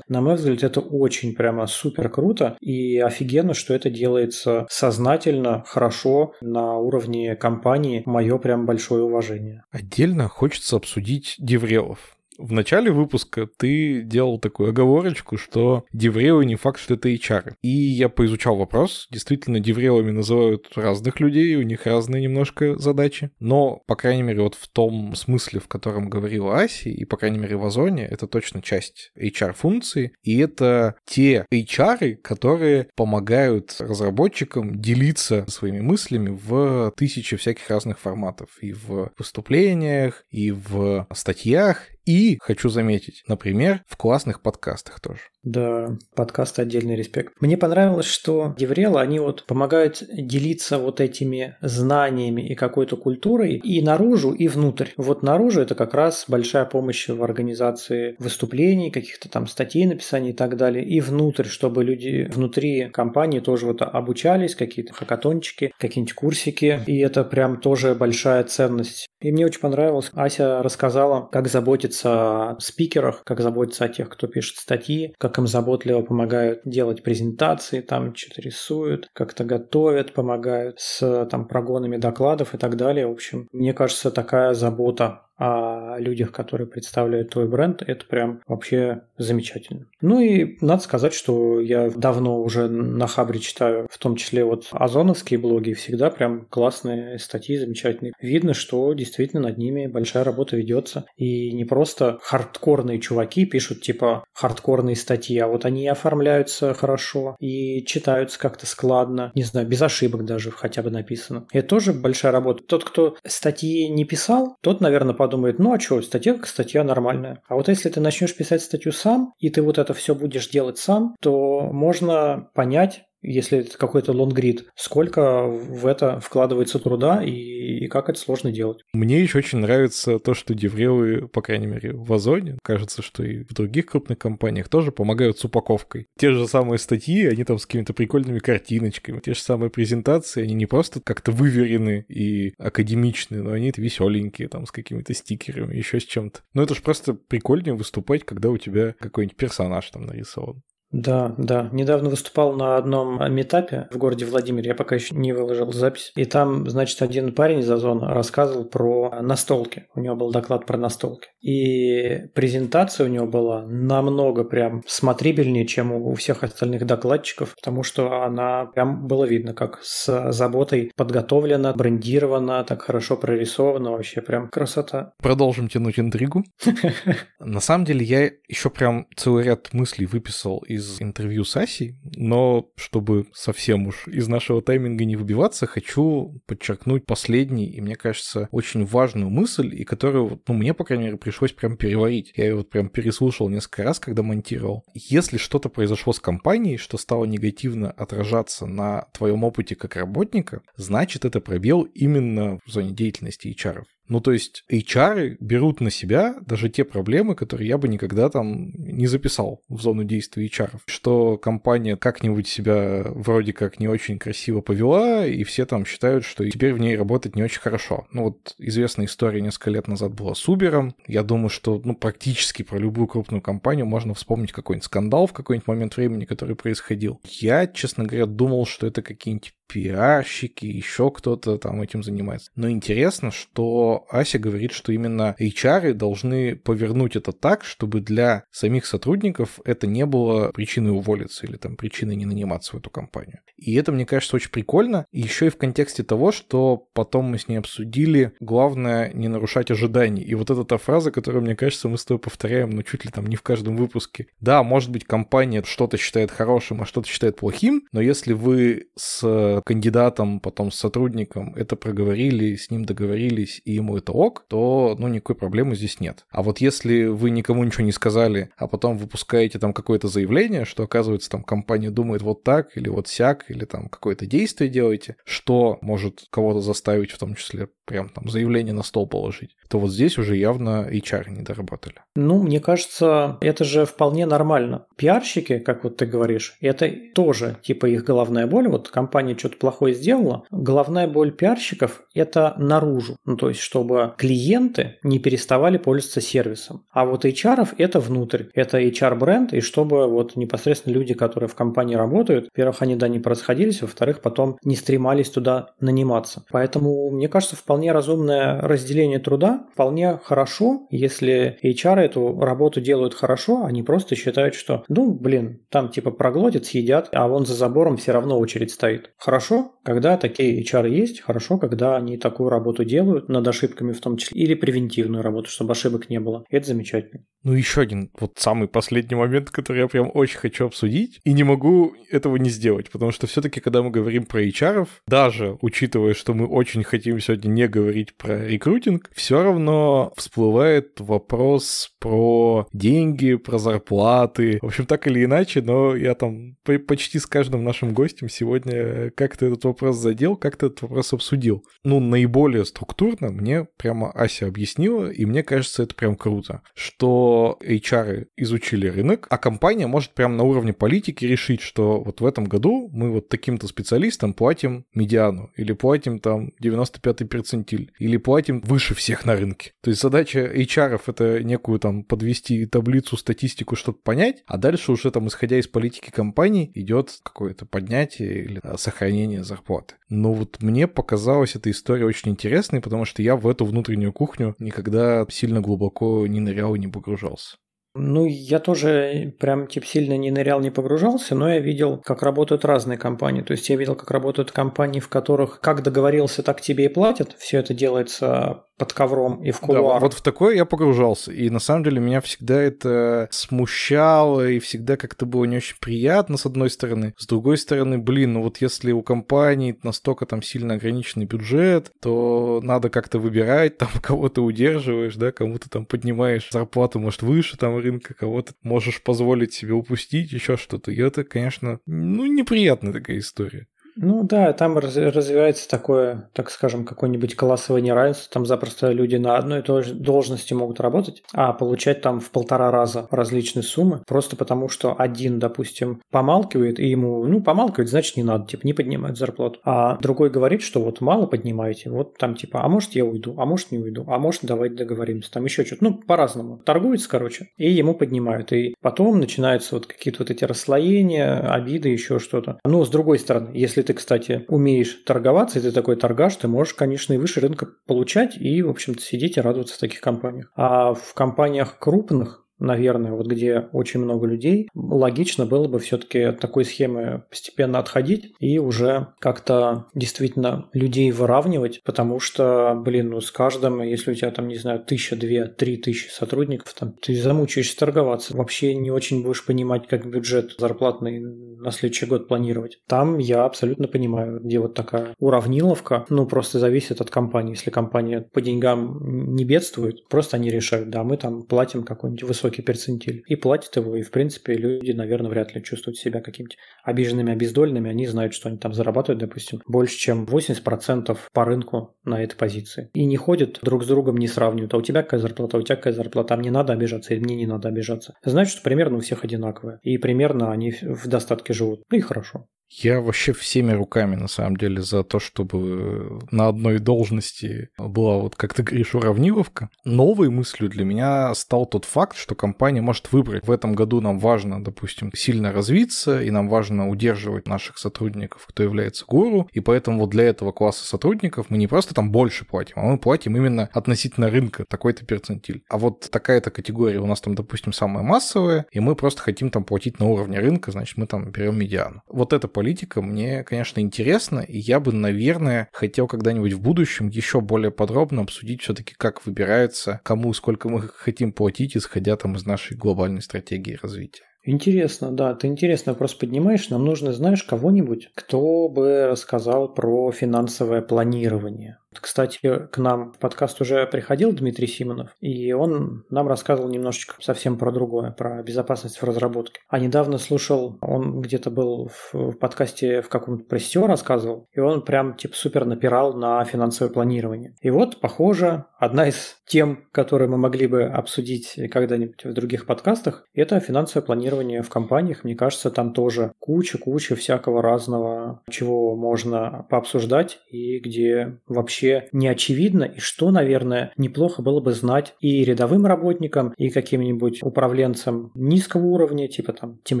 На мой взгляд, это очень прямо супер круто и офигенно, что это делается сознательно, хорошо, на уровне компании. Мое прям большое уважение. Отдельно хочется обсудить деврелов. В начале выпуска ты делал такую оговорочку, что деврелы не факт, что это HR. И я поизучал вопрос. Действительно, деврелами называют разных людей, у них разные немножко задачи. Но, по крайней мере, вот в том смысле, в котором говорила Аси, и, по крайней мере, в Озоне, это точно часть HR-функции. И это те HR, которые помогают разработчикам делиться своими мыслями в тысячи всяких разных форматов. И в выступлениях, и в статьях, и, хочу заметить, например, в классных подкастах тоже. Да, подкаст отдельный респект. Мне понравилось, что Деврела, они вот помогают делиться вот этими знаниями и какой-то культурой и наружу, и внутрь. Вот наружу это как раз большая помощь в организации выступлений, каких-то там статей написания и так далее. И внутрь, чтобы люди внутри компании тоже вот обучались, какие-то хакатончики, какие-нибудь курсики. И это прям тоже большая ценность. И мне очень понравилось. Ася рассказала, как заботиться о спикерах, как заботиться о тех, кто пишет статьи, как им заботливо помогают делать презентации, там что-то рисуют, как-то готовят, помогают с там прогонами докладов и так далее. В общем, мне кажется, такая забота о людях, которые представляют твой бренд, это прям вообще замечательно. Ну и надо сказать, что я давно уже на Хабре читаю, в том числе вот озоновские блоги, всегда прям классные статьи, замечательные. Видно, что действительно над ними большая работа ведется. И не просто хардкорные чуваки пишут типа хардкорные статьи, а вот они оформляются хорошо и читаются как-то складно, не знаю, без ошибок даже хотя бы написано. Это тоже большая работа. Тот, кто статьи не писал, тот, наверное, подумает, ну а что, статья как статья нормальная. А вот если ты начнешь писать статью сам, и ты вот это все будешь делать сам, то можно понять, если это какой-то лонгрид, сколько в это вкладывается труда и, и как это сложно делать. Мне еще очень нравится то, что деврелы, по крайней мере, в Озоне, кажется, что и в других крупных компаниях тоже помогают с упаковкой. Те же самые статьи, они там с какими-то прикольными картиночками, те же самые презентации, они не просто как-то выверены и академичные, но они веселенькие, там, с какими-то стикерами, еще с чем-то. Но это же просто прикольнее выступать, когда у тебя какой-нибудь персонаж там нарисован. Да, да. Недавно выступал на одном метапе в городе Владимир. Я пока еще не выложил запись. И там, значит, один парень из Озона рассказывал про настолки. У него был доклад про настолки. И презентация у него была намного прям смотрибельнее, чем у всех остальных докладчиков, потому что она прям было видно, как с заботой подготовлена, брендирована, так хорошо прорисована. Вообще прям красота. Продолжим тянуть интригу. На самом деле я еще прям целый ряд мыслей выписал из из интервью с Асей, но чтобы совсем уж из нашего тайминга не выбиваться, хочу подчеркнуть последний и, мне кажется, очень важную мысль, и которую, ну, мне, по крайней мере, пришлось прям переварить. Я ее вот прям переслушал несколько раз, когда монтировал. Если что-то произошло с компанией, что стало негативно отражаться на твоем опыте как работника, значит, это пробел именно в зоне деятельности HR. Ну, то есть HR берут на себя даже те проблемы, которые я бы никогда там не записал в зону действия HR. Что компания как-нибудь себя вроде как не очень красиво повела, и все там считают, что теперь в ней работать не очень хорошо. Ну, вот известная история несколько лет назад была с Uber. Я думаю, что ну, практически про любую крупную компанию можно вспомнить какой-нибудь скандал в какой-нибудь момент времени, который происходил. Я, честно говоря, думал, что это какие-нибудь пиарщики, еще кто-то там этим занимается. Но интересно, что Ася говорит, что именно HR должны повернуть это так, чтобы для самих сотрудников это не было причиной уволиться или там причиной не наниматься в эту компанию. И это, мне кажется, очень прикольно. еще и в контексте того, что потом мы с ней обсудили, главное не нарушать ожиданий. И вот эта та фраза, которую, мне кажется, мы с тобой повторяем, ну, чуть ли там не в каждом выпуске. Да, может быть, компания что-то считает хорошим, а что-то считает плохим, но если вы с с кандидатом, потом с сотрудником это проговорили, с ним договорились, и ему это ок, то, ну, никакой проблемы здесь нет. А вот если вы никому ничего не сказали, а потом выпускаете там какое-то заявление, что, оказывается, там компания думает вот так или вот сяк, или там какое-то действие делаете, что может кого-то заставить в том числе прям там заявление на стол положить, то вот здесь уже явно HR не доработали. Ну, мне кажется, это же вполне нормально. Пиарщики, как вот ты говоришь, это тоже типа их головная боль. Вот компания что-то плохое сделала. Головная боль пиарщиков – это наружу. Ну, то есть, чтобы клиенты не переставали пользоваться сервисом. А вот HR – это внутрь. Это HR-бренд, и чтобы вот непосредственно люди, которые в компании работают, во-первых, они да не расходились, во-вторых, потом не стремались туда наниматься. Поэтому, мне кажется, вполне вполне разумное разделение труда, вполне хорошо, если HR эту работу делают хорошо, они просто считают, что, ну, блин, там типа проглотят, съедят, а вон за забором все равно очередь стоит. Хорошо, когда такие HR есть, хорошо, когда они такую работу делают, над ошибками в том числе, или превентивную работу, чтобы ошибок не было. Это замечательно. Ну, еще один вот самый последний момент, который я прям очень хочу обсудить, и не могу этого не сделать, потому что все-таки, когда мы говорим про HR, даже учитывая, что мы очень хотим сегодня не говорить про рекрутинг, все равно всплывает вопрос про деньги, про зарплаты. В общем, так или иначе, но я там почти с каждым нашим гостем сегодня как-то этот вопрос задел, как-то этот вопрос обсудил. Ну, наиболее структурно мне прямо Ася объяснила, и мне кажется, это прям круто, что HR изучили рынок, а компания может прямо на уровне политики решить, что вот в этом году мы вот таким-то специалистам платим медиану или платим там 95-й перцентиль, или платим выше всех на рынке. То есть задача HR это некую там подвести таблицу, статистику, чтобы понять, а дальше уже там, исходя из политики компании, идет какое-то поднятие или сохранение зарплаты. Но вот мне показалась эта история очень интересной, потому что я в эту внутреннюю кухню никогда сильно глубоко не нырял и не погружался. Ну, я тоже прям типа сильно не нырял, не погружался, но я видел, как работают разные компании. То есть я видел, как работают компании, в которых как договорился, так тебе и платят. Все это делается под ковром и в кулуарах. Да, вот в такое я погружался. И на самом деле меня всегда это смущало и всегда как-то было не очень приятно, с одной стороны. С другой стороны, блин, ну вот если у компании настолько там сильно ограниченный бюджет, то надо как-то выбирать, там кого-то удерживаешь, да, кому-то там поднимаешь зарплату, может, выше там рынка, кого-то можешь позволить себе упустить, еще что-то. И это, конечно, ну, неприятная такая история. Ну да, там развивается такое, так скажем, какое-нибудь классовое неравенство. Там запросто люди на одной и той же должности могут работать, а получать там в полтора раза различные суммы, просто потому что один, допустим, помалкивает, и ему, ну, помалкивает, значит, не надо, типа, не поднимать зарплату. А другой говорит, что вот мало поднимаете, вот там, типа, а может, я уйду, а может, не уйду, а может, давайте договоримся, там еще что-то. Ну, по-разному. Торгуется, короче, и ему поднимают. И потом начинаются вот какие-то вот эти расслоения, обиды, еще что-то. Ну, с другой стороны, если ты, кстати, умеешь торговаться, и ты такой торгаш, ты можешь, конечно, и выше рынка получать и, в общем-то, сидеть и радоваться в таких компаниях. А в компаниях крупных, наверное, вот где очень много людей, логично было бы все-таки от такой схемы постепенно отходить и уже как-то действительно людей выравнивать, потому что, блин, ну с каждым, если у тебя там, не знаю, тысяча, две, три тысячи сотрудников, там ты замучаешься торговаться, вообще не очень будешь понимать, как бюджет зарплатный на следующий год планировать. Там я абсолютно понимаю, где вот такая уравниловка, ну просто зависит от компании. Если компания по деньгам не бедствует, просто они решают, да, мы там платим какой-нибудь высокий высокий перцентиль, и платят его, и в принципе люди, наверное, вряд ли чувствуют себя какими-то обиженными, обездольными, они знают, что они там зарабатывают, допустим, больше, чем 80% по рынку на этой позиции. И не ходят друг с другом, не сравнивают, а у тебя какая зарплата, у тебя какая зарплата, а мне надо обижаться, или мне не надо обижаться. Значит, примерно у всех одинаковые, и примерно они в достатке живут. Ну и хорошо. Я вообще всеми руками, на самом деле, за то, чтобы на одной должности была вот, как ты говоришь, уравниловка. Новой мыслью для меня стал тот факт, что компания может выбрать. В этом году нам важно, допустим, сильно развиться, и нам важно удерживать наших сотрудников, кто является гуру, и поэтому вот для этого класса сотрудников мы не просто там больше платим, а мы платим именно относительно рынка такой-то перцентиль. А вот такая-то категория у нас там, допустим, самая массовая, и мы просто хотим там платить на уровне рынка, значит, мы там берем медиану. Вот это политика мне, конечно, интересна, и я бы, наверное, хотел когда-нибудь в будущем еще более подробно обсудить все-таки, как выбирается, кому сколько мы хотим платить, исходя там из нашей глобальной стратегии развития. Интересно, да, ты интересный вопрос поднимаешь. Нам нужно, знаешь, кого-нибудь, кто бы рассказал про финансовое планирование. Кстати, к нам в подкаст уже приходил Дмитрий Симонов, и он нам рассказывал немножечко совсем про другое, про безопасность в разработке. А недавно слушал, он где-то был в, подкасте в каком-то SEO рассказывал, и он прям типа супер напирал на финансовое планирование. И вот, похоже, одна из тем, которые мы могли бы обсудить когда-нибудь в других подкастах, это финансовое планирование в компаниях. Мне кажется, там тоже куча-куча всякого разного, чего можно пообсуждать и где вообще вообще не очевидно, и что, наверное, неплохо было бы знать и рядовым работникам, и каким-нибудь управленцам низкого уровня, типа там тем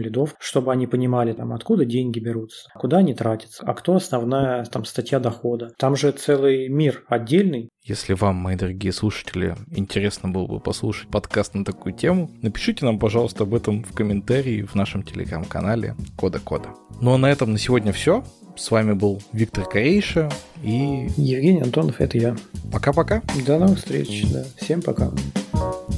лидов, чтобы они понимали, там, откуда деньги берутся, куда они тратятся, а кто основная там статья дохода. Там же целый мир отдельный, если вам, мои дорогие слушатели, интересно было бы послушать подкаст на такую тему, напишите нам, пожалуйста, об этом в комментарии в нашем телеграм-канале Кода Кода. Ну а на этом на сегодня все. С вами был Виктор Корейша и... Евгений Антонов, это я. Пока-пока. До новых встреч. Да. Всем пока. Thank